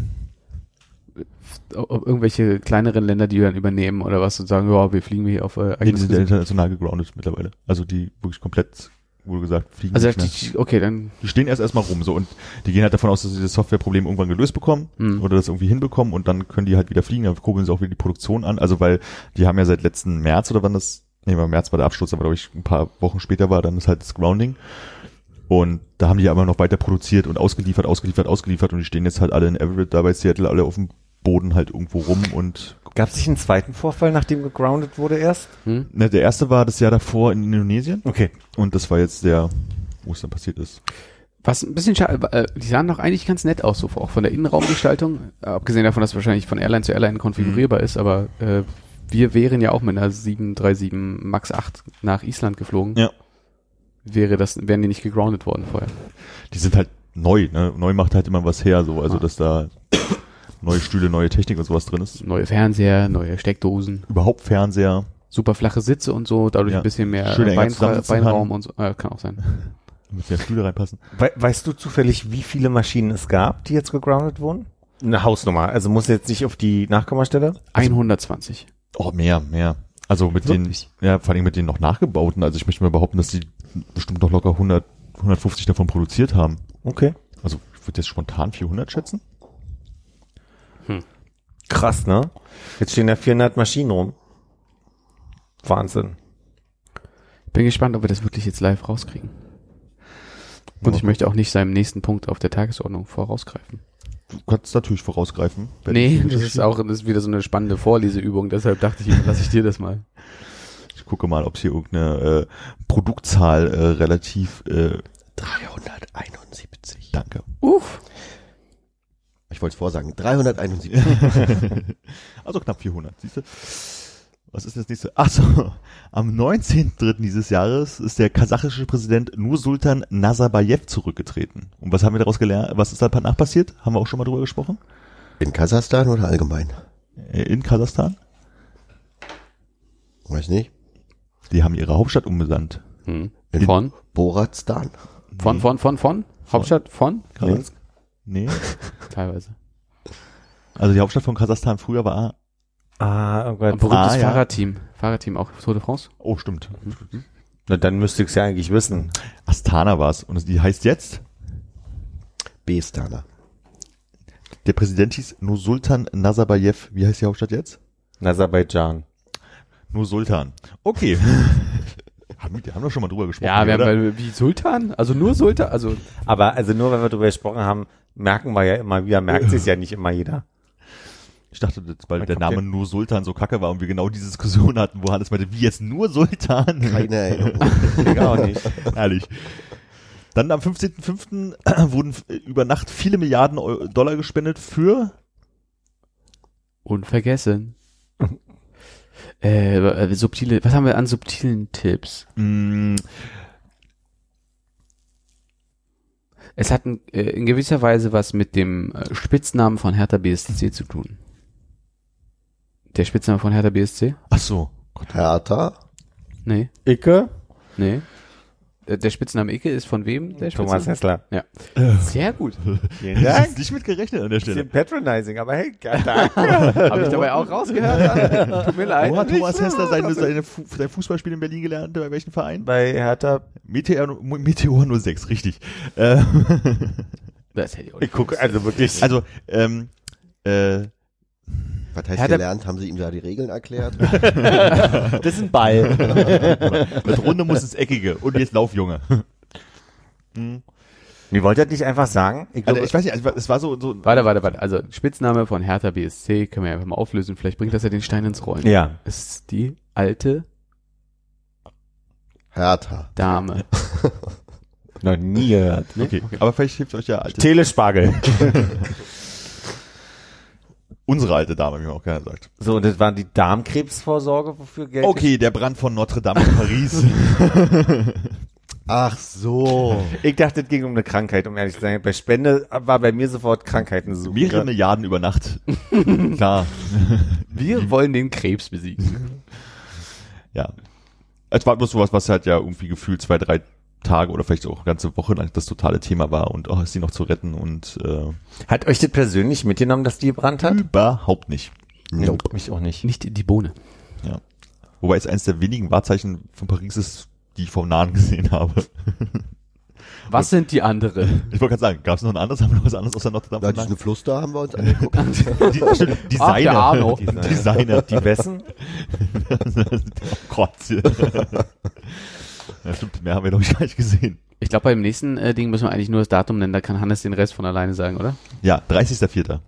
äh, ob irgendwelche kleineren Länder die dann übernehmen oder was und sagen, ja, wir fliegen hier auf äh, Nee, die eigenes sind ja international gegroundet mittlerweile. Also die wirklich komplett, wurde gesagt, fliegen Also nicht mehr. die, okay, dann Die stehen erst erstmal rum so und die gehen halt davon aus, dass sie das Softwareproblem irgendwann gelöst bekommen Hm. oder das irgendwie hinbekommen und dann können die halt wieder fliegen, dann kurbeln sie auch wieder die Produktion an. Also weil die haben ja seit letzten März oder wann das, nee, im März war der Abschluss, aber glaube ich ein paar Wochen später war dann ist halt das Grounding. Und da haben die aber noch weiter produziert und ausgeliefert, ausgeliefert, ausgeliefert und die stehen jetzt halt alle in Everett, da bei Seattle, alle auf dem Boden halt irgendwo rum und Gab es nicht einen zweiten Vorfall, nachdem gegroundet wurde erst? hm? ne, der erste war das Jahr davor in Indonesien Okay. und das war jetzt der, wo es dann passiert ist. Was ein bisschen schade, äh, die sahen doch eigentlich ganz nett aus, so auch von der Innenraumgestaltung, äh, abgesehen davon, dass es wahrscheinlich von Airline zu Airline konfigurierbar ist, aber äh, wir wären ja auch mit einer 737 MAX 8 nach Island geflogen. Ja. Wäre das, wären die nicht gegroundet worden vorher. die sind halt neu, ne? Neu macht halt immer was her, so, also Ah. dass da neue Stühle, neue Technik und sowas drin ist. Neue Fernseher, neue Steckdosen, Überhaupt Fernseher, super flache Sitze und so, dadurch Ja. ein bisschen mehr Schön Bein, Beinraum und so. Äh, kann auch sein. [LAUGHS] damit mehr Stühle reinpassen. We weißt du zufällig, wie viele Maschinen es gab, die jetzt gegroundet wurden? Eine Hausnummer. Also muss jetzt nicht auf die Nachkommastelle. 120. Oh, mehr, mehr. Also mit Wirklich? den, ja, vor allem mit den noch nachgebauten. Also ich möchte mal behaupten, dass die bestimmt noch locker 100, 150 davon produziert haben. Okay. Also ich würde jetzt spontan 400 schätzen. Krass, ne? Jetzt stehen da 400 Maschinen rum. Wahnsinn. Bin gespannt, ob wir das wirklich jetzt live rauskriegen. Und ich möchte auch nicht seinem nächsten Punkt auf der Tagesordnung vorausgreifen. Du kannst natürlich vorausgreifen. Nee, das ist auch das ist wieder so eine spannende Vorleseübung, deshalb dachte ich, lasse ich dir das mal. Ich gucke mal, ob es hier irgendeine äh, Produktzahl äh, relativ, äh, 371. danke. Uff. Ich wollte es vorsagen. 371. [LAUGHS] Also knapp 400, siehst du? Was ist das nächste? Ach so, am 19.3. dieses Jahres ist der kasachische Präsident Nursultan Nazarbayev zurückgetreten. Und was haben wir daraus gelernt? Was ist danach passiert? Haben wir auch schon mal drüber gesprochen? In Kasachstan oder allgemein? Äh, In Kasachstan? Weiß nicht. Die haben ihre Hauptstadt umbenannt. Hm. In Von? Boratstan. Von, von, von, von? Hauptstadt von? Kasachstan? Nee. Teilweise. Also die Hauptstadt von Kasachstan früher war, Ah, oh Ein berühmtes Ah, ja. Fahrradteam. Fahrradteam auch Tour de France. oh stimmt, Na, dann müsste ich es ja eigentlich wissen. Astana war es. Und die heißt jetzt, Bestana. der Präsident hieß Nursultan Nazarbayev. Wie heißt die Hauptstadt jetzt? Aserbaidschan. Nursultan. Okay. [LAUGHS] haben wir, die haben doch schon mal drüber gesprochen. Ja, wir oder? haben wie Sultan? Also nur Sultan? Also Aber also nur, weil wir darüber gesprochen haben, merken wir ja immer wieder, merkt sich ja nicht immer jeder. Ich dachte, weil Man der Name nur Sultan so kacke war und wir genau diese Diskussion hatten, wo Hannes meinte, wie jetzt nur Sultan? Keine Erinnerung. [LAUGHS] Ich auch nicht. Herrlich. Dann am 15.05. [CLEARS THROAT] wurden über Nacht viele Milliarden Dollar gespendet für unvergessen. äh, äh, subtile, was haben wir an subtilen Tipps? mh, Es hat in, äh, in gewisser Weise was mit dem äh, Spitznamen von Hertha BSC zu tun. Der Spitzname von Hertha BSC? ach so. Hertha. Nee, Icke? nee. Der, der Spitzname Icke ist von wem? Der Thomas Spitzname? Hessler. Ja. Sehr gut. Vielen ich Dank. jetzt nicht mit gerechnet an der Stelle. Bisschen patronizing, aber hey, geil, [LAUGHS] danke. Habe ich dabei auch rausgehört? [LAUGHS] Tut mir leid. Wo hat Thomas Hessler so, seine, sein Fußballspiel in Berlin gelernt? Bei welchem Verein? Bei Hertha, Meteor, Meteor 06, richtig. Ähm, Das hätte ich auch ich nicht gucke, also wirklich. also, ähm, äh, Was heißt Hertha- gelernt? Haben sie ihm da die Regeln erklärt? [LAUGHS] das ist ein Ball. [LAUGHS] das Runde muss ins Eckige. Und jetzt lauf, Junge. Wie wollt ihr das nicht einfach sagen? Ich Also glaube, ich weiß nicht, also es war so, so Warte, warte, warte. Also Spitzname von Hertha BSC können wir einfach mal auflösen. Vielleicht bringt das ja den Stein ins Rollen. ja. Es ist die alte Hertha. Dame. Noch nie gehört. Ne? okay. Aber vielleicht hilft euch ja alte, Telespargel. [LAUGHS] unsere alte Dame, wie man auch gerne sagt. So, und das war die Darmkrebsvorsorge, wofür Geld Okay, der Brand von Notre Dame in Paris. [LAUGHS] Ach so. Ich dachte, es ging um eine Krankheit, um ehrlich zu sein. Bei Spende war bei mir sofort Krankheiten so. Mehrere Milliarden über Nacht. [LAUGHS] Klar. Wir wollen den Krebs besiegen. Ja. Es war bloß sowas, was halt ja irgendwie gefühlt zwei, drei Tage oder vielleicht auch ganze Woche lang das totale Thema war und oh, ist sie noch zu retten und äh, Hat euch das persönlich mitgenommen, dass die gebrannt hat? überhaupt nicht. Nope. Mich auch nicht. Nicht die Bohne. Ja. Wobei es eines der wenigen Wahrzeichen von Paris ist, die ich vom Nahen gesehen habe. [LAUGHS] Was sind die anderen? Ich wollte gerade sagen, gab es noch ein anderes, haben wir noch was anderes außer Notre Da Dame? diesen Fluss da haben wir uns angeguckt. [LAUGHS] Die, die Ach, der Seine. Arno. Die Seine. Die Wessen? [LAUGHS] oh Gott. Ja, [LAUGHS] stimmt, mehr haben wir, glaube ich, gar nicht gesehen. Ich glaube, beim nächsten äh, Ding müssen wir eigentlich nur das Datum nennen, da kann Hannes den Rest von alleine sagen, oder? Ja, 30.04.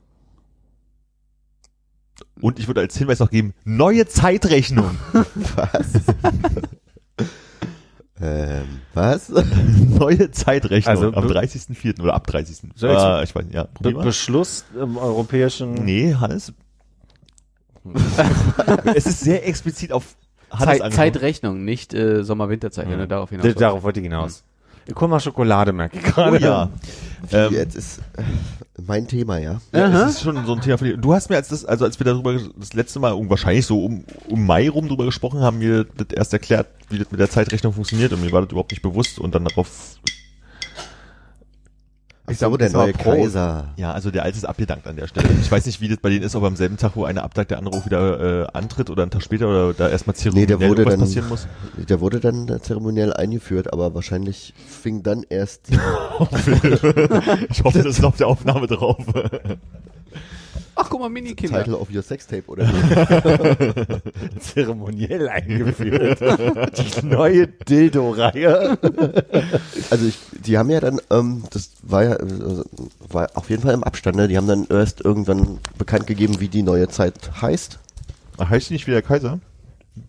Und ich würde als Hinweis noch geben, neue Zeitrechnung. [LAUGHS] Was? [LAUGHS] ähm, was? neue Zeitrechnung Also, am be- 30.04. oder ab 30. Soll ich- Ah, ich weiß nicht, ja. Be mal. Beschluss im europäischen. Nee, Hannes. es ist sehr explizit auf Zeit. Zeitrechnung, nicht äh, Sommer-Winterzeit, wenn du darauf hinaus. Darauf wollte ich hinaus. Ich hol mal Schokolade, merke ich Oh gerade. ja. Wie, Ähm, jetzt ist äh, mein Thema, ja. Ja, Aha. es ist schon so ein Thema für dich. Du hast mir als das, also als wir darüber das letzte Mal um, wahrscheinlich so um, um Mai rum drüber gesprochen haben, mir das erst erklärt, wie das mit der Zeitrechnung funktioniert und mir war das überhaupt nicht bewusst und dann darauf, Ich so, sag, der neue. Kaiser. ja, also der alte ist abgedankt an der Stelle. Ich weiß nicht, wie das bei denen ist, ob am selben Tag, wo einer abdankt, der andere auch wieder äh, antritt oder einen Tag später oder da erstmal Nee, zeremoniell der wurde dann, passieren muss. der wurde dann zeremoniell eingeführt, aber wahrscheinlich fing dann erst [LAUGHS] Ich hoffe, das ist auf der Aufnahme drauf. Ach, guck mal, Minikinder. Title of your Sextape oder wie. [LAUGHS] Zeremoniell eingeführt. Die neue Dildo-Reihe. Also ich, die haben ja dann, ähm, das war ja, äh, war auf jeden Fall im Abstand, ne? Die haben dann erst irgendwann bekannt gegeben, wie die neue Zeit heißt. heißt die nicht wie der Kaiser?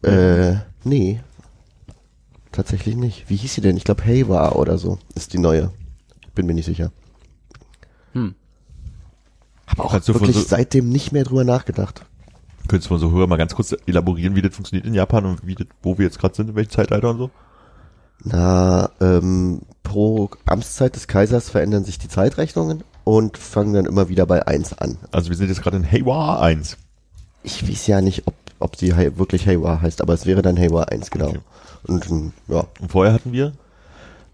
Äh, nee. Tatsächlich nicht. Wie hieß sie denn? Ich glaube Haywa oder so ist die neue. Bin mir nicht sicher. Hm. Hab auch Kannst wirklich so- seitdem nicht mehr drüber nachgedacht. Könntest du von so Hörer mal ganz kurz elaborieren, wie das funktioniert in Japan und wie das, wo wir jetzt gerade sind, in welchem Zeitalter und so? Na, ähm, pro Amtszeit des Kaisers verändern sich die Zeitrechnungen und fangen dann immer wieder bei 1 an. Also wir sind jetzt gerade in Heiwa 1. Ich weiß ja nicht, ob, ob sie wirklich Haywa heißt, aber es wäre dann Haywa 1, genau. Okay. Und ähm, ja, Und vorher hatten wir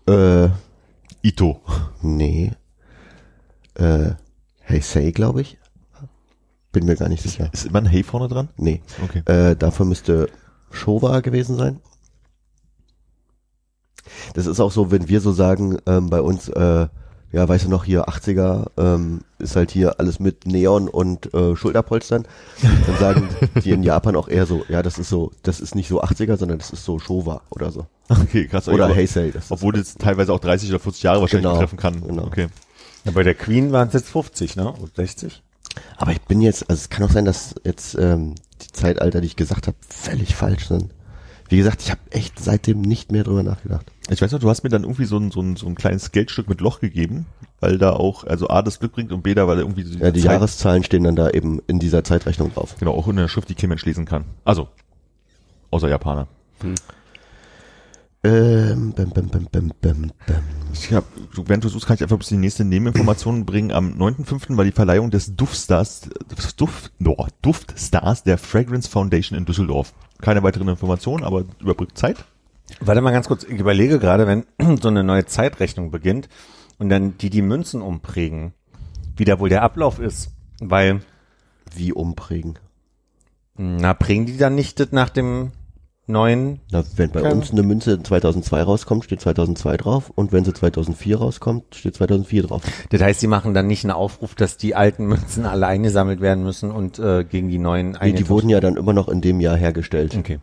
äh, Ito. nee. Äh, Heisei, glaube ich. Bin mir gar nicht sicher. Ist immer ein Hey vorne dran? Nee. Okay. Äh, dafür müsste Showa gewesen sein. Das ist auch so, wenn wir so sagen, ähm, bei uns, äh, ja, weißt du noch, hier 80er ähm, ist halt hier alles mit Neon und äh, Schulterpolstern. Dann sagen die in Japan auch eher so, ja, das ist so, das ist nicht so 80er, sondern das ist so Showa oder so. Okay, krass. Oder aber- Heisei. Das ist Obwohl das teilweise auch 30 oder 40 Jahre wahrscheinlich Genau, treffen kann. genau. Okay. Ja, bei der Queen waren es jetzt 50, ne? Und 60? Aber ich bin jetzt, also es kann auch sein, dass jetzt ähm, die Zeitalter, die ich gesagt habe, völlig falsch sind. Wie gesagt, ich habe echt seitdem nicht mehr drüber nachgedacht. Ich weiß noch, du hast mir dann irgendwie so ein, so ein, so ein kleines Geldstück mit Loch gegeben, weil da auch, also A, das Glück bringt und B, da, weil irgendwie so Ja, die Zeit- Jahreszahlen stehen dann da eben in dieser Zeitrechnung drauf. Genau, auch in der Schrift, die kein Mensch lesen kann. Also, außer Japaner. Ähm, bäm, bäm, bäm, bäm, bäm, bäm. Ich hab, du- während du suchst, kann ich einfach bis die nächste Nebeninformation [CLEARS THROAT] bringen. Am 9.5. war die Verleihung des Duftstars, Duft, no, Duftstars der Fragrance Foundation in Düsseldorf. Keine weiteren Informationen, aber überbrückt Zeit. Warte mal ganz kurz, ich überlege gerade, wenn [CLEARS THROAT] so eine neue Zeitrechnung beginnt und dann die die Münzen umprägen, wie da wohl der Ablauf ist, weil, Wie umprägen. na, prägen die dann nicht das nach dem neuen, Na, wenn bei uns eine Münze 2002 rauskommt, steht 2002 drauf. Und wenn sie 2004 rauskommt, steht 2004 drauf. das heißt, sie machen dann nicht einen Aufruf, dass die alten Münzen alle eingesammelt werden müssen und äh, gegen die neuen Nee, die wurden ja dann immer noch in dem Jahr hergestellt, Okay.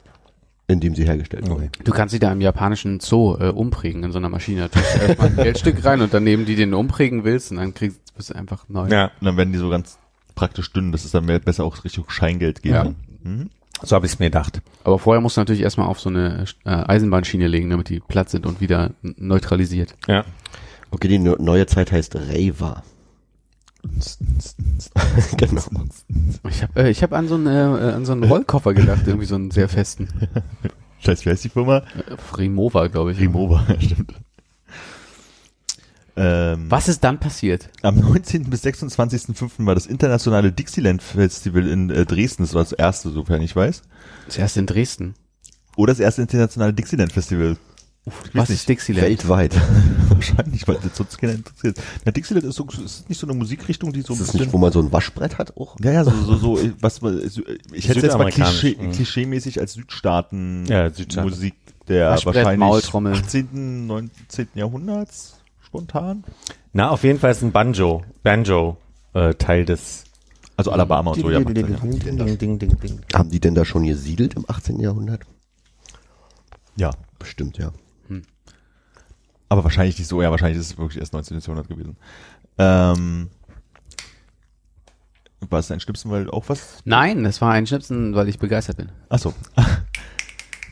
in dem sie hergestellt wurden. okay. Du kannst sie da im japanischen Zoo äh, umprägen in so einer Maschine. Da tust du erstmal ein [LAUGHS] Geldstück rein und daneben die den umprägen willst und dann kriegst du einfach neu. Ja, Und dann werden die so ganz praktisch dünn, dass es dann mehr, besser auch Richtung Scheingeld geht. Ja. Mhm. So habe ich es mir gedacht. Aber vorher musst du natürlich erstmal auf so eine äh, Eisenbahnschiene legen, damit die platt sind und wieder neutralisiert. Ja. Okay, die ne- neue Zeit heißt Reiwa. [LAUGHS] genau. Ich habe äh, ich hab an so einen äh, an so einen Rollkoffer gedacht, irgendwie so einen sehr festen. [LAUGHS] Scheiß, wie heißt die Firma? Äh, Remova, glaube ich. Remova, [LAUGHS] stimmt. Ähm, Was ist dann passiert? Am 19. bis 26.05. war das internationale Dixieland Festival in äh, Dresden. Das war das erste, sofern ich weiß. Das erste in Dresden. Oder das erste internationale Dixieland Festival. Ich Was nicht. ist Dixieland? Weltweit. [LAUGHS] Wahrscheinlich, weil das sonst keiner interessiert. Na, Dixieland ist, so, ist nicht so eine Musikrichtung, die so Ist ein das bisschen... nicht, wo man so ein Waschbrett hat auch? ja, ja, so, so, so, was man, so, ich hätte jetzt mal Klischee, mhm. klischee-mäßig als Südstaaten Ja, Südstaaten. Musik der Waschbrett, wahrscheinlich Maultrommel. 18., 19. Jahrhunderts spontan. Na, auf jeden Fall ist ein Banjo, Banjo äh, Teil des. Also Alabama und so, ja. Haben die denn da schon gesiedelt im 18. Jahrhundert? Ja. Bestimmt, ja. Aber wahrscheinlich nicht so, ja, wahrscheinlich ist es wirklich erst 19. Jahrhundert gewesen. Ähm, war es dein Schnipsen, weil auch was? Nein, das war ein Schnipsen, weil ich begeistert bin. Achso. [LAUGHS]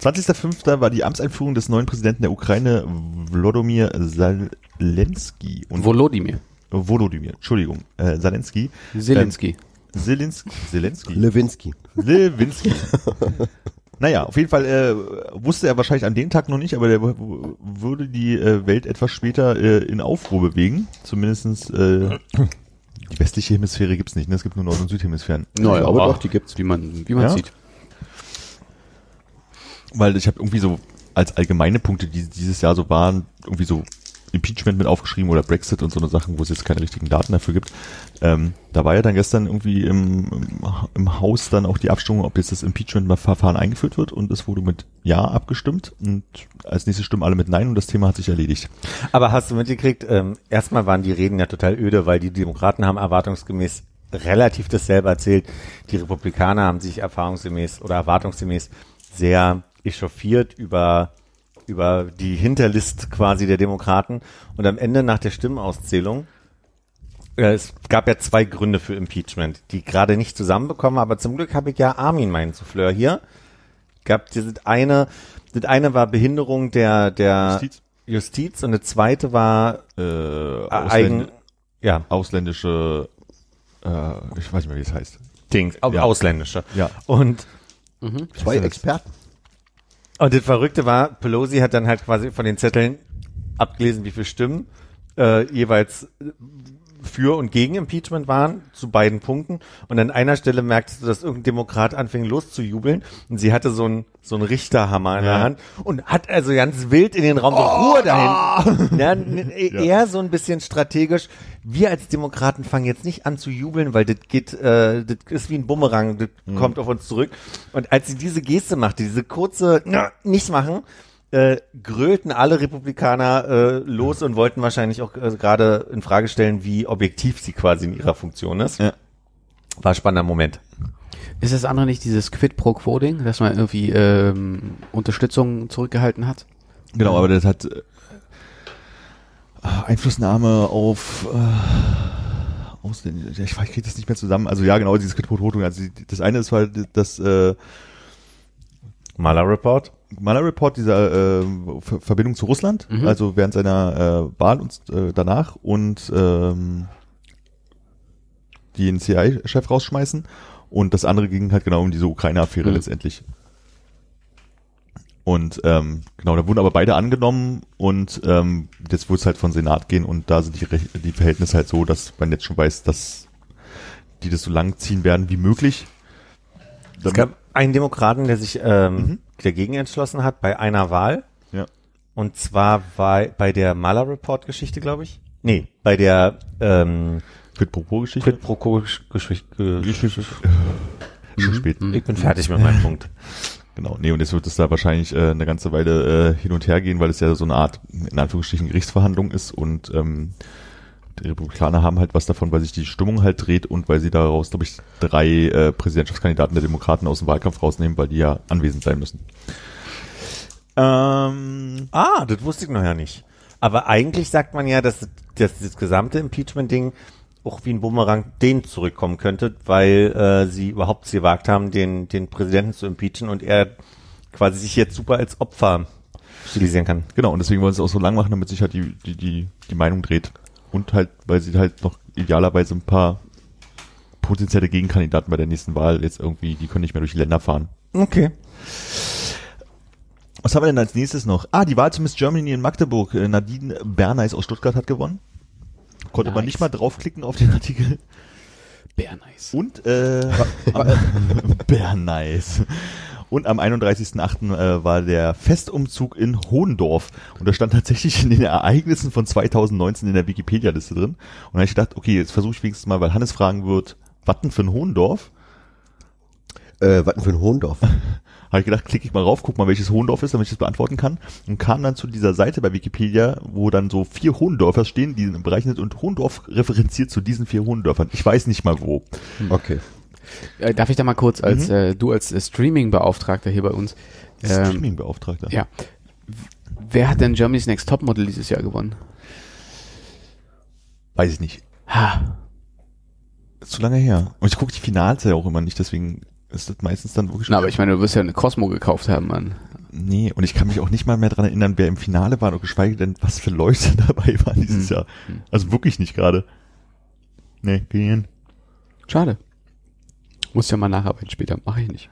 20.05. war die Amtseinführung des neuen Präsidenten der Ukraine, Wlodomir Zelensky. Und Volodymyr. Volodymyr, Entschuldigung, äh, Zelensky. Zelensky. Ähm, Zelensky. Zelensky. Lewinsky. Lewinsky. [LAUGHS] naja, auf jeden Fall äh, wusste er wahrscheinlich an dem Tag noch nicht, aber der würde die äh, Welt etwas später äh, in Aufruhr bewegen. Zumindestens äh, die westliche Hemisphäre gibt's nicht, ne? es gibt nur Nord- und Südhemisphären. Naja, glaube aber doch, die gibt's. Wie man, wie man Ja? sieht. Weil ich habe irgendwie so als allgemeine Punkte, die dieses Jahr so waren, irgendwie so Impeachment mit aufgeschrieben oder Brexit und so eine Sachen, wo es jetzt keine richtigen Daten dafür gibt. Ähm, da war ja dann gestern irgendwie im, im, im Haus dann auch die Abstimmung, ob jetzt das Impeachment-Verfahren eingeführt wird und es wurde mit Ja abgestimmt und als nächstes stimmen alle mit Nein und das Thema hat sich erledigt. Aber hast du mitgekriegt, ähm, erstmal waren die Reden ja total öde, weil die Demokraten haben erwartungsgemäß relativ dasselbe erzählt. Die Republikaner haben sich erfahrungsgemäß oder erwartungsgemäß sehr echauffiert über über die Hinterlist quasi der Demokraten und am Ende nach der Stimmenauszählung äh, es gab ja zwei Gründe für Impeachment, die gerade nicht zusammenbekommen, aber zum Glück habe ich ja Armin, meinen Souffleur hier. Gab das eine, das eine war Behinderung der der Justiz? Justiz und das zweite war Äh, Ausländ eigen, ja, ausländische, äh, ich weiß nicht mehr, wie es heißt. Dings, Ja. ausländische. Ja. Und Zwei Experten. Und das Verrückte war, Pelosi hat dann halt quasi von den Zetteln abgelesen, wie viele Stimmen äh, jeweils für und gegen Impeachment waren, zu beiden Punkten. Und an einer Stelle merktest du, dass irgendein Demokrat anfing loszujubeln und sie hatte so einen so einen Richterhammer in der Ja. Hand und hat also ganz wild in den Raum so Ruhe dahin. Ja, [LAUGHS] n- eher so ein bisschen strategisch. Wir als Demokraten fangen jetzt nicht an zu jubeln, weil das geht, äh, das ist wie ein Bumerang, das kommt auf uns zurück. Und als sie diese Geste machte, diese kurze nicht machen, äh, grölten alle Republikaner äh, los und wollten wahrscheinlich auch äh, gerade in Frage stellen, wie objektiv sie quasi in ihrer Funktion ist. Ja. War ein spannender Moment. Ist das andere nicht dieses Quid pro Quo Ding, dass man irgendwie ähm, Unterstützung zurückgehalten hat? Genau, aber das hat äh, Einflussnahme auf äh, Ausländische. Ich, ich kriege das nicht mehr zusammen. Also ja, genau, dieses Quid-pro-Quo. Also die- das eine ist halt das äh, Maler Report. Mahler Report, dieser äh, Ver Verbindung zu Russland, Mhm. also während seiner äh, Wahl und äh, danach und ähm, den CIA-Chef rausschmeißen. Und das andere ging halt genau um diese Ukraine-Affäre Mhm. letztendlich. Und ähm, genau, da wurden aber beide angenommen und ähm, jetzt wird es halt von Senat gehen und da sind die, Rech die Verhältnisse halt so, dass man jetzt schon weiß, dass die das so lang ziehen werden wie möglich. Es gab einen Demokraten, der sich ähm, Mhm. Dagegen entschlossen hat bei einer Wahl. Ja. Und zwar bei, bei der Maler Report Geschichte, glaube ich. Nee, bei der ähm, Quid pro quo Geschichte. Quid pro Quo Geschichte. Schon spät. Ich bin fertig mit meinem Punkt. Genau, nee, und jetzt wird es da wahrscheinlich äh, eine ganze Weile äh, hin und her gehen, weil es ja so eine Art, in Anführungsstrichen, Gerichtsverhandlung ist und ähm, die Republikaner haben halt was davon, weil sich die Stimmung halt dreht und weil sie daraus, glaube ich, drei äh, Präsidentschaftskandidaten der Demokraten aus dem Wahlkampf rausnehmen, weil die ja anwesend sein müssen. Ähm, Ah, das wusste ich noch ja nicht. Aber eigentlich sagt man ja, dass, dass das gesamte Impeachment-Ding auch wie ein Bumerang denen zurückkommen könnte, weil äh, sie überhaupt es gewagt haben, den, den Präsidenten zu impeachen und er quasi sich jetzt super als Opfer stilisieren kann. genau, und deswegen wollen sie es auch so lang machen, damit sich halt die, die, die, die Meinung dreht. Und halt, weil sie halt noch idealerweise ein paar potenzielle Gegenkandidaten bei der nächsten Wahl jetzt irgendwie, die können nicht mehr durch die Länder fahren. Okay. Was haben wir denn als nächstes noch? Ah, die Wahl zu Miss Germany in Magdeburg. Äh, Nadine Berneis aus Stuttgart hat gewonnen. Konnte man Nice. nicht mal draufklicken auf den Artikel. Nice. Und äh, [LAUGHS] Berneis. Und am 31.08. Äh, war der Festumzug in Hohendorf. Und da stand tatsächlich in den Ereignissen von 2019 in der Wikipedia-Liste drin. Und da habe ich gedacht, okay, jetzt versuche ich wenigstens mal, weil Hannes fragen wird, was denn für ein Hohendorf? Äh, was denn für ein Hohendorf? [LAUGHS] Habe ich gedacht, klicke ich mal rauf, guck mal, welches Hohendorf ist, damit ich das beantworten kann. Und kam dann zu dieser Seite bei Wikipedia, wo dann so vier Hohendörfer stehen, die im Bereich sind. Und Hohendorf referenziert zu diesen vier Hohendörfern. Ich weiß nicht mal wo. Okay. Äh, darf ich da mal kurz als Mhm. äh, du als äh, Streaming-Beauftragter hier bei uns? Ähm, Streaming-Beauftragter. ja. Wer hat denn Germany's Next Topmodel dieses Jahr gewonnen? Weiß ich nicht. Ha. Ist zu lange her. Und ich gucke die Finals ja auch immer nicht, deswegen ist das meistens dann wirklich. Na, aber ich meine, du wirst ja eine Cosmo gekauft haben, Mann. nee, und ich kann mich auch nicht mal mehr dran erinnern, wer im Finale war und geschweige denn, was für Leute [LAUGHS] dabei waren dieses Hm. Jahr. Also wirklich nicht gerade. Nee, gehen. Schade. Muss ja mal nacharbeiten später. Mache ich nicht.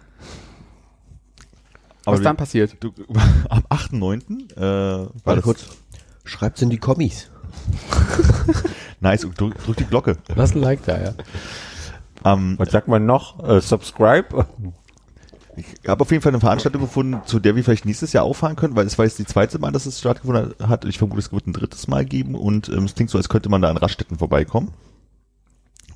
Aber Was dann passiert? du, [LAUGHS] am 8.9. Äh, war Warte das kurz. Schreibt's in die Kommis. [LAUGHS] nice drück, drück die Glocke. Lass ein Like da, ja. Ähm, Was sagt man noch? Äh, subscribe? ich habe auf jeden Fall eine Veranstaltung gefunden, zu der wir vielleicht nächstes Jahr auffahren können, weil es war jetzt die zweite Mal, dass es stattgefunden hat. Ich vermute, es wird ein drittes Mal geben und ähm, es klingt so, als könnte man da an Raststätten vorbeikommen.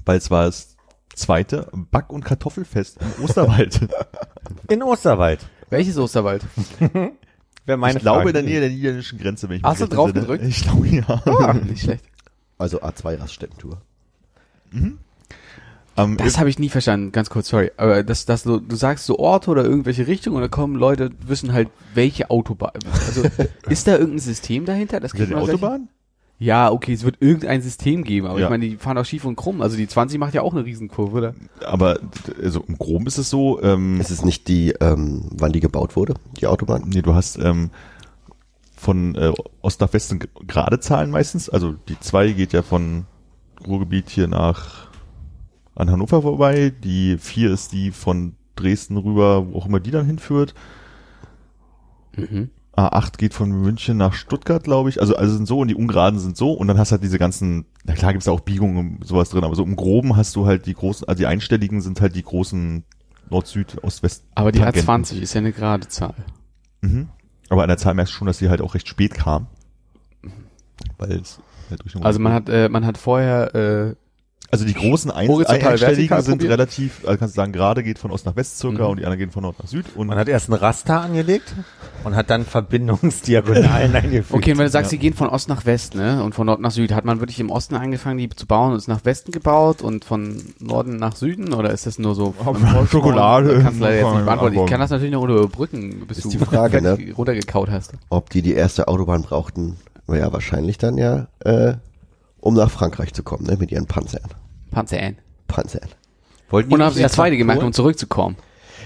Weil es war das zweite Back- und Kartoffelfest im Osterwald. [LAUGHS] In Osterwald. Welches Osterwald? [LAUGHS] Wäre meine ich glaube in der Nähe der niederländischen Grenze, wenn ich Hast mich du recht drauf entsinne. gedrückt? Ich glaube ja. Ah, nicht schlecht. Also A2 Raststätten-Tour. Ähm, Das habe ich nie verstanden, ganz kurz, sorry. Aber das, das du, du sagst so Orte oder irgendwelche Richtungen und da kommen Leute, wissen halt, welche Autobahn. Also [LAUGHS] ist da irgendein System dahinter? Das kriegt man gleich- Autobahn? Ja, okay, es wird irgendein System geben, aber Ja. ich meine, die fahren auch schief und krumm. Also die 20 macht ja auch eine Riesenkurve, oder? Aber also im Groben ist es so, ähm, Ist es nicht die, ähm, wann die gebaut wurde, die Autobahn? nee, du hast ähm, von äh, Ost nach Westen gerade Zahlen meistens. Also die 2 geht ja von Ruhrgebiet hier nach an Hannover vorbei. Die 4 ist die von Dresden rüber, wo auch immer die dann hinführt. Mhm. A8 geht von München nach Stuttgart, glaube ich. Also, also sind so und die Ungeraden sind so und dann hast du halt diese ganzen, na klar gibt's da auch Biegungen und sowas drin, aber so im Groben hast du halt die großen, also die einstelligen sind halt die großen Nord-Süd, Ost-West. Aber die Tangenten. A20 ist ja eine gerade Zahl. Mhm. Aber an der Zahl merkst du schon, dass die halt auch recht spät kam. Weil es halt durch den Also man hat, äh, man hat vorher, äh, also die großen Ein Horizontal, Einstelligen vertikal sind probiert? relativ, also kannst du sagen, gerade geht von Ost nach West circa Mhm. und die anderen gehen von Nord nach Süd und Man hat erst ein Raster angelegt und hat dann Verbindungsdiagonalen [LAUGHS] eingefügt. okay, und wenn du sagst, Ja. sie gehen von Ost nach West, ne, und von Nord nach Süd, hat man wirklich im Osten angefangen, die zu bauen und ist nach Westen gebaut und von Norden nach Süden oder ist das nur so [LAUGHS] Schokolade. Kannst du leider jetzt nicht beantworten. Ich kann das natürlich noch überbrücken, bis Ist du die Frage, ne? runtergekaut hast. Ob die die erste Autobahn brauchten, ja, wahrscheinlich dann ja, äh, um nach Frankreich zu kommen, ne, mit ihren Panzern. Panzer ein. Panzern. Wollten Und dann haben sie die erst zweite gemacht, Polen? um zurückzukommen.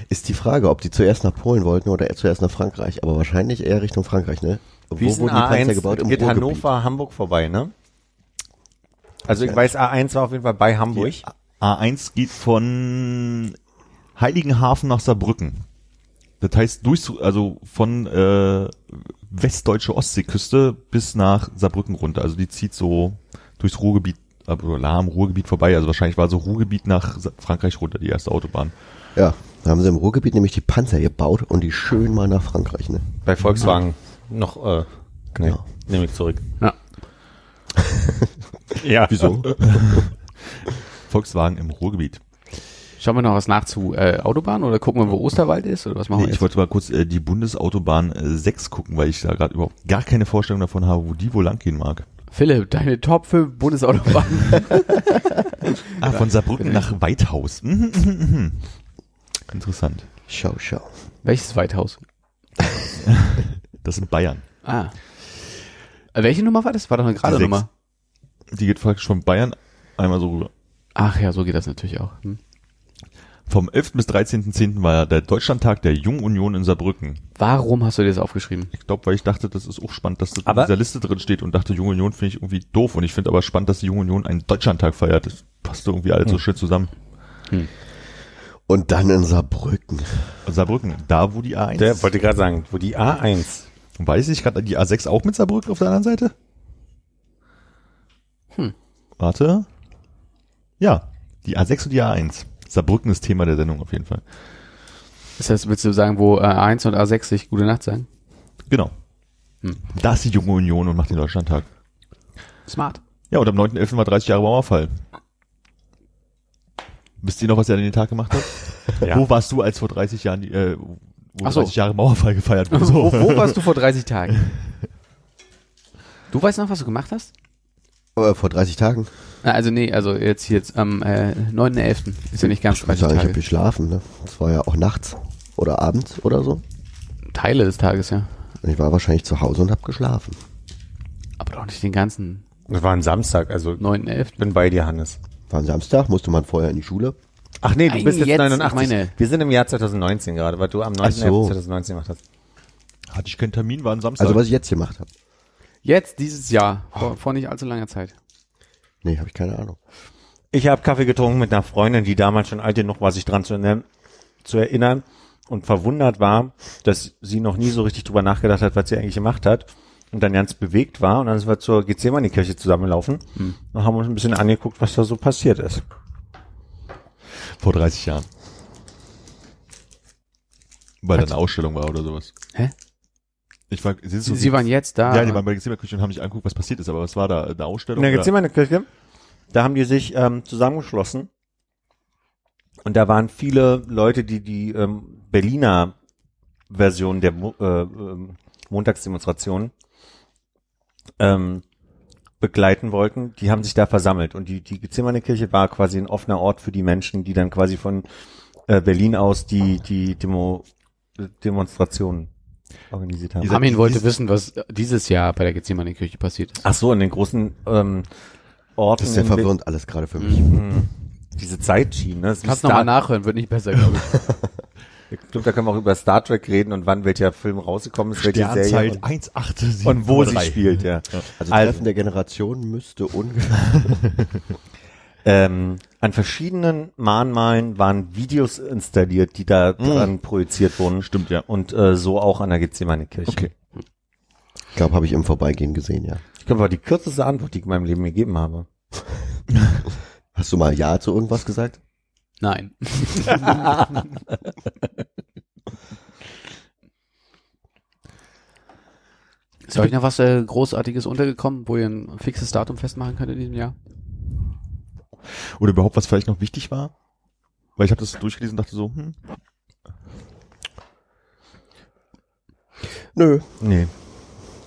Ist die Frage, ob die zuerst nach Polen wollten oder zuerst nach Frankreich, aber wahrscheinlich eher Richtung Frankreich, ne? Wie Wo wurden die Panzer A1? gebaut? Im Geht Ruhrgebiet. Hannover, Hamburg vorbei, ne? Also ich weiß, A1 war auf jeden Fall bei Hamburg. Die A1 geht von Heiligenhafen nach Saarbrücken. Das heißt, durch, also von äh, westdeutsche Ostseeküste bis nach Saarbrücken runter. Also die zieht so durchs Ruhrgebiet, aber nah am Ruhrgebiet vorbei. Also wahrscheinlich war so Ruhrgebiet nach Frankreich runter, die erste Autobahn. Ja, da haben sie im Ruhrgebiet nämlich die Panzer gebaut und die schön mal nach Frankreich, ne? Bei Volkswagen noch, äh, nee, Ja. nehme ich zurück. Ja. [LAUGHS] Ja. Wieso? [LAUGHS] Volkswagen im Ruhrgebiet. Schauen wir noch was nach zu äh, Autobahn oder gucken wir, wo Osterwald ist oder was machen Nee, wir ich jetzt? wollte mal kurz äh, die Bundesautobahn äh, 6 gucken, weil ich da gerade überhaupt gar keine Vorstellung davon habe, wo die wohl langgehen mag. Philipp, deine Top 5 Bundesautobahnen. [LAUGHS] Ah, von Saarbrücken nach Weithaus. Mhm, mhm, mhm. Interessant. Schau, schau. Welches Weithaus? Das sind Bayern. Ah. Welche Nummer war das? War doch eine gerade. Nummer. Die geht praktisch von Bayern einmal so rüber. Ach ja, so geht das natürlich auch. Hm. Vom 11. bis 13.10. war ja der Deutschlandtag der Jungen Union in Saarbrücken. Warum hast du dir das aufgeschrieben? Ich glaube, weil ich dachte, das ist auch spannend, dass das Aber- in dieser Liste drin steht und dachte, Junge Union finde ich irgendwie doof und ich finde aber spannend, dass die Junge Union einen Deutschlandtag feiert. Das passt irgendwie alles so schön zusammen. Und dann in Saarbrücken. Saarbrücken, da wo die A1 Der ist. wollte gerade sagen, wo die A1. Und weiß ich gerade die A6 auch mit Saarbrücken auf der anderen Seite? Hm. Warte. Ja, die A6 und die A1. Saarbrücken ist Thema der Sendung auf jeden Fall. Das heißt, willst du sagen, wo äh, A1 und A6 sich gute Nacht sagen? Genau. Hm. Da ist die junge Union und macht den Deutschlandtag. Smart. Ja, und am 9.11. war 30 Jahre Mauerfall. Wisst ihr noch, was er an den Tag gemacht hat? [LAUGHS] Ja. Wo warst du, als vor 30 Jahren, die, äh, wo Ach so. 30 Jahre Mauerfall gefeiert [LAUGHS] wurde? wo, wo warst du vor 30 Tagen? [LAUGHS] Du weißt noch, was du gemacht hast? Aber vor 30 Tagen. Also nee, also jetzt jetzt am äh, 9.11. Ist ja nicht ganz Ich muss 30 sagen, ich habe Tage. geschlafen. Ne? Das war ja auch nachts oder abends oder so. Teile des Tages, ja. Und ich war wahrscheinlich zu Hause und habe geschlafen. Aber doch nicht den ganzen Das war ein Samstag, also 9.11. bin bei dir, Hannes. War ein Samstag, musste man vorher in die Schule. Ach nee, du Nein, bist jetzt, jetzt, 89. ich meine- Wir sind im Jahr 2019 gerade, weil du am Ach 9.11. so. 2019 gemacht hast. Hatte ich keinen Termin, war ein Samstag. Also was ich jetzt gemacht habe. Jetzt, dieses Jahr, vor, vor nicht allzu langer Zeit. Nee, habe ich keine Ahnung. Ich habe Kaffee getrunken mit einer Freundin, die damals schon alt genug war, sich dran zu, erinnern- zu erinnern und verwundert war, dass sie noch nie so richtig drüber nachgedacht hat, was sie eigentlich gemacht hat und dann ganz bewegt war und dann sind wir zur Gethsemane-Kirche zusammengelaufen Hm. und haben uns ein bisschen angeguckt, was da so passiert ist. vor 30 Jahren. Weil da eine Ausstellung war oder sowas. Hä? Ich war, sie, Sie, Sie waren jetzt da. Ja, die waren bei der Gizimmerküche und haben sich angeguckt, was passiert ist, aber was war da? Eine Ausstellung? In der? Gethsemane-Kirche, da haben die sich ähm, zusammengeschlossen und da waren viele Leute, die die ähm, Berliner Version der Mo äh, ähm, Montagsdemonstration ähm, begleiten wollten, die haben sich da versammelt und die, die Gethsemane-Kirche war quasi ein offener Ort für die Menschen, die dann quasi von äh, Berlin aus die, die Demo Demonstrationen organisiert haben. Armin wollte dieses- wissen, was dieses Jahr bei der Gethsemane-Kirche passiert ist. Ach so, in den großen ähm, Orten. Das ist Be- verwirrend alles gerade für mich. Mhm. Diese Zeitschienen, ne? Kannst Star- nochmal nachhören, wird nicht besser, glaube ich. [LAUGHS] Ich glaube, da können wir auch über Star Trek reden und wann welcher Film rausgekommen ist, welche Serie Sternzeit und, 187. und wo sie spielt, ja. Also, Also- Treffen der Generation müsste ungefähr. [LAUGHS] [LAUGHS] Ähm, an verschiedenen Mahnmalen waren Videos installiert, die da dran projiziert wurden. Stimmt, ja. Und äh, so auch an der Gethsemane-Kirche. Okay. Ich glaube, habe ich im Vorbeigehen gesehen, ja. Ich glaube, war die kürzeste Antwort, die ich in meinem Leben gegeben habe. [LAUGHS] Hast du mal Ja zu irgendwas gesagt? Nein. Ist euch noch was äh, Großartiges untergekommen, wo ihr ein fixes Datum festmachen könnt in diesem Jahr? Oder überhaupt, was vielleicht noch wichtig war? Weil ich habe das durchgelesen und dachte so, hm, Nö. Nee.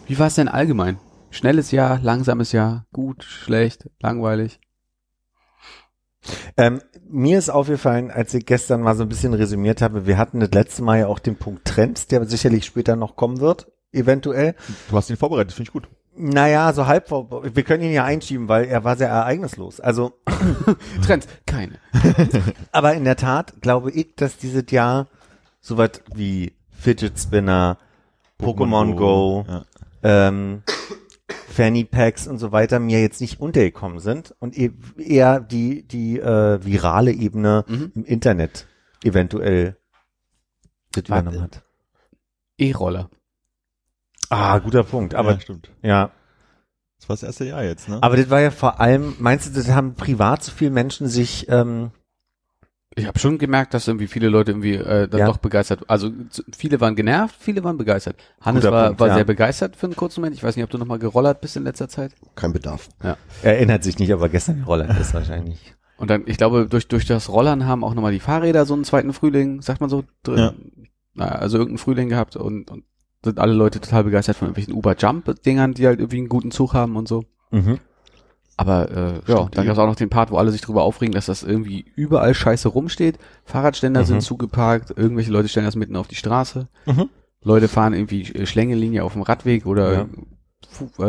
Wie war es denn allgemein? Schnelles Jahr, langsames Jahr, gut, schlecht, langweilig? Ähm, mir ist aufgefallen, als ich gestern mal so ein bisschen resümiert habe, wir hatten das letzte Mal ja auch den Punkt Trends, der sicherlich später noch kommen wird, eventuell. du hast ihn vorbereitet, finde ich gut. Naja, so halb, vor- wir können ihn ja einschieben, weil er war sehr ereignislos. Also, [LAUGHS] Trends, keine. [LAUGHS] aber in der Tat glaube ich, dass dieses Jahr sowas wie Fidget Spinner, Pokémon Go, Ja. ähm, Fanny Packs und so weiter mir jetzt nicht untergekommen sind und e- eher die, die äh, virale Ebene Mhm. im Internet eventuell übernommen hat. E-Roller. Ah, guter Punkt. Aber ja, stimmt. ja, Das war das erste Jahr jetzt, ne? aber das war ja vor allem, meinst du, das haben privat so viele Menschen sich ähm, Ich habe schon gemerkt, dass irgendwie viele Leute irgendwie äh, dann Ja. doch begeistert. Also viele waren genervt, viele waren begeistert. Hannes Guter war, Punkt, war ja. sehr begeistert für einen kurzen Moment. Ich weiß nicht, ob du noch mal gerollert bist in letzter Zeit. Kein Bedarf. erinnert sich nicht, aber gestern Roller ist wahrscheinlich. Und dann, ich glaube, durch durch das Rollern haben auch nochmal die Fahrräder so einen zweiten Frühling, sagt man so, drin. Ja. Naja, also irgendeinen Frühling gehabt und, und sind alle Leute total begeistert von irgendwelchen Uber-Jump-Dingern, die halt irgendwie einen guten Zug haben und so. Mhm. Aber äh, ja, dann gab es auch noch den Part, wo alle sich drüber aufregen, dass das irgendwie überall scheiße rumsteht. Fahrradständer Mhm. sind zugeparkt, irgendwelche Leute stellen das mitten auf die Straße. Mhm. Leute fahren irgendwie äh, Schlängelinie auf dem Radweg oder Ja.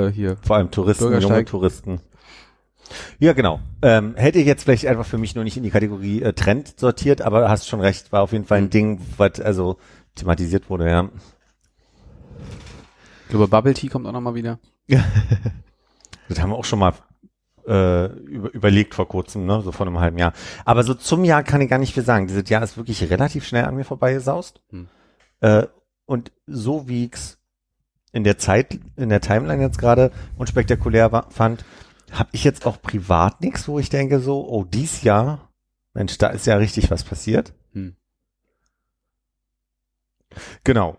Äh, hier. Vor allem Touristen, junge. Touristen. Ja, genau. Ähm, hätte ich jetzt vielleicht einfach für mich nur nicht in die Kategorie äh, Trend sortiert, aber hast schon recht, war auf jeden Fall ein Ding, was also thematisiert wurde, ja. Ich glaube, Bubble Tea kommt auch nochmal wieder. [LAUGHS] Das haben wir auch schon mal äh, über, überlegt vor kurzem, ne, so vor einem halben Jahr. Aber so zum Jahr kann ich gar nicht viel sagen. Dieses Jahr ist wirklich relativ schnell an mir vorbeigesaust. Hm. Äh, und so wie ich's in der Zeit, in der Timeline jetzt gerade unspektakulär wa- fand, habe ich jetzt auch privat nichts, wo ich denke so, oh, dies Jahr, Mensch, da ist ja richtig was passiert. Hm. Genau.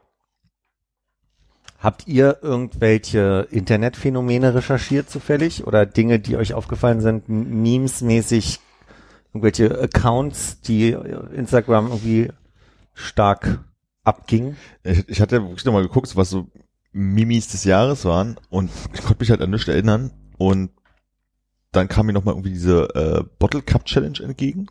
Habt ihr irgendwelche Internetphänomene recherchiert zufällig oder Dinge, die euch aufgefallen sind, memesmäßig, irgendwelche Accounts, die Instagram irgendwie stark abgingen? Ich, ich hatte wirklich nochmal geguckt, was so Mimis des Jahres waren und ich konnte mich halt an nichts erinnern und dann kam mir nochmal irgendwie diese äh, Bottle Cup Challenge entgegen,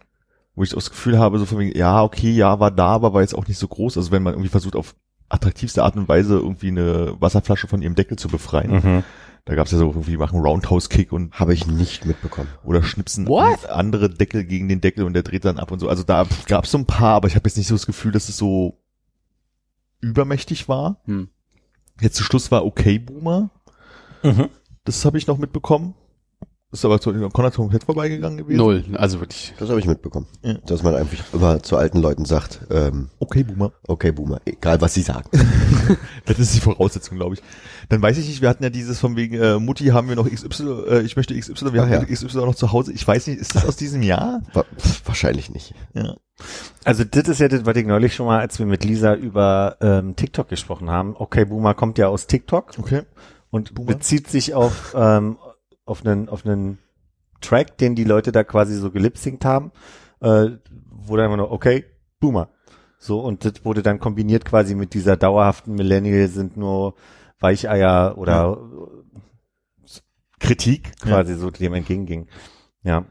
wo ich so das Gefühl habe, so von wegen, ja, okay, ja, war da, aber war jetzt auch nicht so groß. Also wenn man irgendwie versucht, auf attraktivste Art und Weise irgendwie eine Wasserflasche von ihrem Deckel zu befreien. Da gab's ja so irgendwie, machen Roundhouse Kick und Habe ich nicht mitbekommen. oder schnipsen What? andere Deckel gegen den Deckel und der dreht dann ab und so. Also da gab's so ein paar, aber ich habe jetzt nicht so das Gefühl, dass es so übermächtig war. Hm. Jetzt zu Schluss war okay Boomer. Mhm. Das habe ich noch mitbekommen. Ist aber zu Konrad komplett vorbeigegangen gewesen. Null, also wirklich. Das habe ich mitbekommen. Ja. Dass man einfach immer zu alten Leuten sagt, ähm, Okay Boomer. okay, Boomer, egal was sie sagen. [LAUGHS] Das ist die Voraussetzung, glaube ich. Dann weiß ich nicht, wir hatten ja dieses von wegen äh, Mutti haben wir noch XY, äh, ich möchte XY, wir Ach haben ja. XY auch noch zu Hause. Ich weiß nicht, ist das aus diesem Jahr? Wa- pf, Wahrscheinlich nicht. Ja. Also das ist ja das, was ich neulich schon mal, als wir mit Lisa über ähm, TikTok gesprochen haben. Okay, Boomer kommt ja aus TikTok Okay. und Boomer. bezieht sich auf ähm, auf einen auf einen Track, den die Leute da quasi so gelipsingt haben, äh, wo dann immer nur okay, Boomer. So und das wurde dann kombiniert quasi mit dieser dauerhaften Millennial sind nur Weicheier oder äh, Kritik quasi so die dem entgegenging. Ja.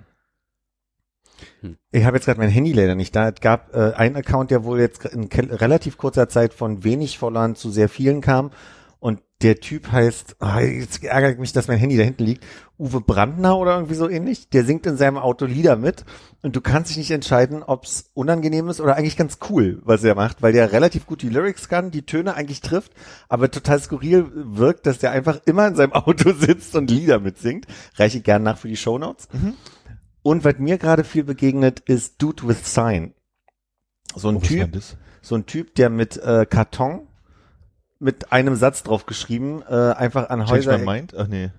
Hm. Ich habe jetzt gerade mein Handy leider nicht da. Es gab äh, einen Account, der wohl jetzt in relativ kurzer Zeit von wenig Followern zu sehr vielen kam. Und der Typ heißt, ah, jetzt ärgert mich, dass mein Handy da hinten liegt, Uwe Brandner oder irgendwie so ähnlich. Der singt in seinem Auto Lieder mit und du kannst dich nicht entscheiden, ob's unangenehm ist oder eigentlich ganz cool, was er macht, weil der relativ gut die Lyrics kann, die Töne eigentlich trifft, aber total skurril wirkt, dass der einfach immer in seinem [LAUGHS] Auto sitzt und Lieder mitsingt. Reiche ich gern nach für die Shownotes. Und was mir gerade viel begegnet, ist Dude with Sign. So ein Oh, Typ, so ein Typ, der mit äh, Karton mit einem Satz drauf geschrieben, äh, einfach an Change Häuser. my mind? Ach nee.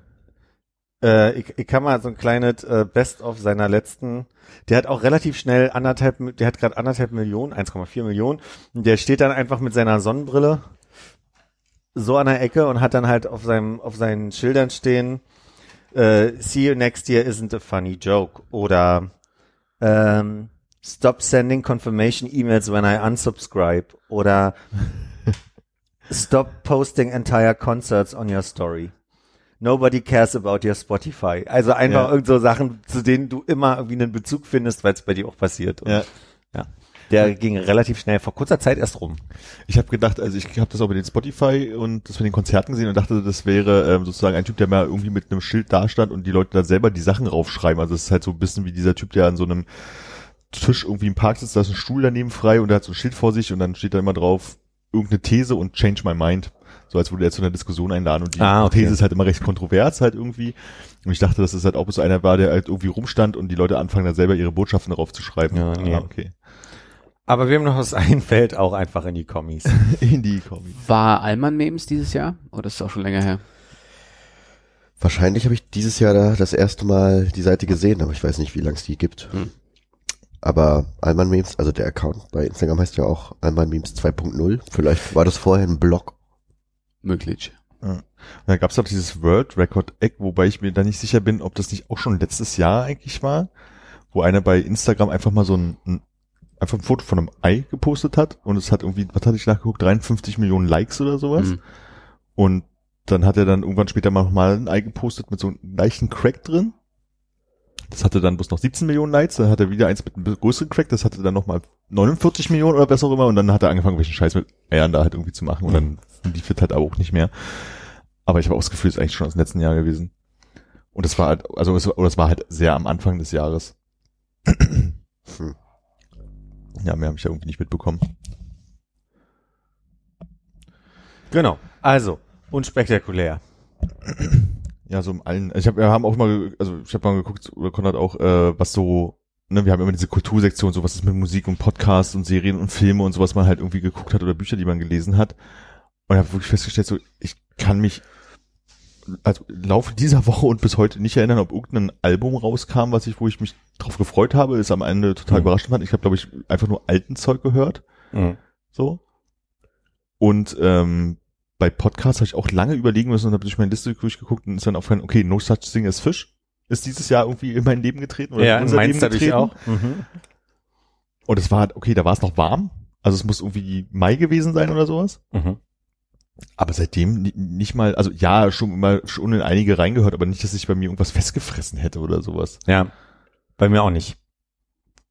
Äh, ich, ich kann mal so ein kleines äh, Best-of seiner letzten. Der hat auch relativ schnell anderthalb, der hat gerade anderthalb Millionen, 1,4 Millionen. Und der steht dann einfach mit seiner Sonnenbrille so an der Ecke und hat dann halt auf seinem, auf seinen Schildern stehen, äh, see you next year isn't a funny joke oder ähm, stop sending confirmation emails when I unsubscribe oder stop posting entire concerts on your story. Nobody cares about your Spotify. Also einfach Ja. irgend so Sachen, zu denen du immer irgendwie einen Bezug findest, weil es bei dir auch passiert. Und Ja. ja. Der ging relativ schnell, vor kurzer Zeit erst rum. Ich habe gedacht, also ich habe das auch mit den Spotify und das mit den Konzerten gesehen und dachte, das wäre ähm, sozusagen ein Typ, der mal irgendwie mit einem Schild dastand und die Leute da selber die Sachen raufschreiben. Also es ist halt so ein bisschen wie dieser Typ, der an so einem Tisch irgendwie im Park sitzt, da ist ein Stuhl daneben frei und der hat so ein Schild vor sich und dann steht da immer drauf irgendeine These und change my mind. So als würde er zu einer Diskussion einladen und die Ah, okay. These ist halt immer recht kontrovers halt irgendwie. Und ich dachte, dass es halt auch so einer war, der halt irgendwie rumstand und die Leute anfangen da selber ihre Botschaften darauf zu schreiben. Ja, nee. Ah, okay. Aber wem noch was [LAUGHS] einfällt, auch einfach in die Kommis. [LAUGHS] In die Kombi. War Allmann Memes dieses Jahr? Oder ist es auch schon länger her? Wahrscheinlich habe ich dieses Jahr da das erste Mal die Seite gesehen, aber ich weiß nicht, wie lange es die gibt. Hm. Aber Alman Memes, also der Account bei Instagram heißt ja auch Alman Memes 2.0. Vielleicht war das vorher ein Blog. Möglich. Und dann gab's doch dieses World Record Egg, wobei ich mir da nicht sicher bin, ob das nicht auch schon letztes Jahr eigentlich war, wo einer bei Instagram einfach mal so ein, ein einfach ein Foto von einem Ei gepostet hat und es hat irgendwie, was hatte ich nachgeguckt, 53 Millionen Likes oder sowas. Mhm. Und dann hat er dann irgendwann später mal nochmal ein Ei gepostet mit so einem leichten Crack drin. Das hatte dann bloß noch 17 Millionen Likes, dann hat er wieder eins mit einem größeren Crack, das hatte dann nochmal 49 Millionen oder was auch immer und dann hat er angefangen, welchen Scheiß mit Eiern da halt irgendwie zu machen und dann lief es halt aber auch nicht mehr. Aber ich habe auch das Gefühl, es ist eigentlich schon aus dem letzten Jahr gewesen. Und das war halt, also es, oder es war halt sehr am Anfang des Jahres. Hm. Ja, mehr habe ich ja irgendwie nicht mitbekommen. Genau. Also, unspektakulär. Ja, so im allen. Ich habe, wir haben auch mal, also ich habe mal geguckt, oder Konrad auch, äh, was so, ne, wir haben immer diese Kultursektion, so was ist mit Musik und Podcasts und Serien und Filme und so, was man halt irgendwie geguckt hat oder Bücher, die man gelesen hat. Und ich habe wirklich festgestellt, so, ich kann mich also im Laufe dieser Woche und bis heute nicht erinnern, ob irgendein Album rauskam, was ich, wo ich mich drauf gefreut habe, ist am Ende total Mhm. überrascht fand. Ich habe, glaube ich, einfach nur alten Zeug gehört. Mhm. So. Und ähm, bei Podcasts habe ich auch lange überlegen müssen und habe durch meine Liste durchgeguckt und ist dann aufgefallen, okay, No Such Thing as Fish ist dieses Jahr irgendwie in mein Leben getreten oder Ja, in unser Leben getreten. auch? Mhm. Und es war, okay, da war es noch warm. Also es muss irgendwie Mai gewesen sein oder sowas. Mhm. Aber seitdem ni- nicht mal, also ja, schon immer schon in einige reingehört, aber nicht, dass ich bei mir irgendwas festgefressen hätte oder sowas. Ja. Bei mir auch nicht.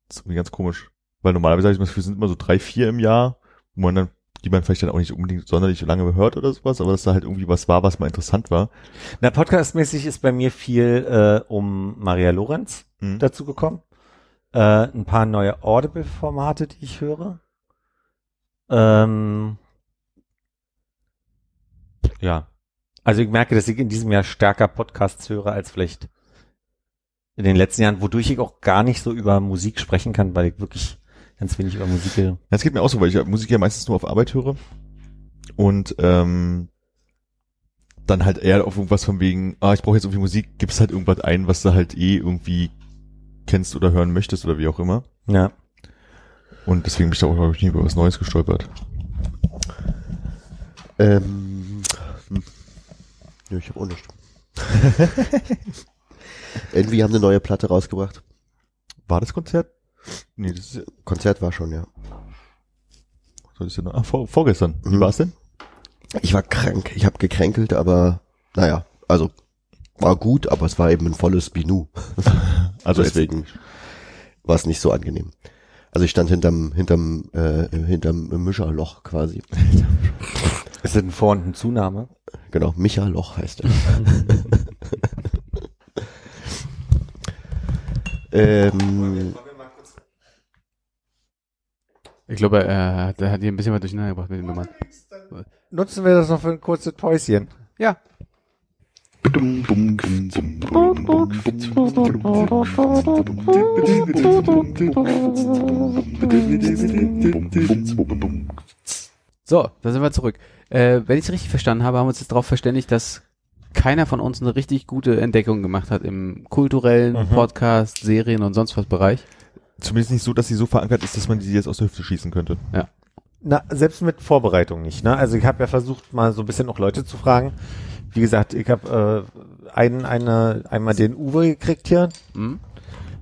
Das ist irgendwie ganz komisch. Weil normalerweise habe ich das Gefühl, es sind immer so drei, vier im Jahr, wo man dann, die man vielleicht dann auch nicht unbedingt sonderlich lange hört oder sowas, aber dass da halt irgendwie was war, was mal interessant war. Na, podcastmäßig ist bei mir viel äh, um Maria Lorenz Mhm. dazu gekommen. Äh, ein paar neue Audible-Formate, die ich höre. Ähm, ja. Also ich merke, dass ich in diesem Jahr stärker Podcasts höre als vielleicht in den letzten Jahren, wodurch ich auch gar nicht so über Musik sprechen kann, weil ich wirklich ganz wenig über Musik höre. Das geht mir auch so, weil ich Musik ja meistens nur auf Arbeit höre. Und ähm, dann halt eher auf irgendwas von wegen, ah, ich brauche jetzt irgendwie Musik, gibst halt irgendwas ein, was du halt eh irgendwie kennst oder hören möchtest oder wie auch immer. Ja. Und deswegen bin ich da auch, glaube ich, nie über was Neues gestolpert. Ähm, hm. ja, ich habe auch nichts. [LAUGHS] Irgendwie haben eine neue Platte rausgebracht. War das Konzert? Nee, das ist ja, Konzert war schon, ja. was ist denn? Ah, vor, vorgestern. Wie Mhm. war's denn? Ich war krank. Ich habe gekränkelt, aber naja, also war gut, aber es war eben ein volles Binu. [LAUGHS] Also Deswegen war es nicht so angenehm. Also ich stand hinterm, hinterm, äh, hinterm Mischerloch quasi. [LAUGHS] Ist das ein Vor- und ein Zunahme? Genau, Micha Loch heißt er. [LAUGHS] ähm, Ich glaube, er hat, er hat hier ein bisschen was durcheinander gebracht mit den Nummern. Nutzen wir das noch für ein kurzes Päuschen. Ja. So, da sind wir zurück. Äh, wenn ich es richtig verstanden habe, haben wir uns jetzt darauf verständigt, dass keiner von uns eine richtig gute Entdeckung gemacht hat im kulturellen Mhm. Podcast, Serien und sonst was Bereich. Zumindest nicht so, dass sie so verankert ist, dass man sie jetzt aus der Hüfte schießen könnte. Na, selbst mit Vorbereitung nicht. Ne? Also ich habe ja versucht, mal so ein bisschen auch Leute zu fragen. Wie gesagt, ich habe äh, einen, eine, einmal den Uwe gekriegt hier Hm?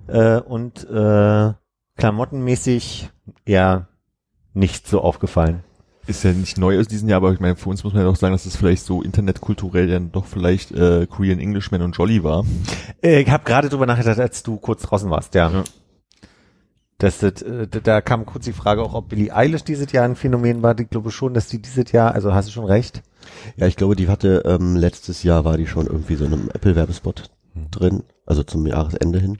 äh, und äh, klamottenmäßig eher nicht so aufgefallen. Ist ja nicht neu aus diesem Jahr, aber ich meine, für uns muss man ja doch sagen, dass es vielleicht so internetkulturell dann doch vielleicht äh, Korean Englishman und Jolly war. Äh, ich habe gerade drüber nachgedacht, als du kurz draußen warst, ja. Ja. Das, das, äh, da kam kurz die Frage auch, ob Billie Eilish dieses Jahr ein Phänomen war. Ich glaube schon, dass die dieses Jahr, also hast du schon recht. ja, ich glaube, die hatte ähm, letztes Jahr war die schon irgendwie so in einem Apple-Werbespot drin, also zum Jahresende hin.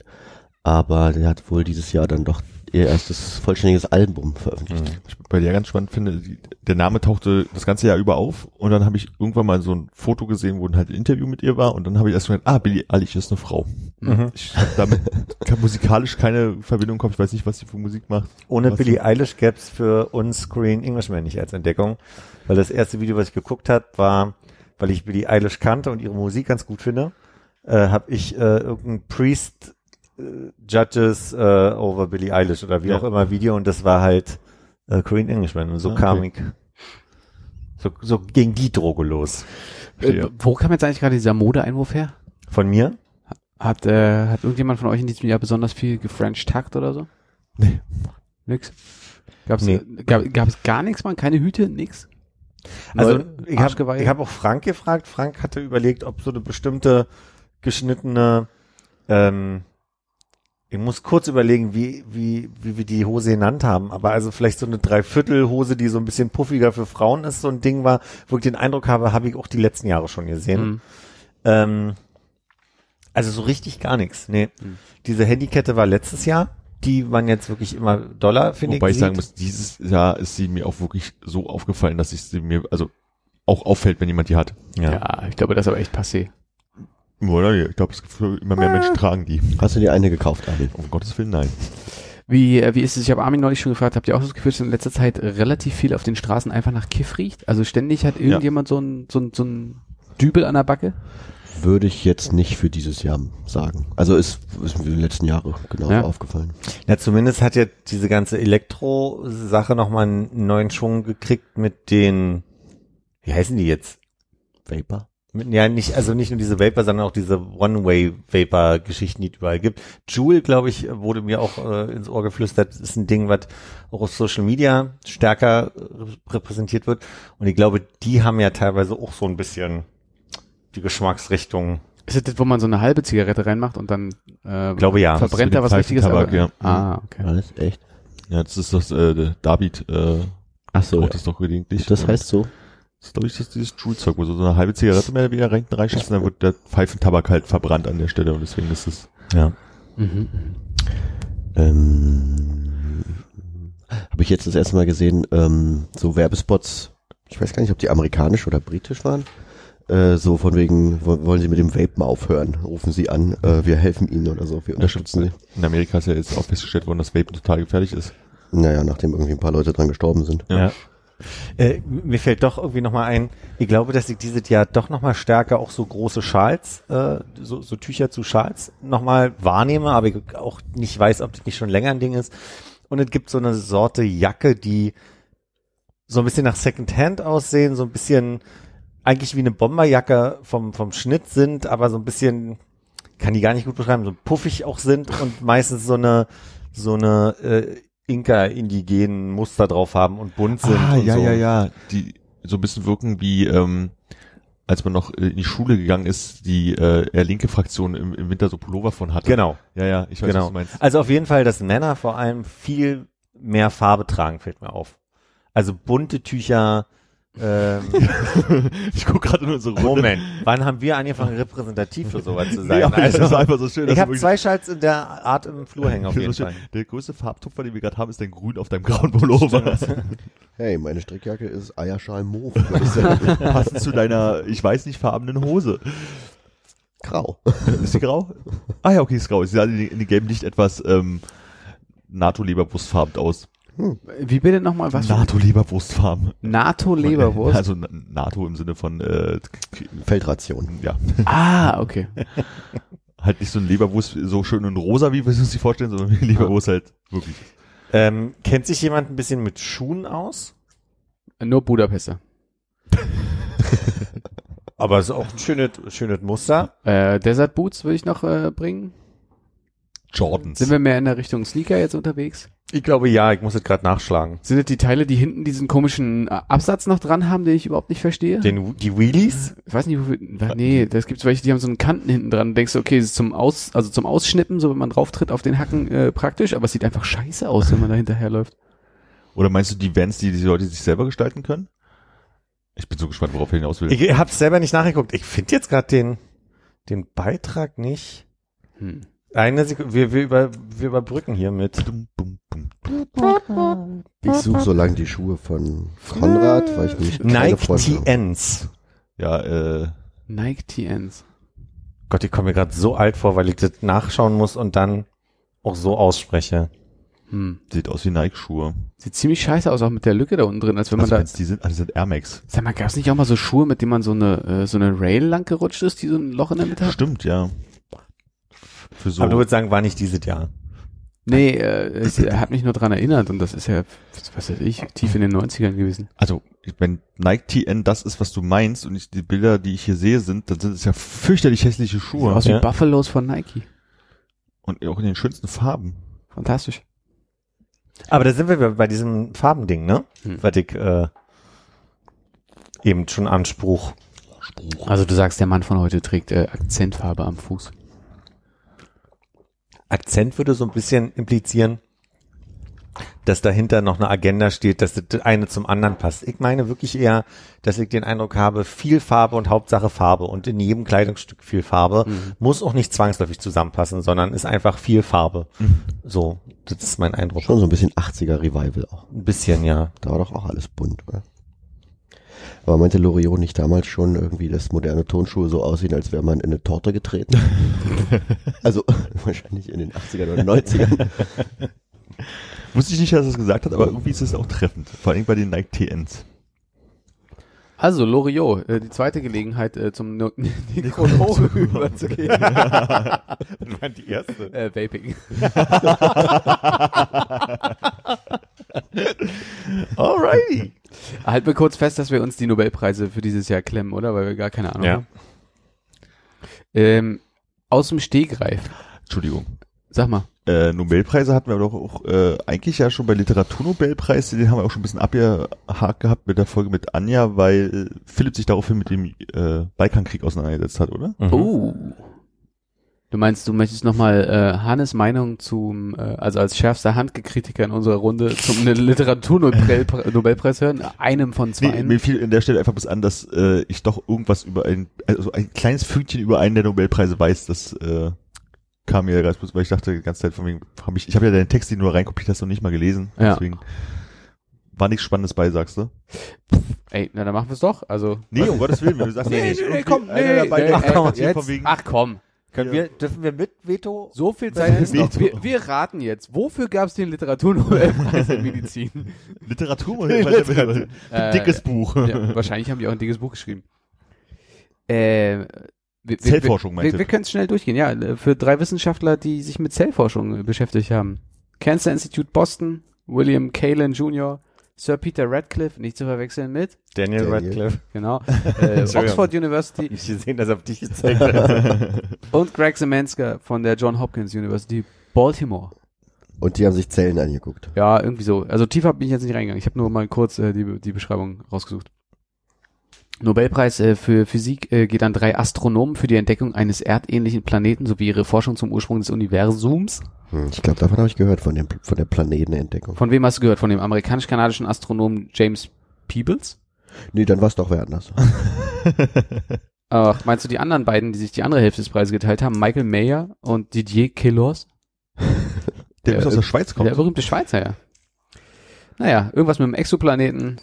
Aber der hat wohl dieses Jahr dann doch ihr erstes vollständiges Album veröffentlicht. Ich bei der ganz spannend finde, die, der Name tauchte das ganze Jahr über auf und dann habe ich irgendwann mal so ein Foto gesehen, wo halt ein Interview mit ihr war und dann habe ich erst gedacht, ah, Billie Eilish ist eine Frau. Mhm. Ich habe damit musikalisch keine Verbindung gehabt, ich weiß nicht, was sie für Musik macht. Ohne Was- Billie Eilish gäbe es für uns Korean Englishman nicht als Entdeckung, weil das erste Video, was ich geguckt habe, war, weil ich Billie Eilish kannte und ihre Musik ganz gut finde, äh, habe ich äh, irgendein Priest Judges äh, over Billie Eilish oder wie Ja. auch immer Video und das war halt äh, Korean Englishman und so Ah, kam okay. ich, so, so ging die Droge los. Äh, wo kam jetzt eigentlich gerade dieser Modeeinwurf her? Von mir? Hat, äh, hat irgendjemand von euch in diesem Jahr besonders viel gefrench takt oder so? Nee. Nix? Gab's, Nee. gab, gab es gar nichts, man? Keine Hüte? Nix? Also Neu- ich habe hab auch Frank gefragt. Frank hatte überlegt, ob so eine bestimmte geschnittene, ähm, ich muss kurz überlegen, wie, wie, wie wir die Hose genannt haben, aber also vielleicht so eine Dreiviertelhose, die so ein bisschen puffiger für Frauen ist, so ein Ding war, wo ich den Eindruck habe, habe ich auch die letzten Jahre schon gesehen. Mhm. Ähm, also so richtig gar nichts. Nee. Mhm. Diese Handykette war letztes Jahr. Die waren jetzt wirklich immer Dollar, finde ich. Wobei ich sagen muss, dieses Jahr ist sie mir auch wirklich so aufgefallen, dass ich sie mir, also auch auffällt, wenn jemand die hat. Ja. ich glaube, das ist aber echt passé. Oder? Ich glaube, es gibt immer mehr Menschen tragen die. Hast du dir eine gekauft, Armin? Um Gottes Willen, nein. Wie, äh, wie ist es? Ich habe Armin neulich schon gefragt, habt ihr auch das Gefühl, dass in letzter Zeit relativ viel auf den Straßen einfach nach Kiff riecht? Also ständig hat irgendjemand so ein, so ein, so ein Dübel an der Backe? Würde ich jetzt nicht für dieses Jahr sagen. Also ist, ist mir die letzten Jahre genau Ja. aufgefallen. Ja, zumindest hat ja diese ganze Elektro-Sache nochmal einen neuen Schwung gekriegt mit den, wie heißen die jetzt? Vapor? Ja, nicht, also nicht nur diese Vapor, sondern auch diese One-Way-Vapor-Geschichten, die es überall gibt. Joule, glaube ich, wurde mir auch äh, ins Ohr geflüstert, ist ein Ding, was auch auf Social Media stärker äh, repräsentiert wird. Und ich glaube, die haben ja teilweise auch so ein bisschen die Geschmacksrichtung. Ist das, das, wo man so eine halbe Zigarette reinmacht und dann äh, Glaube ja. verbrennt da was Richtiges? aber- Pfeifentabak, ja. Ah, okay. Alles echt? Ja, das ist das, äh, David, äh, Ach so. raucht das doch gelegentlich. Das heißt so. Das ist, glaube ich, das dieses Joule-Zeug, wo so eine halbe Zigarette mehr oder weniger rein, reinschießt und dann wird der Pfeifentabak halt verbrannt an der Stelle und deswegen ist es, Ja. Mhm. Ähm, Habe ich jetzt das erste Mal gesehen, ähm, so Werbespots, ich weiß gar nicht, ob die amerikanisch oder britisch waren, äh, so von wegen, wo- wollen Sie mit dem Vapen aufhören? Rufen Sie an, äh, wir helfen Ihnen oder so, wir unterstützen Sie. in Amerika ist ja jetzt auch festgestellt worden, dass Vapen total gefährlich ist. Naja, nachdem irgendwie ein paar Leute dran gestorben sind. Ja. Äh, mir fällt doch irgendwie nochmal ein, ich glaube, dass ich dieses Jahr doch nochmal stärker auch so große Schals, äh, so, so Tücher zu Schals nochmal wahrnehme, aber ich auch nicht weiß, ob das nicht schon länger ein Ding ist. Und es gibt so eine Sorte Jacke, die so ein bisschen nach Secondhand aussehen, so ein bisschen eigentlich wie eine Bomberjacke vom, vom Schnitt sind, aber so ein bisschen, kann die gar nicht gut beschreiben, so puffig auch sind und meistens so eine, so eine äh, Inka-indigenen Muster drauf haben und bunt sind. Ah, und ja, so. ja, ja, die so ein bisschen wirken wie, ähm, als man noch äh, in die Schule gegangen ist, die äh, eher linke Fraktion im, im Winter so Pullover von hatte. Genau, Ja, ja, ich weiß, genau. was du meinst. Also auf jeden Fall, dass Männer vor allem viel mehr Farbe tragen, fällt mir auf. Also bunte Tücher. Ähm, [LAUGHS] Ich guck gerade nur so rum. Moment, wann haben wir angefangen, repräsentativ für sowas zu sein? [LAUGHS] Nee, aber das ist also, einfach so schön. ich habe zwei Schalts in der Art im Flur hängen auf [LAUGHS] so jeden schön. Fall. Der größte Farbtupfer, den wir gerade haben, ist dein Grün auf deinem grauen Pullover. Hey, meine Strickjacke ist Eierschal Mauve, würde ich sagen. Passend zu deiner, ich weiß nicht, farbenen Hose. Grau. Ist die grau? Ah ja, okay, ist grau. Sie sah in, in dem Gelben nicht etwas ähm, NATO-Leberwurstfarben aus. Wie bitte nochmal? Was? NATO-Leberwurstfarben. NATO-Leberwurst? Also Na- NATO im Sinne von, äh, Feldration. ja, ah, okay. [LAUGHS] halt nicht so ein Leberwurst so schön und rosa, wie wir es uns die vorstellen, sondern wie Leberwurst halt wirklich. Ähm, kennt sich jemand ein bisschen mit Schuhen aus? Nur Budapester. [LAUGHS] Aber es ist auch ein schönes, schönes Muster. Äh, Desert Boots würde ich noch äh, bringen. Jordans. Sind wir mehr in der Richtung Sneaker jetzt unterwegs? Ich glaube ja, ich muss es gerade nachschlagen. Sind das die Teile, die hinten diesen komischen äh, Absatz noch dran haben, den ich überhaupt nicht verstehe? Den, die Wheelies? ich weiß nicht, wofür, nee, das gibt's welche, die haben so einen Kanten hinten dran. Denkst du, okay, das ist zum Aus, also zum Ausschnippen, so wenn man drauf tritt auf den Hacken äh, praktisch, aber es sieht einfach scheiße aus, wenn man da hinterherläuft. Oder meinst du die Vans, die die Leute sich selber gestalten können? Ich bin so gespannt, worauf er hinaus will. Ich hab's selber nicht nachgeguckt. Ich finde jetzt gerade den, den Beitrag nicht. Hm. Eine Sekunde, wir, wir, über, wir überbrücken hier mit. Ich suche so lange die Schuhe von Konrad, weil ich keine Nike. TNs. Ja, äh, Nike TNs. Gott, ich komme mir gerade so alt vor, weil ich das nachschauen muss und dann auch so ausspreche. Hm. sieht aus wie Nike-Schuhe. Sieht ziemlich scheiße aus, auch mit der Lücke da unten drin, als wenn man Also da, meinst, die sind, die sind Air Max. sag mal, gab's nicht auch mal so Schuhe, mit denen man so eine, äh, so eine Rail lang gerutscht ist, die so ein Loch in der Mitte hat? Stimmt, ja. Für so. Aber du würdest sagen, war nicht dieses Jahr. Nee, äh, er hat mich nur dran erinnert und das ist ja, was weiß ich, tief in den 90ern gewesen. Also, wenn Nike TN das ist, was du meinst, und ich, die Bilder, die ich hier sehe, sind, dann sind es ja fürchterlich hässliche Schuhe. Aus Ja. wie Buffalos von Nike. Und auch in den schönsten Farben. Fantastisch. Aber da sind wir bei diesem Farbending, ne? Hm. Was ich äh, eben schon Anspruch. Also du sagst, der Mann von heute trägt äh, Akzentfarbe am Fuß. Akzent würde so ein bisschen implizieren, dass dahinter noch eine Agenda steht, dass das eine zum anderen passt. Ich meine wirklich eher, dass ich den Eindruck habe, viel Farbe und Hauptsache Farbe und in jedem Kleidungsstück viel Farbe muss auch nicht zwangsläufig zusammenpassen, sondern ist einfach viel Farbe. So, das ist mein Eindruck. Schon so ein bisschen 80er Revival auch. Ein bisschen, ja. Da war doch auch alles bunt, oder? Aber meinte Loriot nicht damals schon irgendwie, dass moderne Tonschuhe so aussehen, als wäre man in eine Torte getreten? [LAUGHS] also [LAUGHS] wahrscheinlich in den 80ern oder 90ern. Wusste ich nicht, dass er es gesagt hat, aber irgendwie ist es auch treffend. Vor allem bei den Nike TNs. Also, Loriot, äh, die zweite Gelegenheit, äh, zum no [LAUGHS] Nekrologen überzugehen. Das war die erste. äh, Vaping. Alrighty. Halten wir kurz fest, dass wir uns die Nobelpreise für dieses Jahr klemmen, oder? Weil wir gar keine Ahnung Ja. haben. Ähm, aus dem Stegreif. Entschuldigung. Sag mal. Äh, Nobelpreise hatten wir doch auch äh, eigentlich ja schon bei Literaturnobelpreis, den haben wir auch schon ein bisschen abgehakt gehabt mit der Folge mit Anja, weil Philipp sich daraufhin mit dem äh, Balkankrieg auseinandergesetzt hat, oder? Mhm. Oh. Du meinst, du möchtest nochmal äh, Hannes Meinung zum, äh, also als schärfster Handgekritiker in unserer Runde zum [LAUGHS] Literaturnobelpreis hören? Einem von zwei. Nee, mir fiel in der Stelle einfach bis an, dass äh, ich doch irgendwas über ein, also ein kleines Fünkchen über einen der Nobelpreise weiß, das äh, kam mir ganz bloß, weil ich dachte die ganze Zeit von wegen, hab ich, ich habe ja deinen Text, den du reinkopiert hast, noch nicht mal gelesen. Ja. Deswegen war nichts Spannendes bei, sagst du? Ey, na dann machen wir es doch. Also. Nee, um [LAUGHS] Gottes Willen, wenn du sagst, Nee, nee, nee, nee, irgendwie komm, einer nee, dabei, nee, der ach, einfach komm, erzählt jetzt. von wegen, Ach komm. Können wir, dürfen wir mit Veto? So viel Zeit ist noch. Wir, wir raten jetzt. Wofür gab es den Literaturnobelpreis in Medizin? [LAUGHS] Literatur, [LAUGHS] Literatur. Ein dickes Äh, Buch. Ja, wahrscheinlich haben die auch ein dickes Buch geschrieben. Äh, wir, wir, Zellforschung, wir, meinst wir, du? wir können es schnell durchgehen. Ja, für drei Wissenschaftler, die sich mit Zellforschung beschäftigt haben. Cancer Institute Boston, William Kalen Jr., Sir Peter Radcliffe, nicht zu verwechseln mit, Daniel, Daniel. Radcliffe. genau, [LAUGHS] äh. Oxford University Ich gesehen, dass er auf dich gezeigt [LAUGHS] hat. und Greg Zemanska von der John Hopkins University Baltimore. Und die haben sich Zellen angeguckt. Ja, irgendwie so. Also tiefer bin ich jetzt nicht reingegangen. Ich habe nur mal kurz äh, die, die Beschreibung rausgesucht. Nobelpreis äh, für Physik äh, geht an drei Astronomen für die Entdeckung eines erdähnlichen Planeten sowie ihre Forschung zum Ursprung des Universums. Hm, Ich glaube, davon habe ich gehört, von, dem, von der Planetenentdeckung. Von wem hast du gehört? Von dem amerikanisch-kanadischen Astronomen James Peebles? Nee, dann war es doch wer anders. [LAUGHS] Ach, meinst du die anderen beiden, die sich die andere Hälfte des Preises geteilt haben? Michael Mayer und Didier Queloz? Der bis aus der Schweiz kommt. Der berühmte Schweizer, ja. Naja, irgendwas mit dem Exoplaneten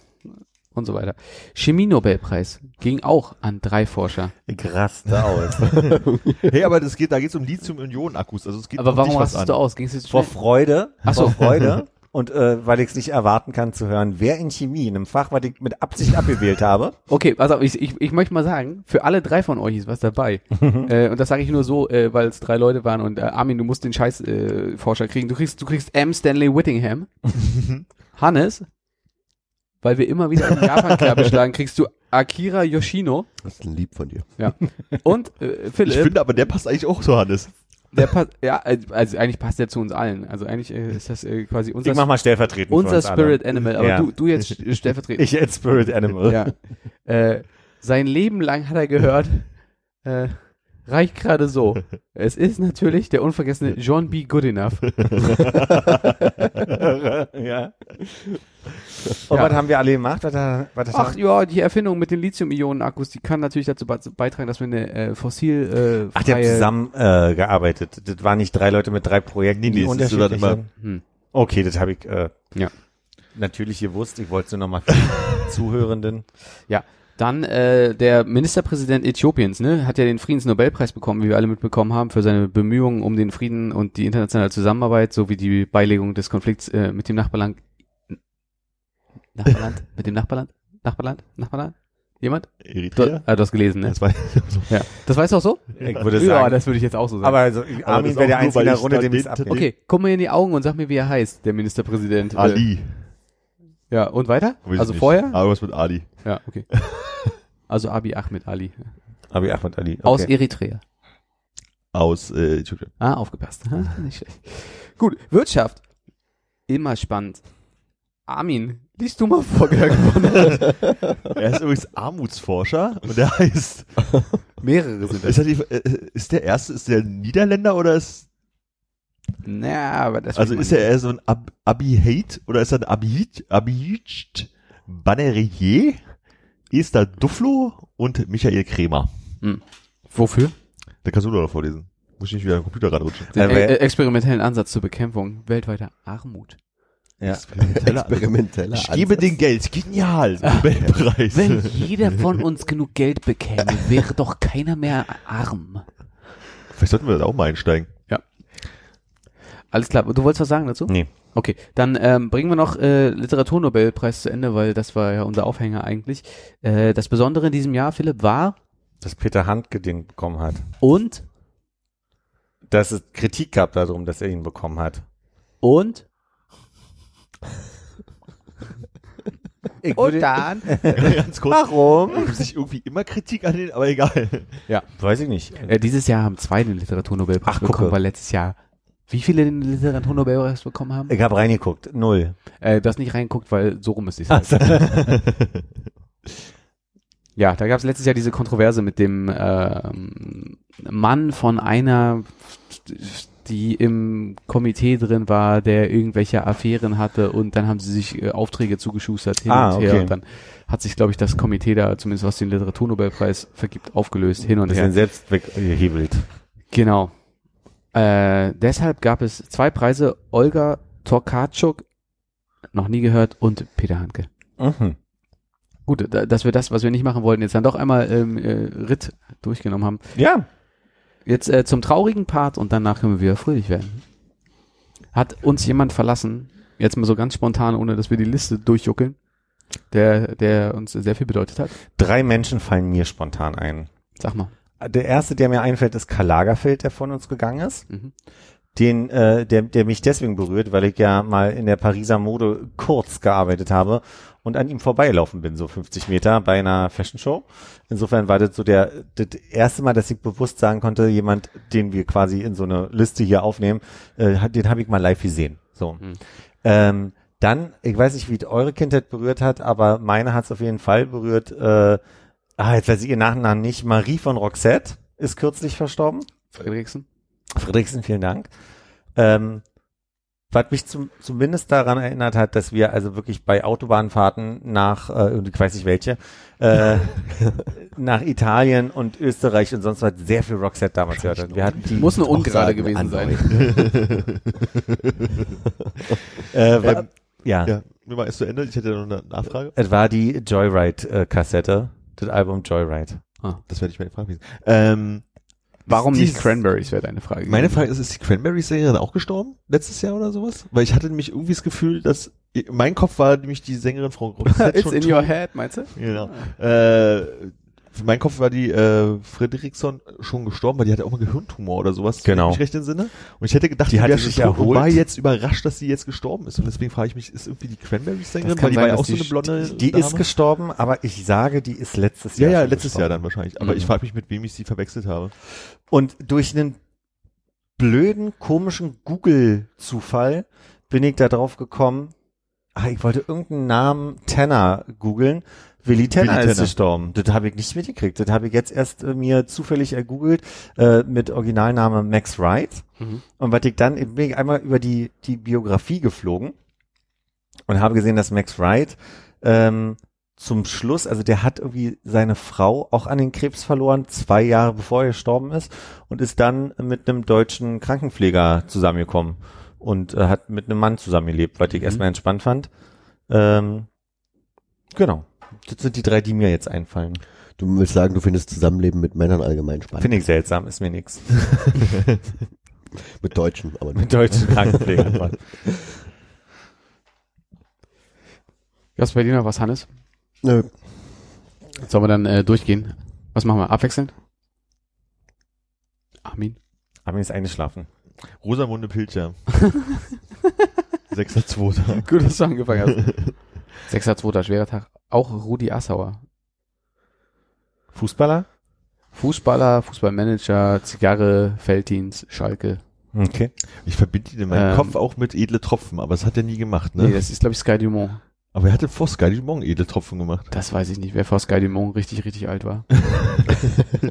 und so weiter. Chemie-Nobelpreis ging auch an drei Forscher. Ich raste aus. [LAUGHS] Hey, aber das geht, da geht's um Lithium-Ionen-Akkus. Also es geht Aber um warum an. du aus? Ging es jetzt Vor schnell? Freude. Ach so. Vor Freude. [LAUGHS] Und äh, weil ich es nicht erwarten kann zu hören, wer in Chemie, in einem Fach, was ich mit Absicht abgewählt habe. Okay, also ich, ich, ich möchte mal sagen, für alle drei von euch ist was dabei. [LAUGHS] äh, und das sage ich nur so, äh, weil es drei Leute waren und äh, Armin, du musst den Scheiß äh, Forscher kriegen. Du kriegst, du kriegst M. Stanley Whittingham. Hannes, weil wir immer wieder in Japan-Kerbe schlagen, kriegst du Akira Yoshino Das ist lieb von dir. und äh, Philipp. Ich finde aber, der passt eigentlich auch so, Hannes. Der passt, ja, also eigentlich passt der zu uns allen. Also eigentlich äh, ist das äh, quasi unser, Ich mach mal stellvertretend für unser uns Spirit Animal, aber Ja. du, du jetzt stellvertretend. Alle. Ich als Spirit Animal. ja. Äh, sein Leben lang hat er gehört, äh, reicht gerade so. [LAUGHS] Es ist natürlich der unvergessene John B. Goodenough. [LAUGHS] ja. Und Ja. was haben wir alle gemacht? Was, was Ach ja, die Erfindung mit den Lithium-Ionen-Akkus, die kann natürlich dazu be- beitragen, dass wir eine äh, fossil äh, Ach, die haben freie- zusammen äh, gearbeitet. Das waren nicht drei Leute mit drei Projekten, Nee, nee, die es ist dann immer-. Hm. Okay, das habe ich äh, Ja. natürlich gewusst. Ich wollte es nur nochmal für die [LAUGHS] Zuhörenden. Dann äh, der Ministerpräsident Äthiopiens, ne, hat ja den Friedensnobelpreis bekommen, wie wir alle mitbekommen haben, für seine Bemühungen um den Frieden und die internationale Zusammenarbeit sowie die Beilegung des Konflikts äh, mit dem Nachbarland. Nachbarland? [LAUGHS] mit dem Nachbarland? Nachbarland? Nachbarland? Jemand? Du, Eritrea? ah, du hast gelesen, ne? Das war, Ja. Das weißt du auch so? Ich würde Ja, sagen. das würde ich jetzt auch so sagen. aber also, Armin wäre der Einzige in der Runde, dem es abgeht. okay, guck mir in die Augen und sag mir, wie er heißt, der Ministerpräsident. Äh, Ali. Ja, und weiter? Weiß also vorher? Aber was mit Ali. Ja, okay. [LAUGHS] Also Abi Ahmed Ali. Abi Ahmed Ali. Okay. Aus Eritrea. Aus äh, Äthiopien. Ah, aufgepasst. [LAUGHS] Nicht schlecht. Gut, Wirtschaft. Immer spannend. Armin, liest du mal vor, wer gewonnen hat. Er ist übrigens Armutsforscher und der heißt, Mehrere sind ist, das. die, äh, ist der erste, ist der Niederländer oder ist, Naja, aber das also ist er eher so ein Ab, Abihate oder ist er ein Abihit, Abihit, Banerier, Esther Duflo und Michael Kremer. Wofür? Da kannst du doch noch vorlesen. Muss ich nicht wieder am Computer ranrutschen. Den Äh, äh, experimentellen Ansatz zur Bekämpfung weltweiter Armut. Ja. Experimenteller Experimenteller Ich gebe den Geld. Genial. [LAUGHS] Nobelpreis. Wenn jeder von uns genug Geld bekäme, wäre doch keiner mehr arm. Vielleicht sollten wir da auch mal einsteigen. Alles klar, du wolltest was sagen dazu? Nee. Okay, dann ähm, bringen wir noch äh, Literaturnobelpreis zu Ende, weil das war ja unser Aufhänger eigentlich. Äh, das Besondere in diesem Jahr, Philipp, war Dass Peter Handke den bekommen hat. und Dass es Kritik gab darum, dass er ihn bekommen hat. und [LAUGHS] Ich und dann [LAUGHS] Ganz kurz. warum? Gibt sich irgendwie immer Kritik an den, aber egal. Weiß ich nicht. äh, dieses Jahr haben zwei den Literaturnobelpreis Ach, bekommen, gucke. weil letztes Jahr wie viele den Literaturnobelpreis bekommen haben? Ich habe reingeguckt. Null. Äh, das nicht reinguckt, weil so rum ist die Sache. [LAUGHS] Ja, da gab es letztes Jahr diese Kontroverse mit dem ähm, Mann von einer, die im Komitee drin war, der irgendwelche Affären hatte und dann haben sie sich äh, Aufträge zugeschustert hin Ah, und her okay. und dann hat sich, glaube ich, das Komitee da, zumindest was den Literaturnobelpreis vergibt, aufgelöst, hin und Bisschen her. selbst weggehebelt. Genau. Äh, deshalb gab es zwei Preise, Olga Tokarczuk, noch nie gehört, und Peter Handke. Mhm. Gut, da, dass wir das, was wir nicht machen wollten, jetzt dann doch einmal ähm, äh, Ritt durchgenommen haben. Ja. Jetzt äh, zum traurigen Part und danach können wir wieder fröhlich werden. Hat uns jemand verlassen, jetzt mal so ganz spontan, ohne dass wir die Liste durchjuckeln, der, der uns sehr viel bedeutet hat? Drei Menschen fallen mir spontan ein. Sag mal. Der erste, der mir einfällt, ist Karl Lagerfeld, der von uns gegangen ist. Mhm. Den, äh, der, der mich deswegen berührt, weil ich ja mal in der Pariser Mode kurz gearbeitet habe und an ihm vorbeigelaufen bin, so 50 Meter bei einer Fashion Show. Insofern war das so der, das erste Mal, dass ich bewusst sagen konnte, jemand, den wir quasi in so eine Liste hier aufnehmen, äh, den habe ich mal live gesehen. So. Hm. Ähm, dann, ich weiß nicht, wie eure Kindheit berührt hat, aber meine hat es auf jeden Fall berührt. Äh, ah, jetzt weiß ich ihr Nachnamen nicht. Marie von Roxette ist kürzlich verstorben. Friedrichsen? Friedrichsen, vielen Dank. Ähm, was mich zum, zumindest daran erinnert hat, dass wir also wirklich bei Autobahnfahrten nach, äh, ich weiß nicht welche, äh, [LAUGHS] nach Italien und Österreich und sonst was sehr viel Roxette damals gehört haben. Wir hatten die, Muss eine ungerade gewesen sein. [LAUGHS] äh, wa- ja, Ja, nur mal erst zu Ende. Ich hätte noch eine Nachfrage. es war die Joyride-Kassette, das Album Joyride. Das werde ich meine Frage wissen. Ähm, Warum ist nicht Cranberries, wäre deine Frage. Meine Frage ist, ist die Cranberry-Sängerin auch gestorben? Letztes Jahr oder sowas? Weil ich hatte nämlich irgendwie das Gefühl, dass mein Kopf war nämlich die Sängerin Frau Roxette [LAUGHS] It's in your head, meinst du? Genau. Äh, für meinen Kopf war die äh, Frederiksson schon gestorben, weil die hatte auch mal Gehirntumor oder sowas. Genau. Ich recht entsinne. Und ich hätte gedacht, Die die, wäre sich schon tot und erholt. war jetzt überrascht, dass sie jetzt gestorben ist. Und deswegen frage ich mich, ist irgendwie die Cranberry-Sängerin, weil die sein, war ja auch so die eine blonde Die Dame. ist gestorben, aber ich sage, die ist letztes Ja, Jahr. ja, schon letztes Jahr gestorben. dann wahrscheinlich. Aber Mhm. ich frage mich, mit wem ich sie verwechselt habe. Und durch einen blöden, komischen Google-Zufall bin ich da drauf gekommen. Ah, ich wollte irgendeinen Namen Tanner googeln. Willi Tanner Willi ist Tanner. gestorben. Das habe ich nicht mitgekriegt. Das habe ich jetzt erst äh, mir zufällig ergoogelt äh, mit Originalname Max Wright. Mhm. Und was ich dann bin ich einmal über die die Biografie geflogen und habe gesehen, dass Max Wright ähm, zum Schluss, also der hat irgendwie seine Frau auch an den Krebs verloren, zwei Jahre bevor er gestorben ist und ist dann mit einem deutschen Krankenpfleger zusammengekommen und äh, hat mit einem Mann zusammengelebt, was ich Mhm. erstmal entspannt fand. Ähm, genau. Das sind die drei, die mir jetzt einfallen. Du willst sagen, du findest Zusammenleben mit Männern allgemein spannend. Finde ich seltsam, ist mir nix. [LAUGHS] Mit Deutschen, aber Mit deutschen Krankenpflegern. Was bei dir noch was, Hannes? Nö. Sollen wir dann äh, durchgehen? Was machen wir? Abwechselnd? Armin? Armin ist eingeschlafen. Rosamunde Pilcher. [LAUGHS] Sechster, zweiter. Gut, dass du angefangen hast. [LAUGHS] Sechster, zweiter, schwerer Tag. Auch Rudi Assauer. Fußballer? Fußballer, Fußballmanager, Zigarre, Felddienst, Schalke. Okay. Ich verbinde ihn in meinem Ähm. Kopf auch mit edle Tropfen, aber das hat er nie gemacht, ne? Nee, das ist, glaube ich, Sky Dumont. aber er hatte vor Sky Dumont edle Tropfen gemacht. Das weiß ich nicht, wer vor Sky Dumont richtig, richtig alt war. [LAUGHS]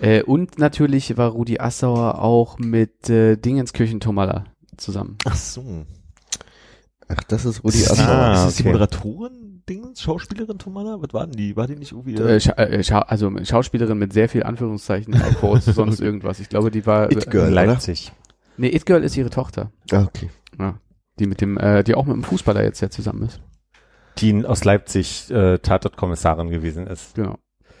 äh, und natürlich war Rudi Assauer auch mit äh, Dingenskirchen Tomalla zusammen. Ach so. Ach, das ist Rudi ist, Assauer. Ah, ist das die okay. Moderatorin Dingens, Schauspielerin Tomala? Was waren die? War die nicht irgendwie? Äh, Scha äh, Scha also Schauspielerin mit sehr viel Anführungszeichen, Airquotes, [LAUGHS] sonst irgendwas. Ich glaube, die war. It Girl, oder? Leipzig. Nee, It Girl ist ihre Tochter. Ah, okay. Ja. Die mit dem, äh, die auch mit dem Fußballer jetzt ja zusammen ist. Die aus Leipzig äh, Tatortkommissarin gewesen ist. Genau.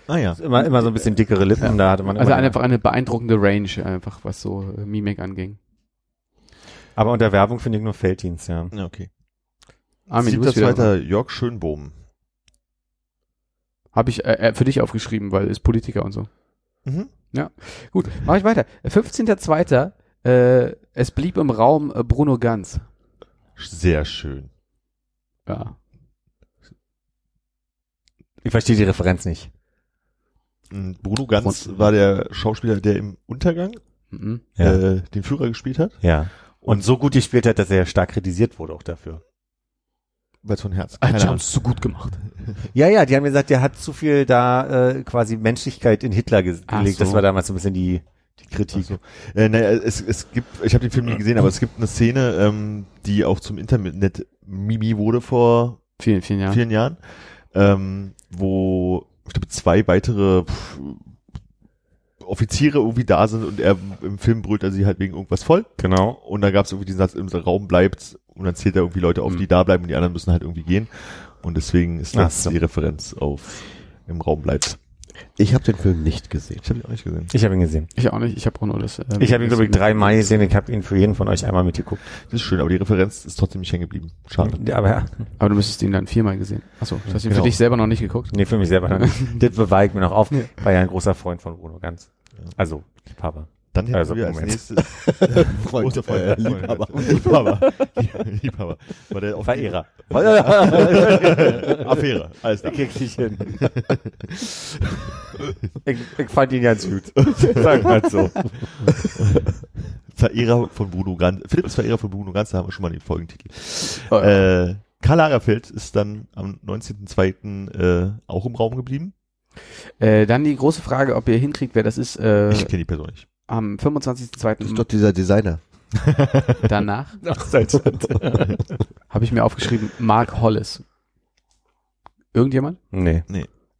Ah ja. Immer, immer so ein bisschen dickere Lippen, da hatte man Also immer einfach eine beeindruckende Range, einfach was so äh, Mimik anging. Aber unter Werbung finde ich nur Felddienst, ja. Ja, okay. Armin, Siebter, zweiter Jörg Schönbohm. Habe ich äh, äh, für dich aufgeschrieben, weil ist Politiker und so. Mhm. Gut, mache ich weiter. 15.02. Äh, es blieb im Raum äh, Bruno Ganz. Sehr schön. Ja. Ich verstehe die Referenz nicht. Mhm. Bruno Ganz war der Schauspieler, der im Untergang Mhm. äh, den Führer gespielt hat. ja. Und so gut gespielt hat, dass er stark kritisiert wurde auch dafür. Weil von Herz. Keine die so gut gemacht. [LAUGHS] Ja, ja, die haben gesagt, der hat zu viel da äh, quasi Menschlichkeit in Hitler ge Ach gelegt. Das so. war damals so ein bisschen die, die Kritik. So. Äh, naja, es, es gibt, ich habe den Film nie gesehen, aber es gibt eine Szene, ähm, die auch zum Internet Mimi wurde vor Vielen, vielen Jahren. vielen Jahren, ähm, wo ich glaube zwei weitere pff, Offiziere irgendwie da sind und er im Film brüllt er sie halt wegen irgendwas voll. Genau. Und da gab es irgendwie diesen Satz, im Raum bleibt und dann zählt er irgendwie Leute auf, Mhm. die da bleiben und die anderen müssen halt irgendwie gehen. Und deswegen ist das so. die Referenz auf im Raum bleibt. Ich habe den Film nicht gesehen. Ich habe ihn auch nicht gesehen. Ich habe ihn gesehen. Ich auch nicht, ich habe auch nur das. ähm, Ich habe ihn, glaube ich, dreimal gesehen. Ich habe ihn für jeden von euch einmal mitgeguckt. Das ist schön, aber die Referenz ist trotzdem nicht hängen geblieben. Schade. Ja, Aber ja, Aber du müsstest ihn dann viermal gesehen. Achso, du hast ihn Genau. für dich selber noch nicht geguckt? nee, für mich selber noch nicht. [LAUGHS] Das bewahre ich mir noch auf. War ja ein großer Freund von Bruno Ganz. Also, Papa. Dann hätten Also, wir als Moment. nächstes [LAUGHS] großer Freund, äh, Liebhaber. [LAUGHS] Liebhaber. [LAUGHS] Liebhaber. War der Verehrer. Affäre. Alles klar. Krieg ich hin. ich, ich fand ihn ganz gut. Sag mal so. Verehrer von Bruno Ganz. Philipp ist Verehrer von Bruno Ganz, da haben wir schon mal den Folgentitel. Oh, ja. Äh, Karl Lagerfeld ist dann am 19.02. Äh, auch im Raum geblieben. Äh, dann die große Frage, ob ihr hinkriegt, wer das ist. Äh, Ich kenne die Person nicht. am Das ist 25.02. doch dieser Designer. [LAUGHS] danach [LAUGHS] [LAUGHS] habe ich mir aufgeschrieben, Mark Hollis. Irgendjemand? Nee.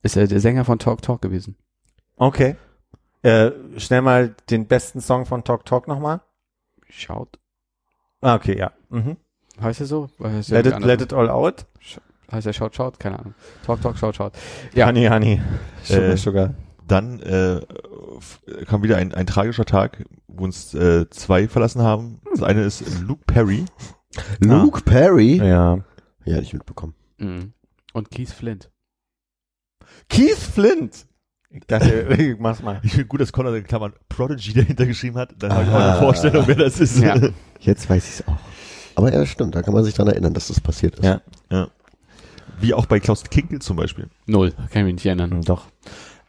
Ist er der Sänger von Talk Talk gewesen? Okay. Äh, schnell mal den besten Song von Talk Talk nochmal. Schaut. Ah, okay, ja. Mhm. Heißt er so? Heißt Let, it, let it all out. Heißt er Schaut Schaut? Keine Ahnung. Talk Talk Schaut Schaut. Ja. Honey, honey. Sugar, Äh, sugar. Dann äh, kam wieder ein, ein tragischer Tag, wo uns äh, zwei verlassen haben. Das eine ist Luke Perry. Luke Perry? Ja. Ja, nicht mitbekommen. Mhm. Und Keith Flint. Keith Flint. Ich dachte, [LAUGHS] ich mach's mal. Ich finde gut, dass Conor in Klammern Prodigy dahinter geschrieben hat. Dann habe ich auch Ah. eine Vorstellung, wer das ist. Ja. [LAUGHS] Jetzt weiß ich es auch. Aber ja, stimmt, da kann man sich dran erinnern, dass das passiert ist. Ja. Wie auch bei Klaus Kinkel zum Beispiel. Null. Kann ich mich nicht erinnern. Hm, Doch.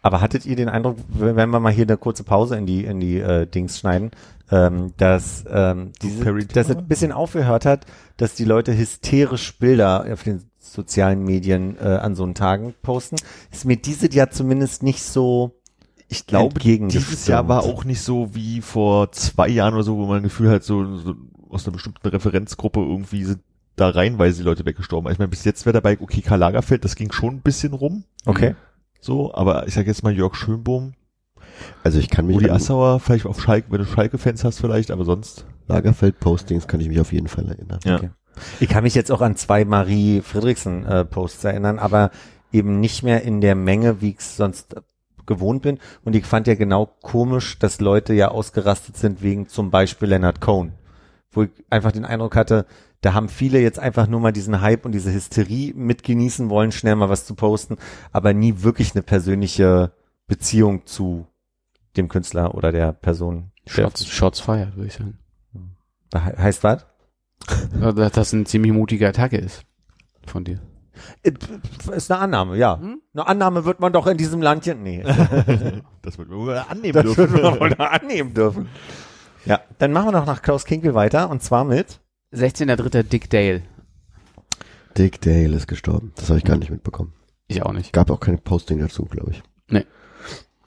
Aber hattet ihr den Eindruck, wenn wir mal hier eine kurze Pause in die in die äh, Dings schneiden, ähm, dass ähm, diese, dass es ein bisschen aufgehört hat, dass die Leute hysterisch Bilder auf den sozialen Medien äh, an so einen Tagen posten, ist mir diese Jahr zumindest nicht so Ich glaube, dieses Jahr war auch nicht so wie vor zwei Jahren oder so, wo man ein Gefühl hat, so, so aus einer bestimmten Referenzgruppe irgendwie sind da reihenweise die Leute weggestorben. Ich meine, bis jetzt wäre dabei, okay, Karl Lagerfeld, das ging schon ein bisschen rum. Okay. So, aber ich sag jetzt mal Jörg Schönbohm, Also ich kann mich Rudi Assauer, vielleicht auf Schalke, wenn du Schalke-Fans hast vielleicht, aber sonst. Lagerfeld-Postings kann ich mich auf jeden Fall erinnern. Ja. Okay. Ich kann mich jetzt auch an zwei Marie Friedrichsen äh, Posts erinnern, aber eben nicht mehr in der Menge, wie ich es sonst gewohnt bin. Und ich fand ja genau komisch, dass Leute ja ausgerastet sind wegen zum Beispiel Leonard Cohen, wo ich einfach den Eindruck hatte, da haben viele jetzt einfach nur mal diesen Hype und diese Hysterie mitgenießen wollen, schnell mal was zu posten, aber nie wirklich eine persönliche Beziehung zu dem Künstler oder der Person. Shots, Shots fired, würde ich sagen. He- Heißt was? [LAUGHS] Dass das eine ziemlich mutige Attacke ist. Von dir. Äh, Ist eine Annahme, ja. Hm? Eine Annahme wird man doch in diesem Land hier, nee. [LAUGHS] Das wird man wohl annehmen Das dürfen. würden wir wohl annehmen dürfen. Ja, dann machen wir noch nach Klaus Kinkel weiter und zwar mit 16.3. Dick Dale. Dick Dale ist gestorben. Das habe ich gar nicht mitbekommen. Ich auch nicht. Gab auch kein Posting dazu, glaube ich.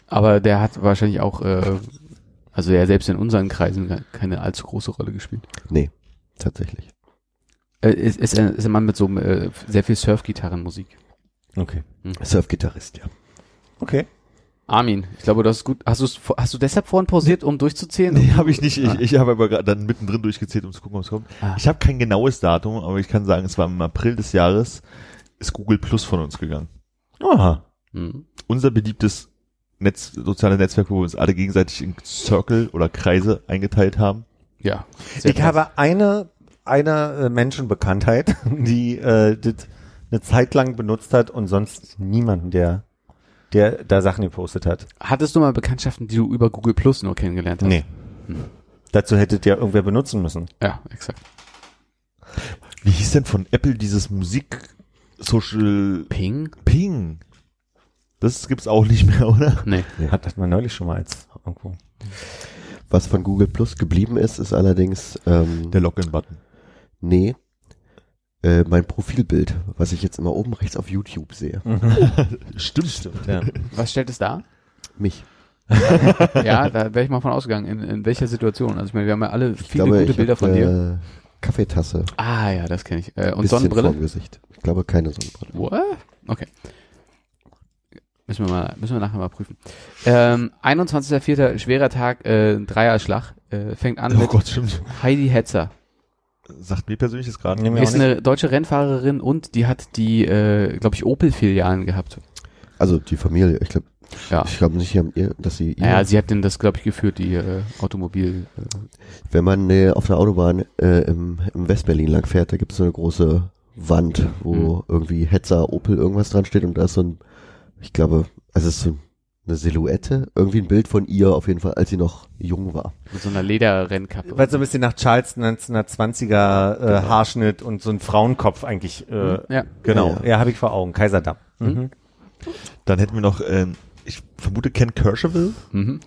Aber der hat wahrscheinlich auch, äh, also er selbst in unseren Kreisen keine allzu große Rolle gespielt. Nee, tatsächlich. Äh, ist, ist, ein- ist ein Mann mit so äh, sehr viel Surfgitarrenmusik. Okay. Surfgitarrist, ja. Okay. Armin, ich glaube, das ist gut. Hast, du's, hast du deshalb vorhin pausiert, um durchzuzählen? Nee, habe ich nicht. Ich, ich habe aber gerade dann mittendrin durchgezählt, um zu gucken, was kommt. Ah. Ich habe kein genaues Datum, aber ich kann sagen, es war im April des Jahres, ist Google Plus von uns gegangen. Aha. Hm. Unser beliebtes Netz, soziale Netzwerk, wo wir uns alle gegenseitig in Circle oder Kreise eingeteilt haben. Ja. Ich krass. habe eine, eine äh, Menschenbekanntheit, [LAUGHS] die äh, das eine Zeit lang benutzt hat und sonst niemanden, der, der da Sachen gepostet hat. Hattest du mal Bekanntschaften, die du über Google Plus nur kennengelernt hast? Nee. Dazu hättet ihr irgendwer benutzen müssen. Ja, exakt. Wie hieß denn von Apple dieses Musik Social Ping? Ping? Das gibt's auch nicht mehr, oder? Nee. Hat das man neulich schon mal als irgendwo. Was von Google Plus geblieben ist, ist allerdings, ähm, Der Login-Button. nee, äh, mein Profilbild, was ich jetzt immer oben rechts auf YouTube sehe. [LAUGHS] Stimmt, stimmt. Ja. Was stellt es dar? Mich. [LAUGHS] ja, da wäre ich mal von ausgegangen. In, in welcher Situation? Also ich meine, wir haben ja alle Ich viele glaube, gute ich Bilder hab, von dir. Äh, Kaffeetasse. Ah ja, das kenne ich. Äh, und bisschen Sonnenbrille? vorm Gesicht. Ich glaube, keine Sonnenbrille. What? Okay. Müssen wir mal, müssen wir nachher mal prüfen. Ähm, 21.04. schwerer Tag, äh, Dreierschlag, äh, fängt an Oh mit Gott, stimmt. Heidi Hetzer. Sagt mir persönlich das gerade. Nee, mir Ist nicht. eine deutsche Rennfahrerin und die hat die, äh, glaube ich, Opel-Filialen gehabt. Also die Familie, ich glaube, Ja. ich glaube nicht, dass sie ihr, Naja, sie hat denn das, glaube ich, geführt, die äh, Automobil. Äh, wenn man äh, auf der Autobahn äh, im, im Westberlin lang fährt, da gibt es so eine große Wand, wo Mhm. irgendwie Hetzer, Opel irgendwas dran steht und da ist so ein, ich glaube, also es ist so eine Silhouette, irgendwie ein Bild von ihr auf jeden Fall, als sie noch jung war. mit so einer Lederrennkappe. Weil so ein bisschen nach Charles 1920er äh, Haarschnitt und so ein Frauenkopf eigentlich. Äh, ja. Genau, Ja, ja, ja. habe ich vor Augen. Kaiserdamm. Mhm. Dann hätten wir noch, ähm, ich vermute Ken Kercheval, Mhm.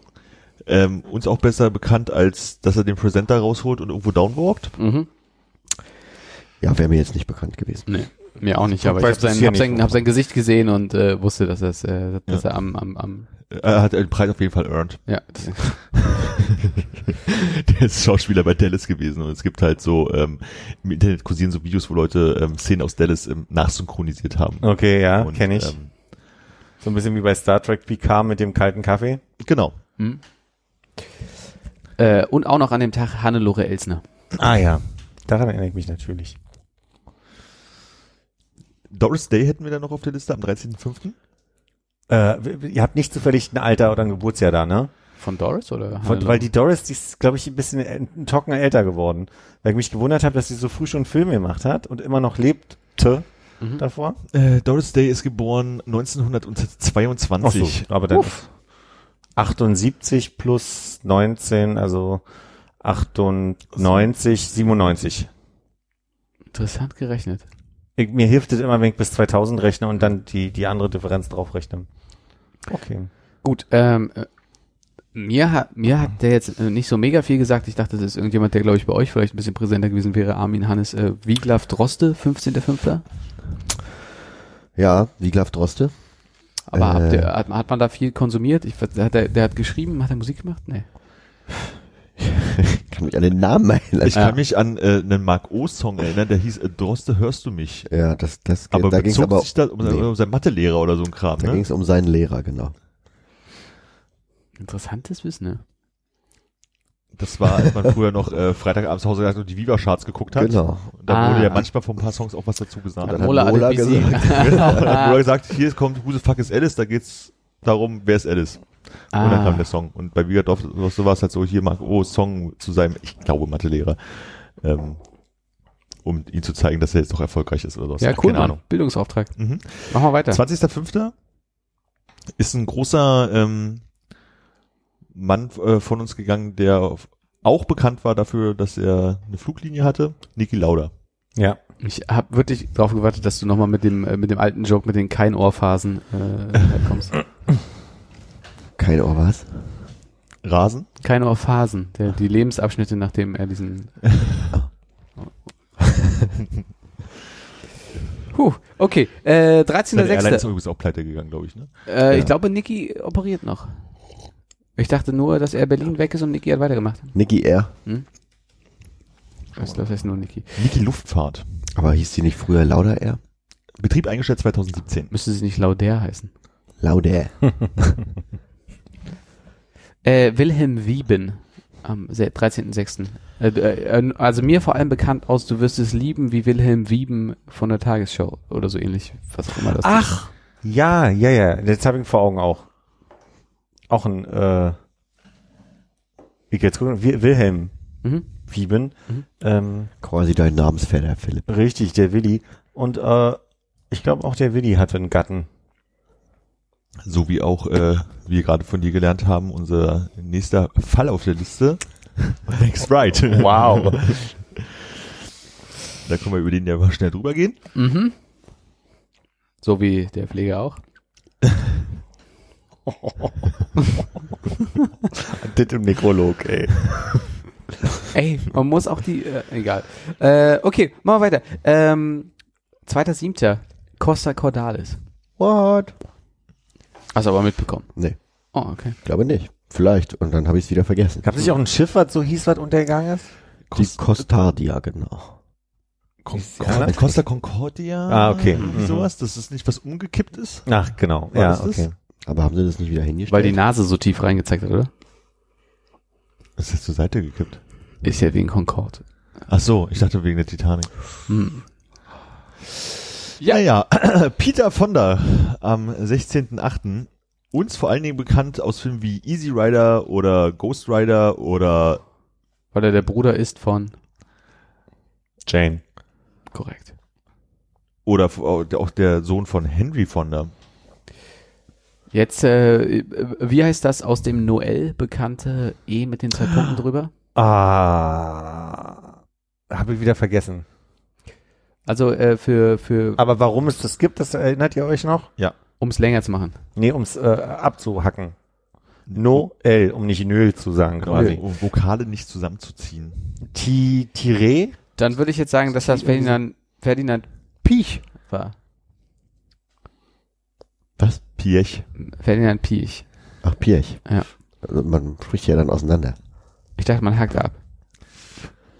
ähm, uns auch besser bekannt, als dass er den Presenter rausholt und irgendwo downwalkt. Mhm. Ja, wäre mir jetzt nicht bekannt gewesen. Nee, mir auch nicht, aber ich habe sein, hab sein, hab sein Gesicht gesehen und äh, wusste, dass, es, äh, dass Ja. er am, am, am Er hat den Preis auf jeden Fall earned. ja, [LAUGHS] Der ist Schauspieler bei Dallas gewesen und es gibt halt so, ähm, im Internet kursieren so Videos, wo Leute ähm, Szenen aus Dallas ähm, nachsynchronisiert haben. Okay, ja, kenne ich. Ähm, so ein bisschen wie bei Star Trek Picard mit dem kalten Kaffee. genau. hm. äh, und auch noch an dem Tag Hannelore Elsner. Ah ja, daran erinnere ich mich natürlich. Doris Day hätten wir dann noch auf der Liste am 13.05. Äh, ihr habt nicht zufällig ein Alter oder ein Geburtsjahr da, ne? Von Doris oder? Von, weil die Doris, die ist, glaube ich, ein bisschen äh, ein Tocken älter geworden. Weil ich mich gewundert habe, dass sie so früh schon Filme gemacht hat und immer noch lebte Mhm. davor. Äh, Doris Day ist geboren 1922. Ach so, aber dann 78 plus 19, also 98, 97. Interessant gerechnet. Ich, mir hilft es immer, wenn ich bis 2000 rechne und dann die, die andere Differenz drauf rechne. Okay. Gut, ähm, äh, mir hat, mir hat der jetzt äh, nicht so mega viel gesagt. Ich dachte, das ist irgendjemand, der, glaube ich, bei euch vielleicht ein bisschen präsenter gewesen wäre. Armin Hannes äh, Wiglaf Droste, 15.05. Ja, Wiglaf Droste. Aber Äh. habt ihr, hat, hat man da viel konsumiert? Ich, der, der hat geschrieben, hat er Musik gemacht? Nee. [LAUGHS] Ich kann mich an den Namen erinnern. Ich Ja. kann mich an äh, einen Mark O-Song erinnern, der hieß äh, Droste, hörst du mich? ja, das, das, Aber da bezog aber, sich da um, nee. um seinen Mathelehrer oder so ein Kram, da ne? ging's um seinen Lehrer, genau. Interessantes Wissen, ne? Das war, als man früher noch äh, Freitagabends zu Hause gesagt und die Viva-Charts geguckt hat. Genau. Und da Ah. wurde ja manchmal von ein paar Songs auch was dazu gesagt. dann hat Mola gesagt. genau, dann hat Mola [LAUGHS] [LAUGHS] gesagt, hier kommt Who the fuck is Alice, da geht's darum, wer ist Alice? Und dann Ah. kam der Song. Und bei Dorf so war es halt so, hier Mark O Song zu seinem, ich glaube, Mathelehrer, ähm, um ihm zu zeigen, dass er jetzt doch erfolgreich ist oder so. Ja, Ach, cool, Keine Mann. Ahnung. Bildungsauftrag. Mhm. Machen wir weiter. 20.05. ist ein großer ähm, Mann äh, von uns gegangen, der auf- auch bekannt war dafür, dass er eine Fluglinie hatte. Niki Lauda. Ja. Ich habe wirklich drauf gewartet, dass du nochmal mit dem, äh, mit dem alten Joke mit den Kein-Ohrphasen äh, kommst. [CLEARS THROAT] Kein Ohr was? Rasen. Kein-Ohrphasen, der, die Lebensabschnitte, nachdem er diesen... [LAUGHS] Puh, okay. Äh, Seine Airline ist 13.06. übrigens auch pleite gegangen, glaube ich. Ne? Äh, Ich Ja. glaube, Niki operiert noch. Ich dachte nur, dass er Berlin weg ist und Niki hat weitergemacht. Niki R. Ich glaube, das heißt nur Niki. Niki Luftfahrt. Aber hieß die nicht früher Lauda R? Betrieb eingestellt 2017. Müsste sie nicht Lauder heißen. Lauda. [LAUGHS] Äh, Wilhelm Wieben am se- 13.06. Äh, äh, also mir vor allem bekannt aus Du wirst es lieben wie Wilhelm Wieben von der Tagesschau oder so ähnlich, was auch immer das Ach, ja, ja, ja. Jetzt habe ich ihn vor Augen auch. Auch ein, äh, ich jetzt gucken, Wil- Wilhelm ist. Mhm. Wieben. Mhm. Ähm, Quasi dein Namensvetter, Philipp. richtig, der Willi. Und äh, ich glaube auch der Willi hatte einen Gatten. So wie auch, äh, wie wir gerade von dir gelernt haben, unser nächster Fall auf der Liste. [LAUGHS] Next right. Wow. [LAUGHS] Da können wir über den ja mal schnell drüber gehen. Mhm. So wie der Pfleger auch. [LAUGHS] das im Nekrolog, ey. Ey, man muss auch die, äh, egal. Äh, okay, machen wir weiter. Ähm, zweiter Siebter, Costa Cordalis. What? Hast du aber mitbekommen. Nee, Oh, okay. glaube nicht. Vielleicht. Und dann habe ich es wieder vergessen. Gab es nicht auch ein Schiff, was so hieß, was untergegangen ist? Die Costardia, genau. Concordia, Costa Concordia. Ah, okay. Irgendwie Mhm. sowas. Das ist nicht was umgekippt ist. Ach, genau. War ja, das das? okay. Aber haben sie das nicht wieder hingestellt? Weil die Nase so tief reingezeigt hat, oder? Das ist jetzt zur Seite gekippt. Ist ja wegen Concorde. Ach so, ich dachte wegen der Titanic. Hm. Ja, ja. [CLEARS THROAT] Peter Fonda am 16.8. Uns vor allen Dingen bekannt aus Filmen wie Easy Rider oder Ghost Rider oder Weil er der Bruder ist von. Jane. Korrekt. oder f- auch der Sohn von Henry Fonda. Jetzt, äh, wie heißt das aus dem Noel bekannte E mit den zwei Punkten drüber? Ah, habe ich wieder vergessen. Also äh, für, für Aber warum es das gibt, das erinnert ihr euch noch? um es länger zu machen. Nee, ums äh, abzuhacken. No L, um nicht Nöl zu sagen quasi. Um Vokale nicht zusammenzuziehen. Ti, Tire? Dann würde ich jetzt sagen, dass das Ferdinand, Ferdinand Piech war. Was? Piech. Ferdinand Piech. Ach, Pirch. Ja. Also man spricht ja dann auseinander. Ich dachte, man hakt ab.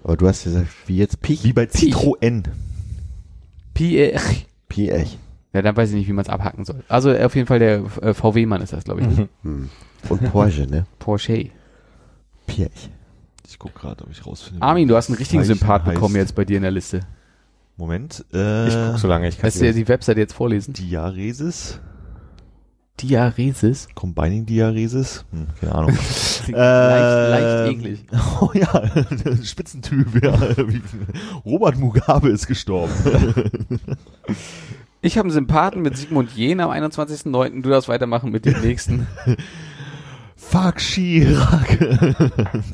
Aber du hast gesagt, wie jetzt Pich? Wie bei Citroën. Piech. Pirch. Ja, dann weiß ich nicht, wie man es abhacken soll. Also äh, auf jeden Fall der äh, VW-Mann ist das, glaube ich. Ne? Hm. Und Porsche, ne? Porsche. Pirch. Ich guck gerade, ob ich rausfinde. Armin, du hast einen richtigen Zeichen Sympath heißt. bekommen jetzt bei dir in der Liste. Moment. Äh, Ich guck so lange, ich kann Kannst du dir die Webseite jetzt vorlesen? Diaresis. Diaresis. Combining Diaresis. Hm, keine Ahnung. [LAUGHS] Leicht, leicht Ähm, eklig. [LAUGHS] Oh ja, [LAUGHS] Spitzentyp. Ja. Robert Mugabe ist gestorben. Ich habe einen Sympathen mit Sigmund Jähn am 21.09. Du darfst weitermachen mit dem nächsten. Fuck [LAUGHS] Chirac.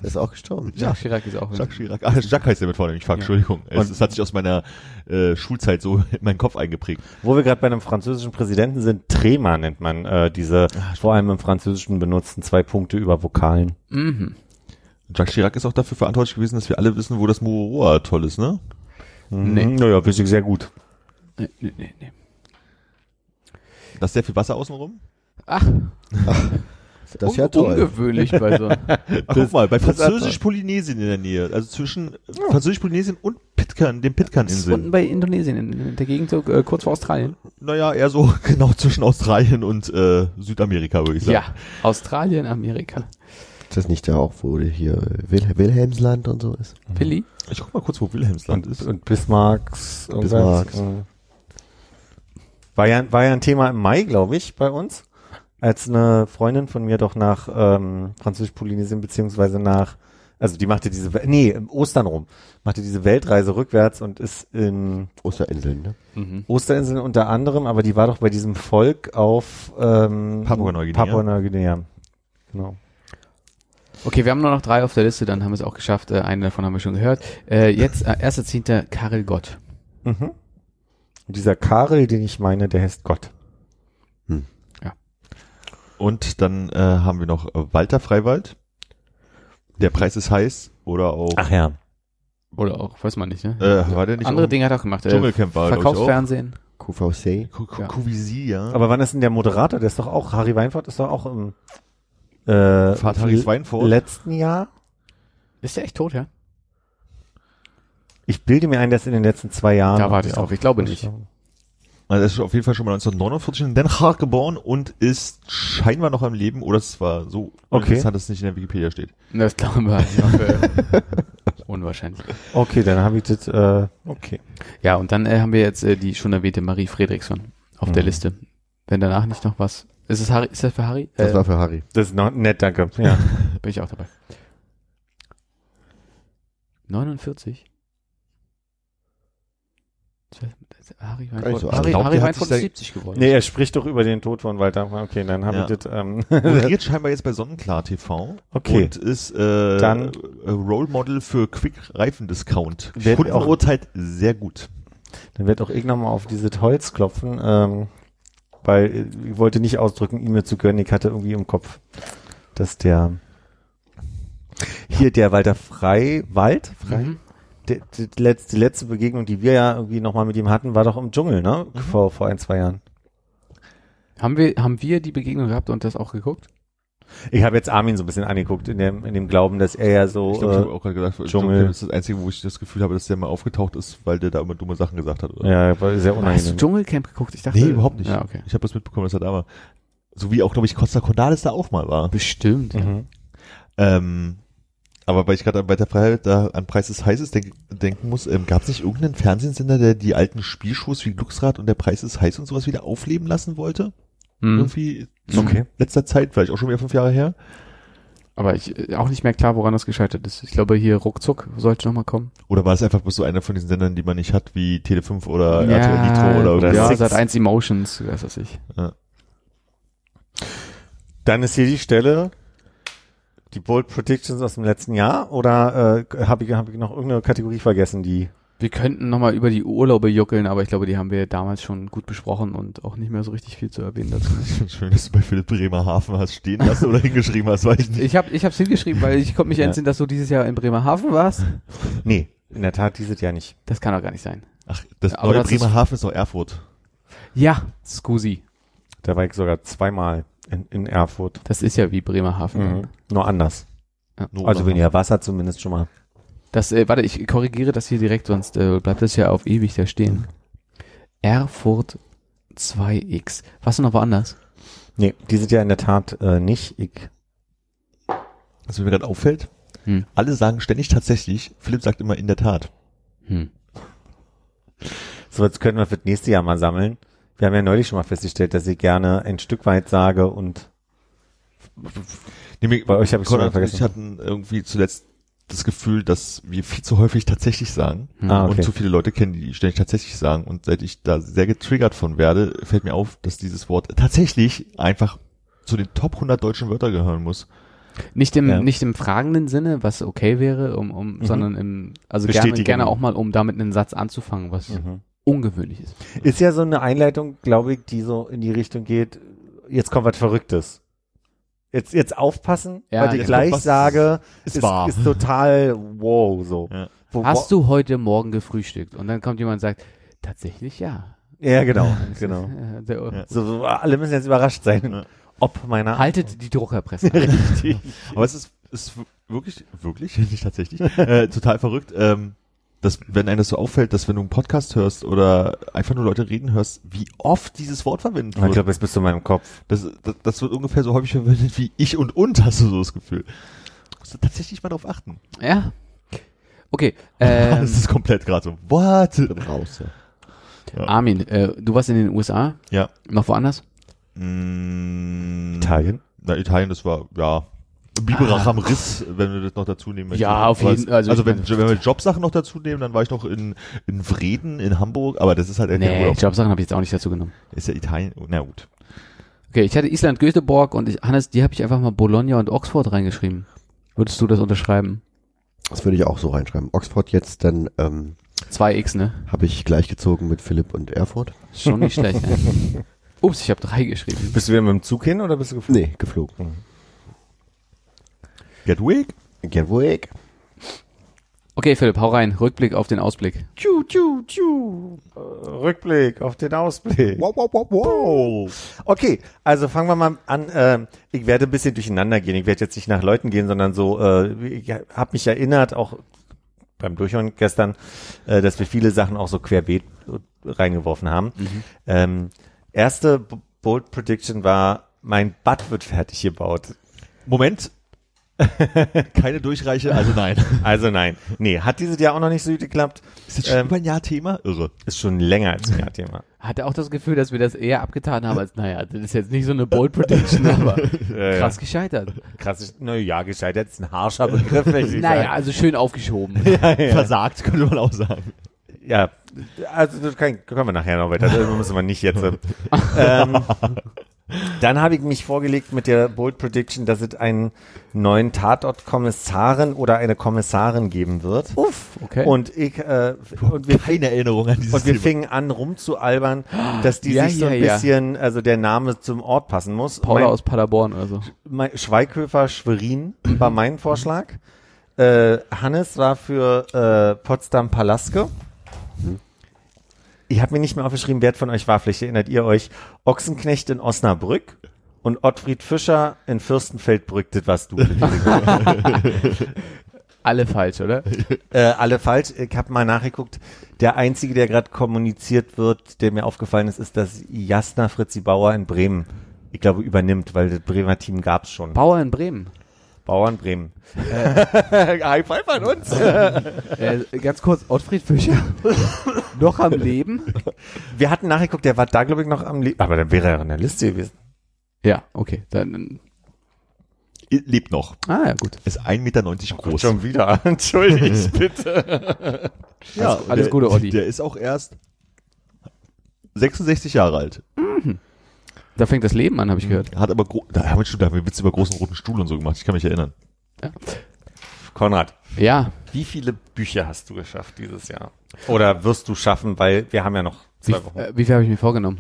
Ist auch gestorben. Jacques Chirac ist auch. Jacques Chirac. Ah, Jacques heißt der mit vorne, nicht Fuck, Ja. Entschuldigung. Es, Und- es hat sich aus meiner äh, Schulzeit so [LAUGHS] in meinen Kopf eingeprägt. Wo wir gerade bei einem französischen Präsidenten sind, Trema nennt man äh, diese vor allem im Französischen benutzten zwei Punkte über Vokalen. Mhm. Jacques Chirac ist auch dafür verantwortlich gewesen, dass wir alle wissen, wo das Moroa toll ist, ne? Nee. Mhm, Naja, wüsste ich sehr gut. Nee, nee, nee, nee. Da ist sehr viel Wasser außenrum. Ach, [LAUGHS] [LAUGHS] Das ist ja toll. ungewöhnlich bei so. Ach, guck mal, bei Französisch-Polynesien in der Nähe, also zwischen Französisch-Polynesien und Pitcairn, den Das ist unten Pitcairn-Inseln. bei Indonesien, in, der Gegend so äh, kurz vor Australien. Naja, eher so [LAUGHS] genau zwischen Australien und äh, Südamerika, würde ich sagen. Ja, Australien, Amerika. Ist das nicht da auch, wo hier Wil Wilhelmsland und so ist? Willi? Ich guck mal kurz, wo Wilhelmsland Und, ist. und Bismarcks. Bismarcks. Äh, War ja, war ja ein Thema im Mai, glaube ich, bei uns, als eine Freundin von mir doch nach ähm, Französisch-Polynesien beziehungsweise nach, also die machte diese, nee, im Ostern rum, machte diese Weltreise rückwärts und ist in Osterinseln, ne? Mhm. Osterinseln unter anderem, aber die war doch bei diesem Volk auf ähm, Papua-Neuguinea. Papua-Neuguinea. Genau. Okay, wir haben nur noch drei auf der Liste, dann haben wir es auch geschafft. Äh, einen davon haben wir schon gehört. Äh, jetzt, äh, erster Zehnter, Karel Gott. Mhm. Und dieser Karel, den ich meine, der heißt Gott. Und dann äh, haben wir noch äh, Walter Freiwald. Der Preis ist heiß. Oder auch, ja. Oder auch, weiß man nicht, ne? äh, war der nicht Andere auch Dinge hat er auch gemacht. Äh, Dschungelcamp war, auch. Verkaufsfernsehen. QVC. Ku- Ja. Aber wann ist denn der Moderator? Der ist doch auch, Harry Weinfurt ist doch auch im äh, Fahrt Harry Weinfurt. letzten Jahr. Ist der echt tot, ja? Ich bilde mir ein, dass in den letzten zwei Jahren. Da warte ich drauf. Ich glaube nicht. Also er ist auf jeden Fall schon mal 1949 in Den Haag geboren und ist scheinbar noch am Leben oder es war so Okay. interessant, dass es nicht in der Wikipedia steht. Das glauben wir halt unwahrscheinlich. Okay, dann habe ich das, äh, okay. Ja, und dann äh, haben wir jetzt äh, die schon erwähnte Marie Fredriksson auf der Mhm. Liste. Wenn danach nicht noch was. Ist es Harry? Ist das für Harry? Das Äh, war für Harry. Das ist noch nett, danke. Ja. [LAUGHS] bin ich auch dabei. 49? Harry nicht so alt. Harry, glaub, Harry von da- 70 geworden. nee, er spricht doch über den Tod von Walter. Okay, dann habe Ja. ich das, ähm, Moderiert [LAUGHS] scheinbar jetzt bei Sonnenklar TV Okay. und ist äh, Dann- äh, Role Model für Quick Reifen Discount. Kunden auch- verurteilt sehr gut. dann wird auch ich nochmal auf dieses Holz klopfen, ähm, weil äh, ich wollte nicht ausdrücken, ihm mir zu gönnen. Ich hatte irgendwie im Kopf, dass der hier der Walter Frei, Wald, Frei, Mhm. Die, die, letzte, die letzte Begegnung, die wir ja irgendwie nochmal mit ihm hatten, war doch im Dschungel, ne? Vor, vor ein, zwei Jahren. Haben wir, haben wir die Begegnung gehabt und das auch geguckt? Ich habe jetzt Armin so ein bisschen angeguckt, in dem, in dem Glauben, dass er ja so, Ich glaube, ich habe äh, auch gerade gedacht, Dschungel. Das ist das Einzige, wo ich das Gefühl habe, dass der mal aufgetaucht ist, weil der da immer dumme Sachen gesagt hat. Oder? ja, war sehr Hast du unangenehm. Dschungelcamp geguckt? Ich dachte. Nee, überhaupt nicht. Ja, okay. Ich habe das mitbekommen, dass er da war. So wie auch, glaube ich, Costa Cordalis da auch mal war. Bestimmt. Mhm. Ähm, aber weil ich gerade bei der Freiheit da an Preis des Heißes denk, denken muss, ähm, gab es nicht irgendeinen Fernsehsender, der die alten Spielshows wie Glücksrad und der Preis des Heiß und sowas wieder aufleben lassen wollte? Mhm. Irgendwie Okay. letzter Zeit, vielleicht auch schon wieder fünf Jahre her. Aber ich, äh, auch nicht mehr klar, woran das gescheitert ist. Ich glaube, hier ruckzuck sollte noch mal kommen. Oder war es einfach bloß so einer von diesen Sendern, die man nicht hat, wie Tele5 oder RTL Nitro oder oder ja, seit 1 Emotions, weiß was ich. Dann ist hier die Stelle, die Bold Predictions aus dem letzten Jahr oder äh, habe ich, hab ich noch irgendeine Kategorie vergessen, die Wir könnten noch mal über die Urlaube juckeln, aber ich glaube, die haben wir damals schon gut besprochen und auch nicht mehr so richtig viel zu erwähnen dazu. [LAUGHS] Schön, dass du bei Philipp Bremerhaven hast stehen lassen oder hingeschrieben hast, weiß ich nicht. Ich habe ich hab's hingeschrieben, weil ich konnte mich Ja. entsinnen, dass du dieses Jahr in Bremerhaven warst. Nee, in der Tat dieses Jahr nicht. Das kann doch gar nicht sein. Ach, das Aber neue das Bremerhaven ist doch Erfurt. Ja, Scusi. Da war ich sogar zweimal in, in Erfurt. Das ist ja wie Bremerhaven. Mhm. Nur anders. Nur Also weniger Wasser zumindest schon mal. Das, äh, warte, ich korrigiere das hier direkt, sonst äh, bleibt das ja auf ewig da stehen. Erfurt 2X. Warst du noch woanders? Nee, dieses Jahr in der Tat äh, nicht. Ich, Was mir gerade auffällt, Hm. alle sagen ständig tatsächlich, Philipp sagt immer in der Tat. Hm. so, jetzt können wir für das nächste Jahr mal sammeln. Wir haben ja neulich schon mal festgestellt, dass ich gerne ein Stück weit sage und Nee, Bei euch hab ich's Konrad schon und ich vergessen. hatten irgendwie zuletzt das Gefühl, dass wir viel zu häufig tatsächlich sagen Hm. Ah, okay. und zu viele Leute kennen, die ständig tatsächlich sagen. Und seit ich da sehr getriggert von werde, fällt mir auf, dass dieses Wort tatsächlich einfach zu den Top 100 deutschen Wörtern gehören muss. Nicht im, Ja. nicht im fragenden Sinne, was okay wäre, um, um, Mhm. sondern im, also gerne, gerne auch mal, um damit einen Satz anzufangen, was Mhm. Ungewöhnlich ist. Ist ja so eine Einleitung, glaube ich, die so in die Richtung geht, jetzt kommt was Verrücktes. Jetzt, jetzt aufpassen, Ja, weil ich gleich kommt sage, ist ist, wahr. ist total wow, so. Ja. Wo, Hast du heute Morgen gefrühstückt? Und dann kommt jemand und sagt, tatsächlich ja. Ja, genau, genau. [LAUGHS] Ja. So, so, alle müssen jetzt überrascht sein, Ja. ob meiner Haltet die Druckerpresse. [LAUGHS] richtig. Aber es ist, ist wirklich, wirklich, [LAUGHS] nicht tatsächlich, äh, total verrückt, ähm, dass, wenn einem das so auffällt, dass wenn du einen Podcast hörst oder einfach nur Leute reden hörst, wie oft dieses Wort verwendet Ich wird. glaube, jetzt bist du in meinem Kopf. Das, das, das wird ungefähr so häufig verwendet wie ich und und, hast du so das Gefühl. Musst du tatsächlich mal drauf achten. ja. Okay. [LAUGHS] Ähm, das ist komplett gerade so. What? Bin raus, ja. Armin, äh, du warst in den USA? Ja. Noch woanders? Mm, Italien? Na, Italien, das war, ja. Biberach am Riss, wenn wir das noch dazu nehmen möchten. Ja, auf jeden- es- also Also, wenn, meine- wenn wir Jobsachen noch dazu nehmen, dann war ich noch in, in Vreden, in Hamburg, aber das ist halt Nee, Urlaub. ich glaube, Sachen habe ich jetzt auch nicht dazu genommen. Ist ja Italien, na gut. Okay, ich hatte Island, Göteborg und ich, Hannes, die habe ich einfach mal Bologna und Oxford reingeschrieben. Würdest du das unterschreiben? Das würde ich auch so reinschreiben. Oxford jetzt, dann ähm, 2x, ne? habe ich gleichgezogen mit Philipp und Erfurt. Schon nicht schlecht, ne? [LAUGHS] Ups, ich habe drei geschrieben. Bist du wieder mit dem Zug hin oder bist du geflogen? Nee, geflogen. Gatwick? Gatwick. Okay, Philipp, hau rein. Rückblick auf den Ausblick. Tschu, tschu, tschu. Äh, Rückblick auf den Ausblick. Wow, wow, wow, wow. Okay, also fangen wir mal an. ähm, ich werde ein bisschen durcheinander gehen. Ich werde jetzt nicht nach Leuten gehen, sondern so, äh, ich habe mich erinnert, auch beim Durchhören gestern, äh, dass wir viele Sachen auch so querbeet reingeworfen haben. Ähm, erste Bold Prediction war, mein Bad wird fertig gebaut. Moment. [LAUGHS] Keine Durchreiche, also nein. [LAUGHS] Also nein. Nee, hat dieses Jahr auch noch nicht so gut geklappt. Ist jetzt schon Ähm, über ein Jahr Thema? Irre. Ist schon länger als ein Jahr-Thema. [LAUGHS] Hatte auch das Gefühl, dass wir das eher abgetan haben, als, naja, das ist jetzt nicht so eine Bold Prediction, aber krass gescheitert. Krass, na ja, gescheitert ist ein harscher Begriff. Naja, sagen. also schön aufgeschoben. Versagt, könnte man auch sagen. Ja, also das kann, können wir nachher noch weiter. Das müssen wir nicht jetzt. ähm, dann habe ich mich vorgelegt mit der Bold Prediction, dass es einen neuen Tatort-Kommissarin oder eine Kommissarin geben wird. Uff, okay. Und ich äh, und wir, Keine Erinnerung an dieses und wir Thema. fingen an rumzualbern, dass die Ja, sich so ein ja, ja. bisschen, also der Name zum Ort passen muss. Paula Mein- aus Paderborn oder so. mein, Schweighöfer Schwerin war mein Vorschlag. Äh, Hannes war für äh, Potsdam Palaske. Ich habe mir nicht mehr aufgeschrieben, wer von euch war. Vielleicht erinnert ihr euch. Ochsenknecht in Osnabrück und Ottfried Fischer in Fürstenfeldbrück. Das warst du. [LAUGHS] Alle falsch, oder? äh, alle falsch. Ich habe mal nachgeguckt. Der einzige, der gerade kommuniziert wird, der mir aufgefallen ist, ist, dass Jasna Fritzi Bauer in Bremen, ich glaube, übernimmt, weil das Bremer Team gab's schon. Bauer in Bremen. Bauern Bremen. [LAUGHS] High five an uns. [LAUGHS] Äh, ganz kurz, Ottfried Fischer. [LAUGHS] noch am Leben? Wir hatten nachgeguckt, der war da, glaube ich, noch am Leben. Aber dann wäre er in der Liste gewesen. Ja, okay. Dann, Lebt noch. ah ja, gut. Ist 1,90 Meter groß. Schon wieder. Entschuldigt bitte. Ja, Alles- alles der, Gute, Oddi. Der ist auch erst 66 Jahre alt. Da fängt das Leben an, habe ich gehört. Hat aber, da haben wir schon, da haben wir Witze über großen roten Stuhl und so gemacht. Ich kann mich erinnern. Konrad, Ja, wie viele Bücher hast du geschafft dieses Jahr? Oder wirst du schaffen, weil wir haben ja noch wie, zwei Wochen. äh, wie viel habe ich mir vorgenommen?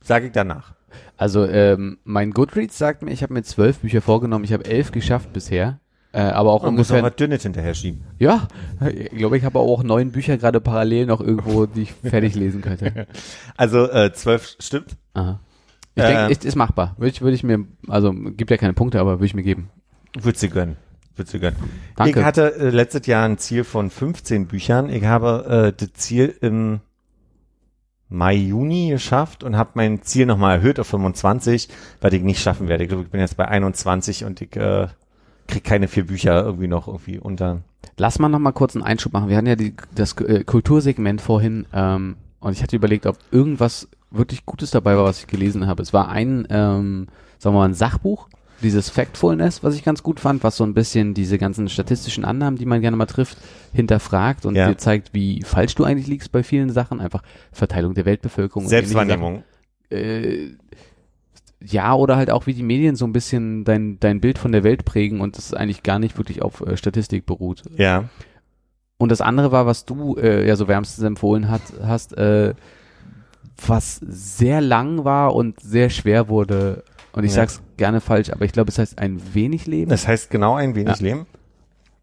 Sag ich danach. Also, ähm, mein Goodreads sagt mir, ich habe mir zwölf Bücher vorgenommen, ich habe elf geschafft bisher. Äh, aber auch Man muss auch ungefähr. was Dünnes hinterher schieben. Ja, ich glaube, ich habe auch neun Bücher gerade parallel noch irgendwo, die ich fertig lesen könnte. [LAUGHS] Also äh, zwölf stimmt. Aha. Ich Ähm. denke, ist, ist machbar. Würde ich, würde ich mir, also gibt ja keine Punkte, aber würde ich mir geben. Würdest du gönnen. Würdest du gönnen. Danke. Ich hatte äh, letztes Jahr ein Ziel von 15 Büchern. Ich habe äh, das Ziel im Mai, Juni geschafft und habe mein Ziel nochmal erhöht auf 25, weil ich nicht schaffen werde. Ich glaube, ich bin jetzt bei 21 und ich äh, krieg keine vier Bücher irgendwie noch irgendwie unter. Lass mal noch mal kurz einen Einschub machen. Wir hatten ja die, das äh, Kultursegment vorhin ähm, und ich hatte überlegt, ob irgendwas wirklich Gutes dabei war, was ich gelesen habe. Es war ein, ähm, sagen wir mal, ein Sachbuch, dieses Factfulness, was ich ganz gut fand, was so ein bisschen diese ganzen statistischen Annahmen, die man gerne mal trifft, hinterfragt und Ja. dir zeigt, wie falsch du eigentlich liegst bei vielen Sachen. Einfach Verteilung der Weltbevölkerung. Selbstwahrnehmung. Äh, ja, oder halt auch, wie die Medien so ein bisschen dein, dein Bild von der Welt prägen und das eigentlich gar nicht wirklich auf äh, Statistik beruht. Ja. Und das andere war, was du äh, ja so wärmstens empfohlen hat, hast, äh, was sehr lang war und sehr schwer wurde. Und ich Ja. sag's gerne falsch, aber ich glaube, es heißt ein wenig Leben. Das heißt genau ein wenig Ja. Leben.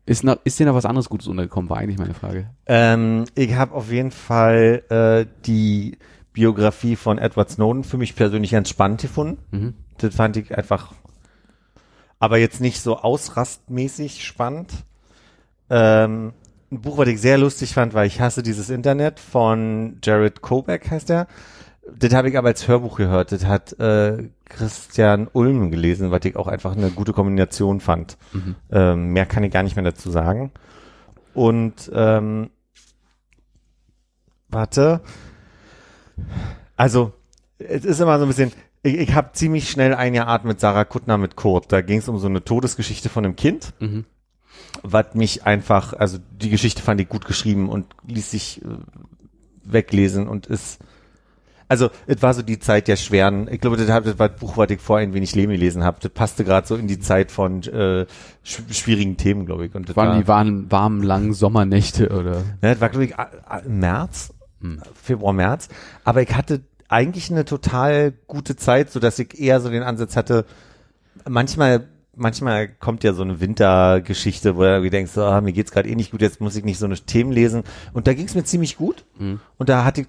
Ist, noch, ist dir noch was anderes Gutes untergekommen, war eigentlich meine Frage. Ähm, ich habe auf jeden Fall äh, die Biografie von Edward Snowden für mich persönlich ganz spannend gefunden. Mhm. Das fand ich einfach, aber jetzt nicht so ausrastmäßig spannend. Ähm, ein Buch, was ich sehr lustig fand, weil ich hasse dieses Internet von Jared Kobeck heißt er. Das habe ich aber als Hörbuch gehört. Das hat äh, Christian Ulm gelesen, was ich auch einfach eine gute Kombination fand. Mhm. Ähm, mehr kann ich gar nicht mehr dazu sagen. Und ähm, warte. Also, es ist immer so ein bisschen, ich, ich habe ziemlich schnell ein Jahr Art mit Sarah Kuttner mit Kurt. Da ging es um so eine Todesgeschichte von einem Kind, Mhm. Was mich einfach, also die Geschichte fand ich gut geschrieben und ließ sich äh, weglesen und ist also, es war so die Zeit der schweren, ich glaube, das, hat- das war das Buch, was ich vor ein wenig Leben gelesen habe. Das passte gerade so in die Zeit von äh, sch schwierigen Themen, glaube ich. Und das Waren war, die warmen, warmen, langen Sommernächte oder? ja, das war, glaube ich, März, Hm. Februar, März. Aber ich hatte eigentlich eine total gute Zeit, so dass ich eher so den Ansatz hatte, manchmal manchmal kommt ja so eine Wintergeschichte, wo du irgendwie denkst, so, ah, mir geht's gerade eh nicht gut, jetzt muss ich nicht so eine Themen lesen. Und da ging's mir ziemlich gut. Mhm. Und da hatte ich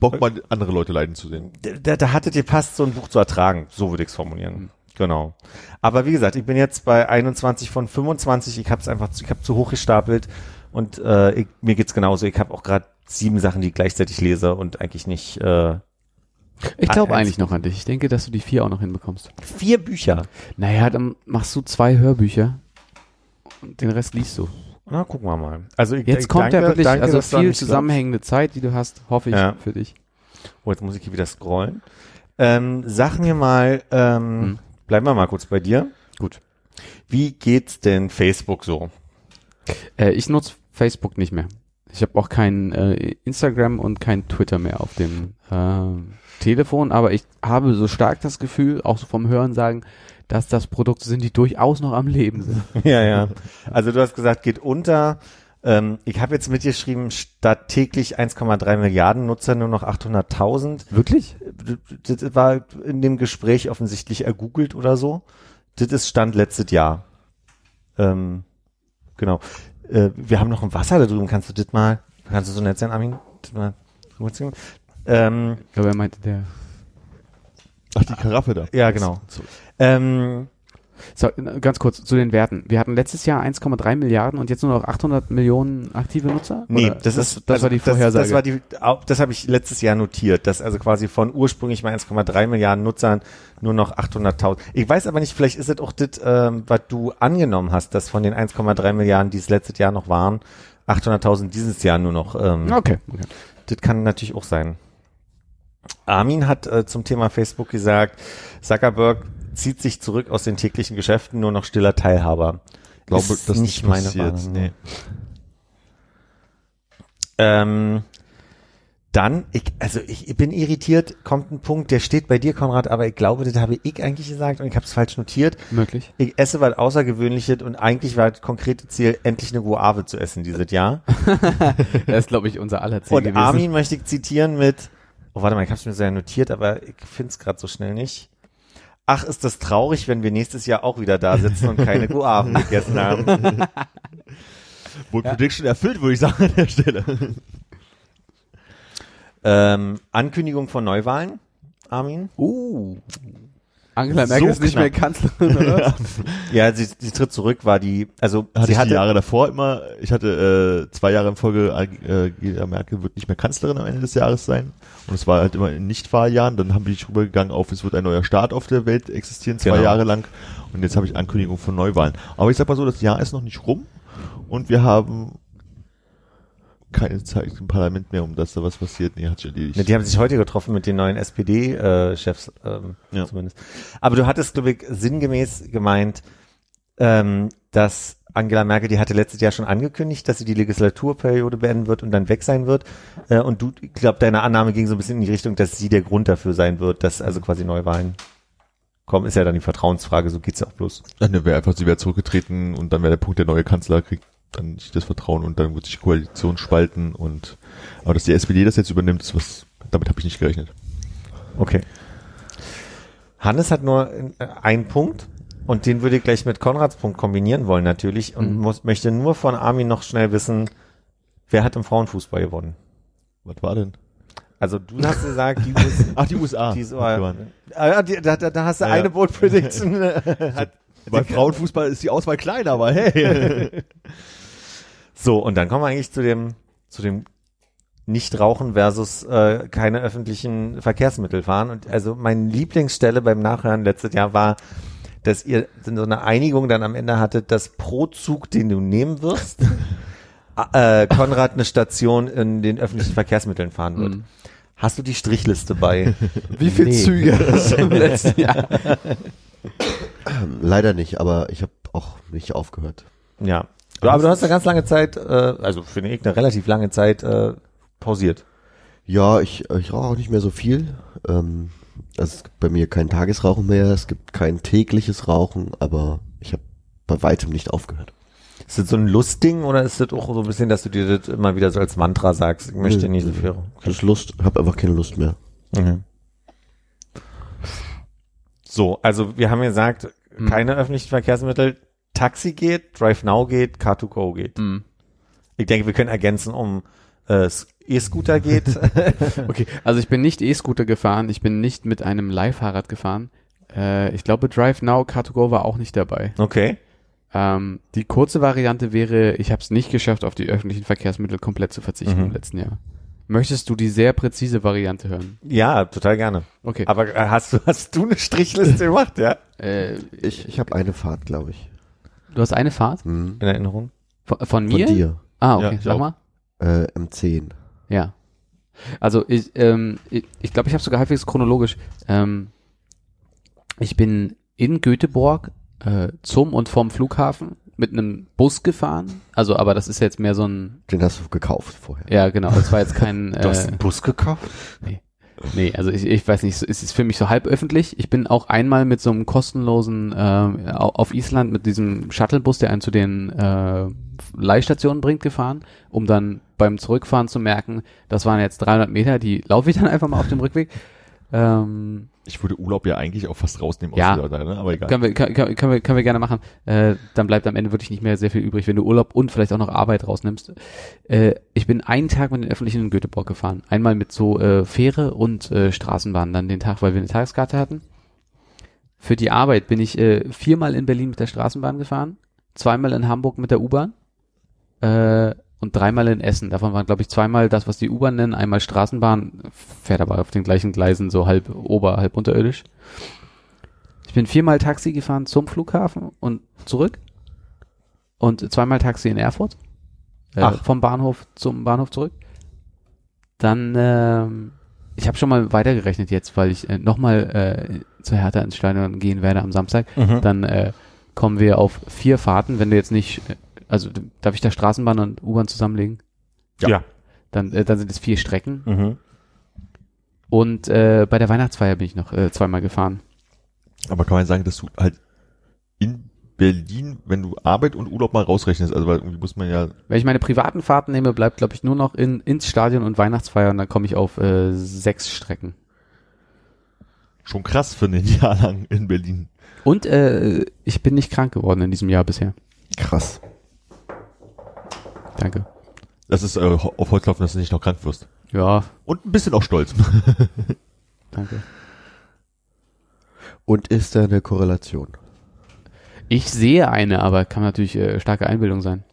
Bock mal andere Leute leiden zu sehen. da, da hattet ihr passt, so ein Buch zu ertragen. So würde ich es formulieren. Genau. Aber wie gesagt, ich bin jetzt bei 21 von 25. Ich habe es einfach, zu- ich habe zu hoch gestapelt Und äh, ich, mir geht's genauso. Ich habe auch gerade sieben Sachen, die ich gleichzeitig lese und eigentlich nicht äh, Ich glaube Ah, eigentlich noch an dich. Ich denke, dass du die vier auch noch hinbekommst. vier Bücher. Naja, dann machst du zwei Hörbücher und den Rest liest du. Na, gucken wir mal. Also ich, Jetzt ich kommt danke, ja wirklich danke, also viel zusammenhängende Zeit, die du hast, hoffe ich Ja. für dich. glaubst. Oh, jetzt muss ich hier wieder scrollen. Ähm, sag mir mal, ähm, Hm. bleiben wir mal kurz bei dir. Gut. Wie geht's denn Facebook so? Äh, ich nutze Facebook nicht mehr. Ich habe auch kein äh, Instagram und kein Twitter mehr auf dem äh, Telefon, aber ich habe so stark das Gefühl, auch so vom Hören sagen, dass das Produkte sind, die durchaus noch am Leben sind. [LAUGHS] ja, ja. Also du hast gesagt, geht unter. Ähm, ich habe jetzt mitgeschrieben, statt täglich 1,3 Milliarden Nutzer nur noch 800.000. Wirklich? Das war in dem Gespräch offensichtlich ergoogelt oder so. Das ist Stand letztes Jahr. Ähm, genau. Äh, wir haben noch ein Wasser da drüben. Kannst du das mal, kannst du so nett sein, Armin? Das mal rüberziehen? Ähm, Ich glaube, er meinte der. Ach, die Karaffe da. ja, genau. So. Ähm, So, äh, ganz kurz zu den Werten. Wir hatten letztes Jahr 1,3 Milliarden und jetzt nur noch 800 Millionen aktive Nutzer? Nee, Oder das, ist das also war die Vorhersage. Das, war die, das habe ich letztes Jahr notiert, dass also quasi von ursprünglich mal 1,3 Milliarden Nutzern nur noch 800.000. Ich weiß aber nicht, vielleicht ist es auch das, ähm, was du angenommen hast, dass von den 1,3 Milliarden, die es letztes Jahr noch waren, 800.000 dieses Jahr nur noch. Ähm, okay. okay. Das kann natürlich auch sein. Armin hat äh, zum Thema Facebook gesagt, Zuckerberg zieht sich zurück aus den täglichen Geschäften, nur noch stiller Teilhaber. Ich glaube, Ist das nicht nicht meine passiert. Nee. Ähm, dann, ich, also ich, ich bin irritiert, kommt ein Punkt, der steht bei dir, Konrad, aber ich glaube, das habe ich eigentlich gesagt und ich habe es falsch notiert. Möglich. Ich esse was Außergewöhnliches und eigentlich war das konkrete Ziel, endlich eine Guave zu essen dieses Jahr. [LAUGHS] Das ist, glaube ich, unser aller Ziel Und gewesen. Armin möchte ich zitieren mit, oh warte mal, ich habe es mir sehr notiert, aber ich finde es gerade so schnell nicht. Ach, ist das traurig, wenn wir nächstes Jahr auch wieder da sitzen und keine Guaven gegessen haben. [LAUGHS] Wohl Prediction erfüllt, würde ich sagen an der Stelle. ähm, Ankündigung von Neuwahlen, Armin? Uh. Angela Merkel So ist nicht knapp. mehr Kanzlerin, oder? [LAUGHS] Ja, sie, sie tritt zurück, war die, also Hatte sie ich hatte, die Jahre davor immer, ich hatte äh, zwei Jahre in Folge, äh, Angela Merkel wird nicht mehr Kanzlerin am Ende des Jahres sein. Und es war halt immer in Nicht-Wahljahren. Dann habe ich rübergegangen auf, es wird ein neuer Staat auf der Welt existieren, zwei Genau. Jahre lang. Und jetzt habe ich Ankündigung von Neuwahlen. Aber ich sag mal so, das Jahr ist noch nicht rum. Und wir haben keine Zeit im Parlament mehr, um dass da was passiert. Nee, hat sich erledigt. Ne, die haben sich heute getroffen mit den neuen SPD-Chefs ähm, Ja. zumindest. Aber du hattest, glaube ich, sinngemäß gemeint, ähm, dass Angela Merkel, die hatte letztes Jahr schon angekündigt, dass sie die Legislaturperiode beenden wird und dann weg sein wird. Äh, und du, ich glaube, deine Annahme ging so ein bisschen in die Richtung, dass sie der Grund dafür sein wird, dass also quasi Neuwahlen kommen. Ist ja dann die Vertrauensfrage, so geht's ja auch bloß. Dann wäre einfach, sie wäre zurückgetreten und dann wäre der Punkt, der neue Kanzler kriegt dann nicht das Vertrauen und dann wird sich die Koalition spalten und aber dass die SPD das jetzt übernimmt, ist was, damit habe ich nicht gerechnet. Okay. Hannes hat nur äh, einen Punkt und den würde ich gleich mit Konrads Punkt kombinieren wollen natürlich und Mhm. muss, möchte nur von Armin noch schnell wissen, wer hat im Frauenfußball gewonnen? Was war denn? Also du hast gesagt, die USA. [LAUGHS] Ach, die USA. Die, äh, die, da, da, da hast du Ja, ja. eine Bold Prediction. [LAUGHS] Beim [LAUGHS] Frauenfußball ist die Auswahl klein, aber hey. So, und dann kommen wir eigentlich zu dem, zu dem Nicht-Rauchen versus äh, keine öffentlichen Verkehrsmittel fahren. Und also meine Lieblingsstelle beim Nachhören letztes Jahr war, dass ihr so eine Einigung dann am Ende hattet, dass pro Zug, den du nehmen wirst, [LAUGHS] äh, Konrad eine Station in den öffentlichen Verkehrsmitteln fahren wird. Mhm. Hast du die Strichliste bei? [LAUGHS] Wie viele Nee. Züge [LAUGHS] hast du im letzten Jahr? Leider nicht, aber ich habe auch nicht aufgehört. Ja. Aber du hast eine ganz lange Zeit, äh, also finde ich eine relativ lange Zeit äh, pausiert. Ja, ich, ich rauche auch nicht mehr so viel. Ähm, also es gibt bei mir kein Tagesrauchen mehr, es gibt kein tägliches Rauchen, aber ich habe bei weitem nicht aufgehört. Ist das so ein Lustding oder ist das auch so ein bisschen, dass du dir das immer wieder so als Mantra sagst? Ich möchte Nö, nicht so viel. Das ist Lust, habe einfach keine Lust mehr. Mhm. So, also wir haben gesagt, Mhm. keine öffentlichen Verkehrsmittel. Taxi geht, Drive Now geht, Car2Go geht. Mhm. Ich denke, wir können ergänzen, um äh, E-Scooter geht. [LAUGHS] [LAUGHS] Okay, also ich bin nicht E-Scooter gefahren, ich bin nicht mit einem Leihfahrrad gefahren. Äh, ich glaube, Drive Now Car2Go war auch nicht dabei. okay. Ähm, die kurze Variante wäre, ich habe es nicht geschafft, auf die öffentlichen Verkehrsmittel komplett zu verzichten Mhm. im letzten Jahr. Möchtest du die sehr präzise Variante hören? Ja, total gerne. Okay. Aber äh, hast du, hast du eine Strichliste gemacht, ja? äh, Ich, ich habe eine Fahrt, glaube ich. Du hast eine Fahrt Hm. In Erinnerung? von, von Von mir? dir. Ah, Ja, okay. ich Sag auch. mal. Äh, M10. Ja. Also ich ähm, ich, ich glaube, ich habe sogar halbwegs chronologisch. Ähm, ich bin in Göteborg äh, zum und vom Flughafen mit einem Bus gefahren. Also, aber das ist jetzt mehr so ein, Den hast du gekauft vorher. ja genau, das war jetzt kein, Du hast äh, einen Bus gekauft? nee, also ich, ich weiß nicht, es ist für mich so halb öffentlich. Ich bin auch einmal mit so einem kostenlosen äh, au- auf Island mit diesem Shuttlebus, der einen zu den äh, Leihstationen bringt, gefahren, um dann beim Zurückfahren zu merken, das waren jetzt 300 Meter, die laufe ich dann [LAUGHS] einfach mal auf dem Rückweg. Ähm, Ich würde Urlaub ja eigentlich auch fast rausnehmen Ja. aus der, ne? aber egal. können, wir, können, können, können wir, können wir gerne machen. Äh, dann bleibt am Ende wirklich nicht mehr sehr viel übrig, wenn du Urlaub und vielleicht auch noch Arbeit rausnimmst. Äh, ich bin einen Tag mit den Öffentlichen in Göteborg gefahren. Einmal mit so äh, Fähre und äh, Straßenbahn dann den Tag, weil wir eine Tageskarte hatten. Für die Arbeit bin ich äh, viermal in Berlin mit der Straßenbahn gefahren, zweimal in Hamburg mit der U-Bahn äh, und dreimal in Essen. Davon waren, glaube ich, zweimal das, was die U-Bahn nennen, einmal Straßenbahn, fährt aber auf den gleichen Gleisen so halb ober, halb unterirdisch. Ich bin viermal Taxi gefahren zum Flughafen und zurück und zweimal Taxi in Erfurt äh, Ach. vom Bahnhof zum Bahnhof zurück. Dann, ähm, ich habe schon mal weitergerechnet jetzt, weil ich äh, nochmal äh, zu Hertha ins Stadion gehen werde am Samstag. Mhm. Dann äh, kommen wir auf vier Fahrten, wenn du jetzt nicht, äh, also darf ich da Straßenbahn und U-Bahn zusammenlegen? Ja. ja. Dann, äh, dann sind es vier Strecken. Mhm. Und äh, bei der Weihnachtsfeier bin ich noch äh, zweimal gefahren. Aber kann man sagen, dass du halt in Berlin, wenn du Arbeit und Urlaub mal rausrechnest, also weil irgendwie muss man ja, Wenn ich meine privaten Fahrten nehme, bleibt, glaube ich, nur noch in, ins Stadion und Weihnachtsfeier und dann komme ich auf äh, sechs Strecken. schon krass für ein [LAUGHS] Jahr lang in Berlin. Und äh, ich bin nicht krank geworden in diesem Jahr bisher. Krass. Danke. Das ist äh, auf Holz klopfen, dass du nicht noch krank wirst. Ja, Und ein bisschen auch stolz. [LAUGHS] danke. Und ist da eine Korrelation? Ich sehe eine, aber kann natürlich äh, starke Einbildung sein.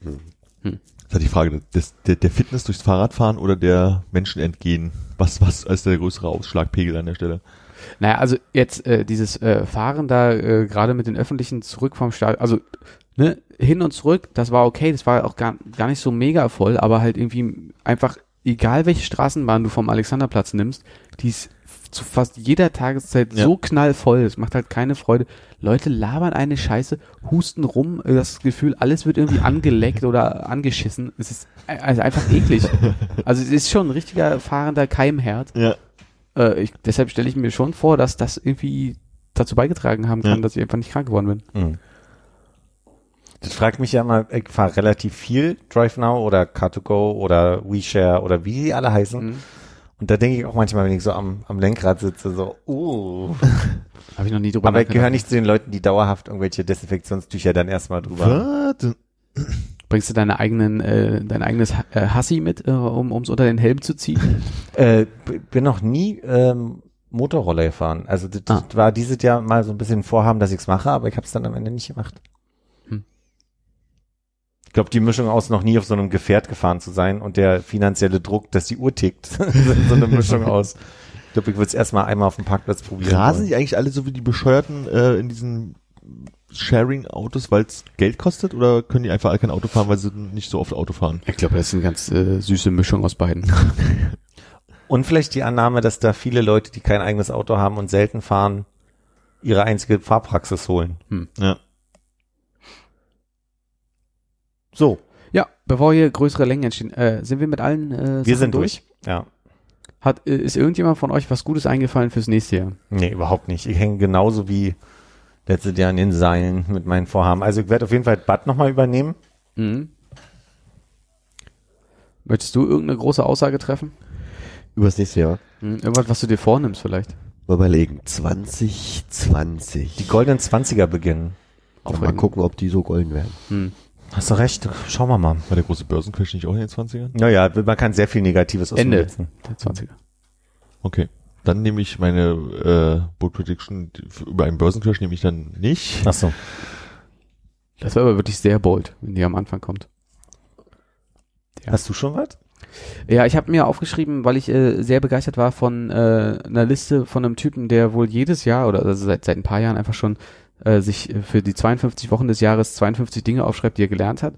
Das ist halt die Frage, des, der, der Fitness durchs Fahrradfahren oder der Menschen entgehen? Was, was ist der größere Ausschlagpegel an der Stelle? Naja, also jetzt äh, dieses äh, Fahren da äh, gerade mit den Öffentlichen zurück vom Stadion, also ne, hin und zurück, das war okay, das war auch gar, gar nicht so mega voll, aber halt irgendwie einfach, egal welche Straßenbahn du vom Alexanderplatz nimmst, die ist zu fast jeder Tageszeit Ja. so knallvoll, es macht halt keine Freude. Leute labern eine Scheiße, husten rum, das Gefühl, alles wird irgendwie angeleckt oder angeschissen. Es ist also einfach eklig. [LAUGHS] Also es ist schon ein richtiger fahrender Keimherd. Ja. Äh, ich, deshalb stelle ich mir schon vor, dass das irgendwie dazu beigetragen haben kann, Ja. dass ich einfach nicht krank geworden bin. Mhm. Das fragt mich ja immer, ich fahre relativ viel DriveNow oder Car2Go oder WeShare oder wie die alle heißen. Mhm. Und da denke ich auch manchmal, wenn ich so am, am Lenkrad sitze, so, uh. [LAUGHS] Habe ich noch nie drüber Aber ich gehöre nicht zu den Leuten, die dauerhaft irgendwelche Desinfektionstücher dann erstmal drüber. Was? Bringst du deine eigenen, äh, dein eigenes äh, Hassi mit, äh, um ums unter den Helm zu ziehen? [LAUGHS] Äh, bin noch nie ähm, Motorroller gefahren. Also das Ah. war dieses Jahr mal so ein bisschen Vorhaben, dass ich's mache, aber ich habe es dann am Ende nicht gemacht. Hm. Ich glaube, die Mischung aus noch nie auf so einem Gefährt gefahren zu sein und der finanzielle Druck, dass die Uhr tickt, [LAUGHS] so eine Mischung aus. Ich glaube, ich würde es erstmal einmal auf dem Parkplatz probieren. Rasen wollen. die eigentlich alle so wie die Bescheuerten äh, in diesen Sharing-Autos, weil es Geld kostet? Oder können die einfach alle kein Auto fahren, weil sie nicht so oft Auto fahren? Ich glaube, das ist eine ganz äh, süße Mischung aus beiden. [LAUGHS] Und vielleicht die Annahme, dass da viele Leute, die kein eigenes Auto haben und selten fahren, ihre einzige Fahrpraxis holen. Ja. So, ja, bevor hier größere Längen entstehen, äh, sind wir mit allen äh, wir Sachen sind durch. Ja. Hat, äh, ist irgendjemand von euch was Gutes eingefallen fürs nächste Jahr? Nee, überhaupt nicht. Ich hänge genauso wie letztes Jahr an den Seilen mit meinen Vorhaben. Also ich werde auf jeden Fall Bad nochmal übernehmen. Mhm. Möchtest du irgendeine große Aussage treffen? Übers nächste Jahr. Mhm. Irgendwas, was du dir vornimmst vielleicht? Mal überlegen. 2020. Die goldenen Zwanziger beginnen. Mal gucken, ob die so golden werden. Hm. Hast du recht. Schauen wir mal. War der große Börsencrash nicht auch in den 20ern? Naja, man kann sehr viel Negatives aus dem Ende letzten. der 20er. Okay. dann nehme ich meine äh, Bold Prediction über einen Börsencrash nehme ich dann nicht. Ach so. Das war aber wirklich sehr bold, wenn die am Anfang kommt. Ja. Hast du schon was? Ja, ich habe mir aufgeschrieben, weil ich äh, sehr begeistert war von äh, einer Liste von einem Typen, der wohl jedes Jahr oder also seit, seit ein paar Jahren einfach schon äh, sich äh, für die 52 Wochen des Jahres 52 Dinge aufschreibt, die er gelernt hat.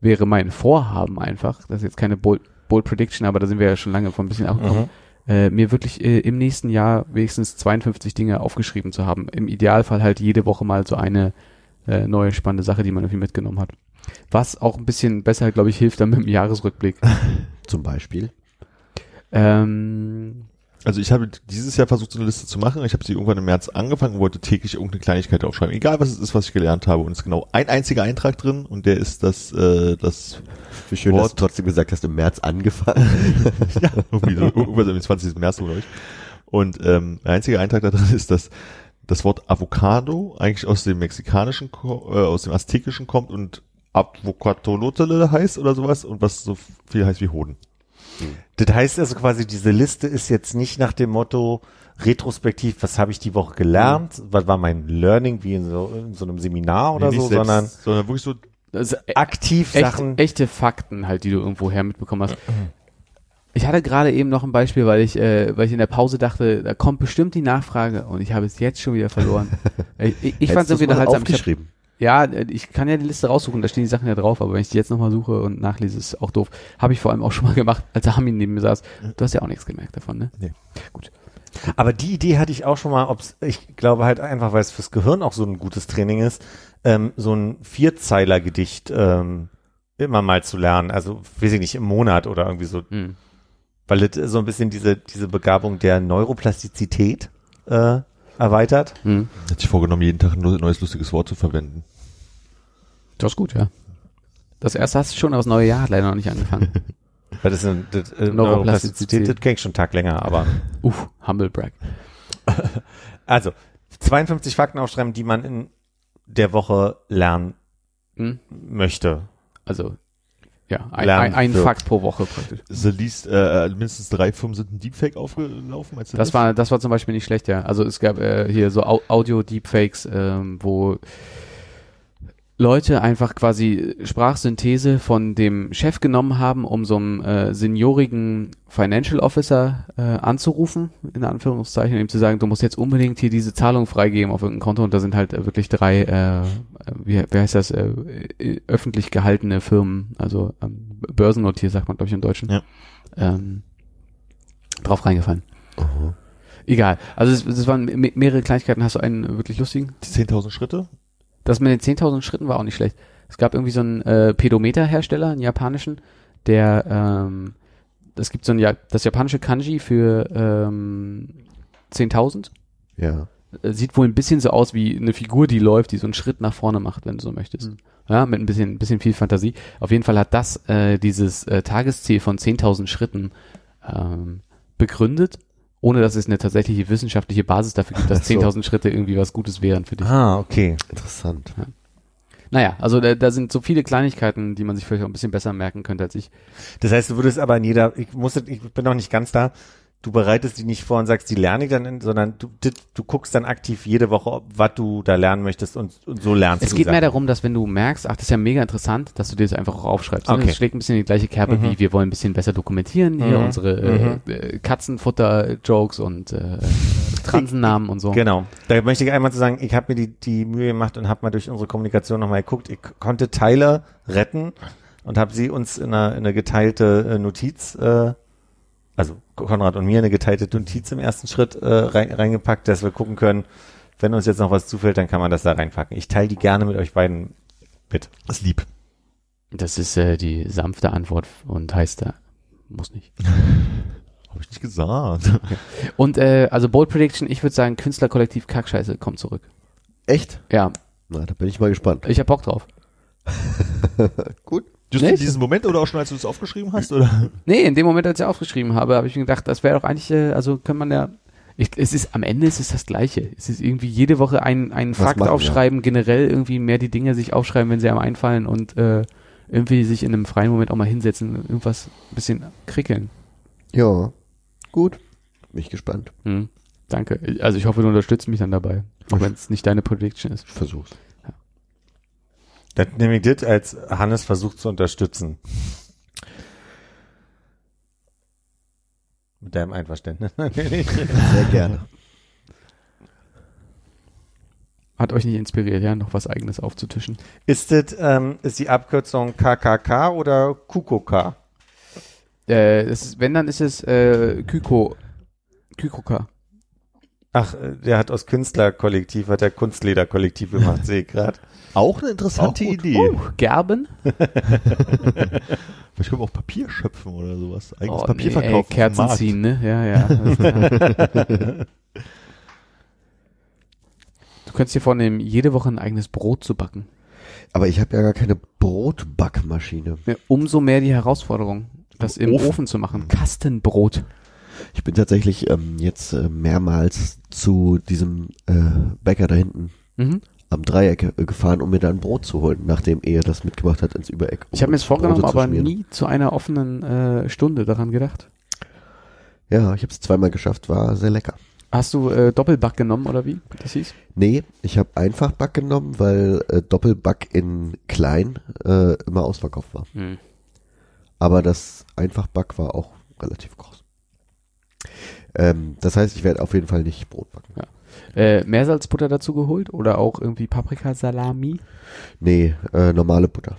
Wäre mein Vorhaben einfach, das ist jetzt keine Bold, Bold Prediction, aber da sind wir ja schon lange von ein bisschen abgekommen, äh, mir wirklich äh, im nächsten Jahr wenigstens 52 Dinge aufgeschrieben zu haben. Im Idealfall halt jede Woche mal so eine äh, neue spannende Sache, die man irgendwie mitgenommen hat. Was auch ein bisschen besser, glaube ich, hilft dann mit dem Jahresrückblick. [LAUGHS] Zum Beispiel. Ähm, Also ich habe dieses Jahr versucht, so eine Liste zu machen. Ich habe sie irgendwann im März angefangen und wollte täglich irgendeine Kleinigkeit aufschreiben. Egal was es ist, was ich gelernt habe. Und es ist genau ein einziger Eintrag drin und der ist das, äh, das Wie schön, dass Wort. du trotzdem gesagt hast, im März angefangen. [LAUGHS] ja, irgendwie so, irgendwas am 20. März, glaube ich. Und ähm, der einzige Eintrag da drin ist, dass das Wort Avocado eigentlich aus dem mexikanischen, äh, aus dem aztekischen kommt und Avocatolotele heißt oder sowas und was so viel heißt wie Hoden. Das heißt also quasi, diese Liste ist jetzt nicht nach dem Motto retrospektiv, was habe ich die Woche gelernt, was war mein Learning, wie in so, in so einem Seminar oder Nee, so, selbst, sondern sondern wirklich so also e- aktiv echt, Sachen. echte Fakten halt, die du irgendwo her mitbekommen hast. Ich hatte gerade eben noch ein Beispiel, weil ich, äh, weil ich in der Pause dachte, da kommt bestimmt die Nachfrage und ich habe es jetzt schon wieder verloren. [LAUGHS] ich ich, ich fand es irgendwie unterhaltsam. Ich hab, aufgeschrieben. Ja, äh, ich kann ja die Liste raussuchen, da stehen die Sachen ja drauf, aber wenn ich die jetzt nochmal suche und nachlese, ist auch doof. Habe ich vor allem auch schon mal gemacht, als Armin neben mir saß. Du hast ja auch nichts gemerkt davon, ne? Aber die Idee hatte ich auch schon mal, ob's, ich glaube halt einfach, weil es fürs Gehirn auch so ein gutes Training ist, ähm, so ein Vierzeiler-Gedicht ähm, immer mal zu lernen. Also, weiß ich nicht, im Monat oder irgendwie so, Hm. weil es so ein bisschen diese, diese Begabung der Neuroplastizität äh, erweitert. Hm. hat sich vorgenommen, jeden Tag ein neues lustiges Wort zu verwenden. Das ist gut, ja. Das erste hast du schon, aber das neue Jahr hat leider noch nicht angefangen. [LAUGHS] Weil das, ist, das äh, Neuroplastizität. Neuroplastizität, das kenne ich schon einen Tag länger, aber [LAUGHS] Uff, Humble Brag. [LAUGHS] also 52 Fakten aufschreiben, die man in der Woche lernen Hm? möchte. Also, ja, ein, ein, ein. Fakt pro Woche praktisch. The least, äh, mindestens drei Firmen sind ein Deepfake aufgelaufen. Du Das war, das war zum Beispiel nicht schlecht, ja. Also es gab äh, hier so Au Audio-Deepfakes, ähm, wo Leute einfach quasi Sprachsynthese von dem Chef genommen haben, um so einen äh, seniorigen Financial Officer äh, anzurufen, in Anführungszeichen, ihm zu sagen, du musst jetzt unbedingt hier diese Zahlung freigeben auf irgendein Konto und da sind halt äh, wirklich drei, äh, wie, wie heißt das, äh, äh, öffentlich gehaltene Firmen, also ähm, börsennotiert, sagt man glaube ich im Deutschen, Ja. ähm, drauf reingefallen. Egal. Also es, es waren me mehrere Kleinigkeiten. Hast du einen wirklich lustigen? Die 10.000 Schritte? Das mit den 10.000 Schritten war auch nicht schlecht. Es gab irgendwie so einen äh, Pedometer-Hersteller, einen japanischen, der, ähm, das gibt so ein, ja, das japanische Kanji für ähm, 10.000. Ja. Äh, Sieht wohl ein bisschen so aus wie eine Figur, die läuft, die so einen Schritt nach vorne macht, wenn du so möchtest. Ja, mit ein bisschen, ein bisschen viel Fantasie. Auf jeden Fall hat das äh, dieses äh, Tagesziel von 10.000 Schritten ähm, begründet, ohne dass es eine tatsächliche wissenschaftliche Basis dafür gibt, dass so. 10.000 Schritte irgendwie was Gutes wären für dich. Ah, okay. Interessant. Naja, also da, da sind so viele Kleinigkeiten, die man sich vielleicht auch ein bisschen besser merken könnte als ich. Das heißt, du würdest aber in jeder, ich muss, ich bin noch nicht ganz da, du bereitest die nicht vor und sagst, die lerne ich dann, sondern du, du guckst dann aktiv jede Woche, ob- was du da lernen möchtest und, und so lernst Es du geht Sachen. mehr darum, dass wenn du merkst, ach, das ist ja mega interessant, dass du dir das einfach auch aufschreibst. Okay. Das schlägt ein bisschen in die gleiche Kerbe Mhm. wie wir wollen ein bisschen besser dokumentieren hier Mhm. unsere äh, äh, Katzenfutter-Jokes und äh, Transennamen und so. Genau. Da möchte ich einmal zu sagen, ich habe mir die, die Mühe gemacht und habe mal durch unsere Kommunikation nochmal geguckt. Ich konnte Teile retten und habe sie uns in eine, in eine geteilte äh, Notiz, äh, also Konrad und mir eine geteilte Notiz im ersten Schritt äh, rein, reingepackt, dass wir gucken können, wenn uns jetzt noch was zufällt, dann kann man das da reinpacken. Ich teile die gerne mit euch beiden mit. Das ist lieb. Das ist äh, die sanfte Antwort und heißt da, muss nicht. [LAUGHS] Habe ich nicht gesagt. [LAUGHS] Und äh, also Bold Prediction, ich würde sagen, Künstlerkollektiv Kackscheiße kommt zurück. Echt? Ja, Na, da bin ich mal gespannt. ich hab Bock drauf. [LAUGHS] Gut. Just in diesem Moment oder auch schon, als du es aufgeschrieben hast? Oder? Nee, in dem Moment, als ich aufgeschrieben habe, habe ich mir gedacht, das wäre doch eigentlich, äh, also kann man ja, ich, es ist, am Ende ist es das Gleiche. Es ist irgendwie jede Woche ein, ein Was Fakt machen, aufschreiben, generell irgendwie mehr die Dinge sich aufschreiben, wenn sie einem einfallen und äh, irgendwie sich in einem freien Moment auch mal hinsetzen, irgendwas ein bisschen krickeln. Ja. Gut. Bin ich gespannt. Hm. Danke. Also ich hoffe, du unterstützt mich dann dabei. Auch wenn es nicht deine Prediction ist. Ich versuch's. Das nehme ich das als Hannes versucht zu unterstützen. Mit deinem Einverständnis. [LAUGHS] Sehr gerne. Hat euch nicht inspiriert, ja, noch was eigenes aufzutischen? ist das, ähm, ist die Abkürzung KKK oder KUKOK? Äh, ist, wenn, dann ist es äh, Kyko. Kykoka. Ach, äh, der hat aus Künstlerkollektiv, hat der Kunstlederkollektiv gemacht, sehe ich gerade. Auch eine interessante Auch. Idee. Uh, Gerben? [LAUGHS] Vielleicht können wir auch Papier schöpfen oder sowas. Eigenes Oh, Papier nee, verkaufen. Ey, Kerzen ziehen, ne? Ja, ja. [LAUGHS] du könntest dir vornehmen, jede Woche ein eigenes Brot zu backen. Aber ich habe ja gar keine Brotbackmaschine. Ja, umso mehr die Herausforderung, das im Ofen, Ofen. zu machen. Kastenbrot. Ich bin tatsächlich ähm, jetzt äh, mehrmals zu diesem äh, Bäcker da hinten Mhm. am Dreieck äh, gefahren, um mir da ein Brot zu holen, nachdem er das mitgebracht hat ins Übereck. um Ich habe mir das vorgenommen, aber schmieren. nie zu einer offenen äh, Stunde daran gedacht. Ja, ich habe es zweimal geschafft, war sehr lecker. Hast du äh, Doppelback genommen oder wie das hieß? Nee, ich habe einfach Back genommen, weil äh, Doppelback in klein äh, immer ausverkauft war. Hm. Aber das Einfachback war auch relativ groß. Ähm, das heißt, ich werde auf jeden Fall nicht Brot backen. Äh, Meersalzbutter dazu geholt oder auch irgendwie Paprikasalami? Nee, äh, normale Butter.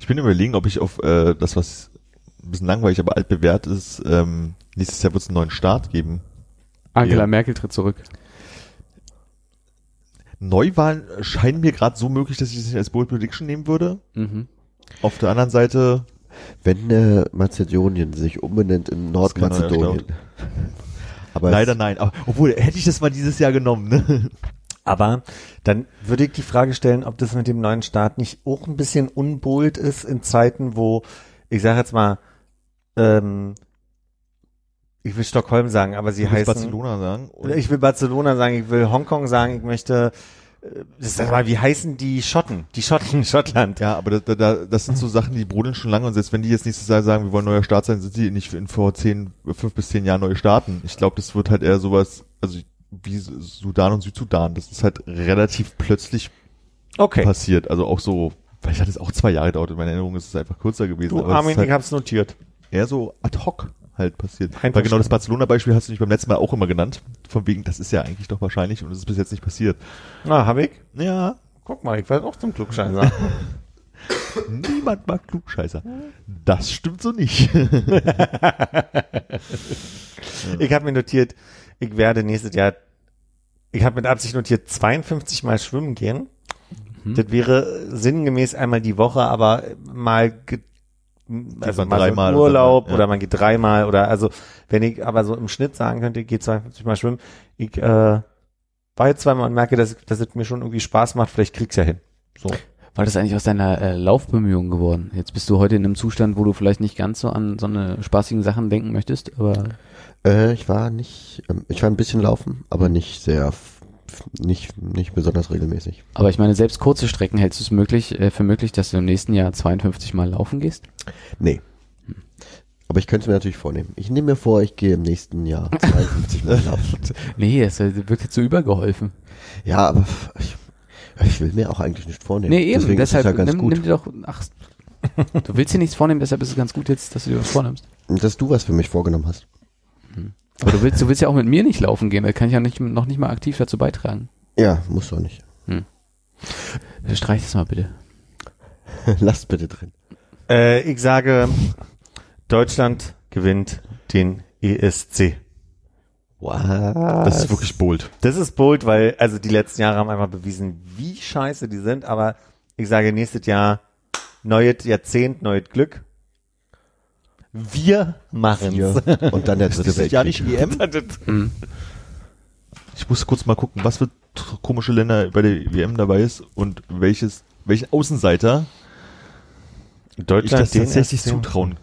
Ich bin überlegen, ob ich auf äh, das, was ein bisschen langweilig, aber altbewährt ist, ähm, nächstes Jahr wird es einen neuen Start geben. Angela Ja. Merkel tritt zurück. Neuwahlen scheinen mir gerade so möglich, dass ich das nicht als Bold Prediction nehmen würde. Mhm. Auf der anderen Seite, Wenn äh, Mazedonien sich umbenennt in Nordmazedonien. [LAUGHS] Aber leider nein. Aber, obwohl, hätte ich das mal dieses Jahr genommen, ne? [LAUGHS] Aber dann würde ich die Frage stellen, ob das mit dem neuen Staat nicht auch ein bisschen unbold ist in Zeiten, wo, ich sage jetzt mal, ähm, ich will Stockholm sagen, aber sie Du willst heißen. Barcelona sagen. Ich will Barcelona sagen, ich will Hongkong sagen, ich möchte, sag mal, wie heißen die Schotten? Die Schotten, Schottland. ja, aber da, da, das sind so Sachen, die brodeln schon lange und selbst wenn die jetzt nächstes Jahr sagen, wir wollen neuer Staat sein, sind die nicht in vor zehn, fünf bis zehn Jahren neue Staaten. Ich glaube, das wird halt eher sowas, also wie Sudan und Südsudan. Das ist halt relativ plötzlich Okay. passiert. Also auch so, vielleicht hat es auch zwei Jahre gedauert. In meiner Erinnerung ist es einfach kürzer gewesen. Du, aber Armin, halt ich hab's notiert. eher so ad hoc halt passiert. Weil genau das Barcelona-Beispiel hast du nicht beim letzten Mal auch immer genannt. Von wegen, das ist ja eigentlich doch wahrscheinlich und es ist bis jetzt nicht passiert. Na, hab ich? Ja, Guck mal, ich werde auch zum Klugscheißer. [LAUGHS] niemand mag Klugscheißer. Das stimmt so nicht. [LAUGHS] ich habe mir notiert, ich werde nächstes Jahr, ich habe mit Absicht notiert, 52 Mal schwimmen gehen. Mhm. Das wäre sinngemäß einmal die Woche, aber mal, also man mal so dreimal im oder Urlaub so, ja. oder man geht dreimal oder also, wenn ich aber so im Schnitt sagen könnte, ich gehe 52 Mal schwimmen, ich äh, war jetzt zweimal und merke, dass, dass es mir schon irgendwie Spaß macht, vielleicht krieg's ja hin. So. War das eigentlich aus deiner äh, Laufbemühung geworden? Jetzt bist du heute in einem Zustand, wo du vielleicht nicht ganz so an so eine spaßigen Sachen denken möchtest, aber Äh, ich war nicht, ähm, ich war ein bisschen laufen, aber nicht sehr, nicht, nicht besonders regelmäßig. aber ich meine, selbst kurze Strecken hältst du es möglich, äh, für möglich, dass du im nächsten Jahr 52 Mal laufen gehst? Nee. Aber ich könnte es mir natürlich vornehmen. Ich nehme mir vor, ich gehe im nächsten Jahr [LAUGHS] 52 Mal laufen. Nee, es äh, wird jetzt so übergeholfen. Ja, aber ich, ich will mir auch eigentlich nicht vornehmen. Nee, eben, Deswegen deshalb ist es ja ganz nimm, gut. nimm dir doch, ach, du willst dir nichts vornehmen, deshalb ist es ganz gut jetzt, dass du dir was vornimmst. Dass du was für mich vorgenommen hast. Aber du willst, du willst ja auch mit mir nicht laufen gehen, da kann ich ja nicht, noch nicht mal aktiv dazu beitragen. Ja, musst du auch nicht. Streich das mal bitte. [LAUGHS] Lasst bitte drin. Äh, ich sage, Deutschland gewinnt den ESC. Wow. Das ist wirklich bold. Das ist bold, weil also die letzten Jahre haben einfach bewiesen, wie scheiße die sind. Aber ich sage nächstes Jahr neues Jahrzehnt, neues Glück. Wir machen's. Hier. Und dann der dritte Das ist ja nicht Weltkrieg. EM. Hm. Ich muss kurz mal gucken, was für komische Länder bei der WM dabei ist und welches, welchen Außenseiter ich Deutschland das den tatsächlich zutrauen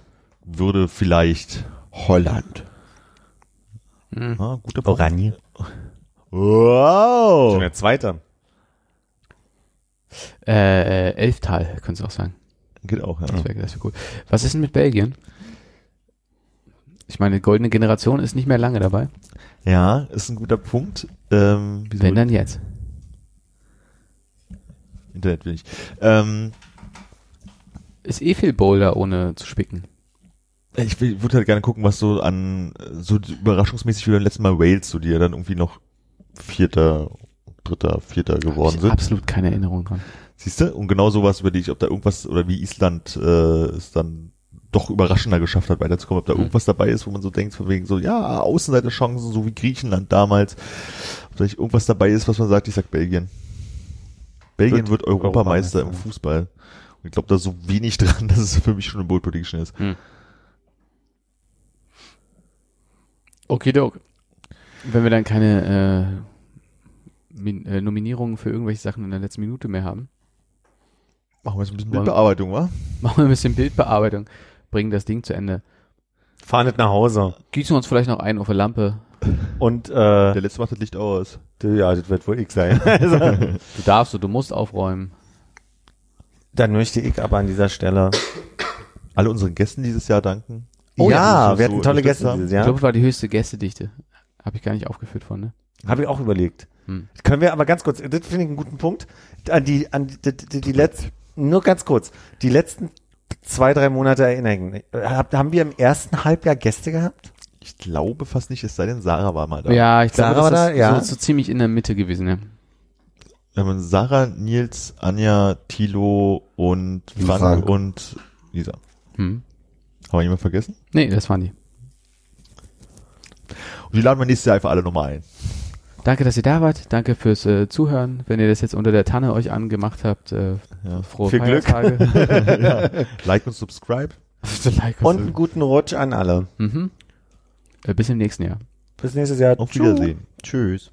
würde, vielleicht. Holland. Hm. Ah, guter Punkt. Oranje. Wow! Schon der Zweite. Äh, Elftal, könntest du auch sagen. Geht auch, ja. Das wäre das wär cool. Was ist denn mit Belgien? Ich meine, goldene Generation ist nicht mehr lange dabei. Ja, ist ein guter Punkt. Ähm, Wenn dann jetzt. Internet will ich. Ähm, Ist eh viel Boulder, ohne zu spicken. ich will- würde halt gerne gucken, was so an, so überraschungsmäßig wie beim letzten Mal Wales, so die ja dann irgendwie noch Vierter, Dritter, Vierter geworden ich sind. absolut keine Erinnerung dran. Siehst du? Und genau sowas über die ich, ob da irgendwas, oder wie Island äh, es dann doch überraschender geschafft hat, weiterzukommen, ob da Mhm. irgendwas dabei ist, wo man so denkt, von wegen so, ja, Außenseiterchancen, so wie Griechenland damals, ob da nicht irgendwas dabei ist, was man sagt, ich sag Belgien. Belgien Wird wird, Europameister im Europameister. Fußball. Und ich glaube da so wenig [LAUGHS] dran, dass es für mich schon eine Bull Prediction ist. Okay, Doc. Wenn wir dann keine äh, Min äh, Nominierungen für irgendwelche Sachen in der letzten Minute mehr haben, Machen wir jetzt ein bisschen Bildbearbeitung, wa? machen wir ein bisschen Bildbearbeitung, bringen das Ding zu Ende. Fahr nicht nach Hause. Gießen wir uns vielleicht noch ein auf eine Lampe. Und äh, Der letzte macht das Licht aus. ja, das wird wohl ich sein. [LAUGHS] also, Du darfst und du musst aufräumen. dann möchte ich aber an dieser Stelle. Alle unseren Gästen dieses Jahr danken. Oh ja, die wir hatten tolle unterstützt Gäste dieses Ich Jahr. glaube, es war die höchste Gästedichte. Habe ich gar nicht aufgeführt von, ne? Habe ich auch überlegt. Hm. Können wir aber ganz kurz, das finde ich einen guten Punkt, an die, an die, die, die, die letzten, nur ganz kurz, die letzten zwei, drei Monate erinnern. Hab, haben wir im ersten Halbjahr Gäste gehabt? Ich glaube fast nicht, es sei denn, Sarah war mal da. Ja, ich Sarah glaube, war das da, ist ja. so, so ziemlich in der Mitte gewesen, ne? Ähm, Sarah, Nils, Anja, Thilo und Frank, Frank. und Lisa. Hm. Haben wir jemanden vergessen? Nee, das waren die. Und die laden wir nächstes Jahr einfach alle nochmal ein. Danke, dass ihr da wart. Danke fürs äh, Zuhören. Wenn ihr das jetzt unter der Tanne euch angemacht habt, äh, Ja. frohe Viel Glück. Feiertage. [LAUGHS] ja. Like und subscribe. [LAUGHS] Like Und einen guten Rutsch an alle. mhm. äh, bis im nächsten Jahr. Bis nächstes Jahr. Auf Wiedersehen. Tschüss.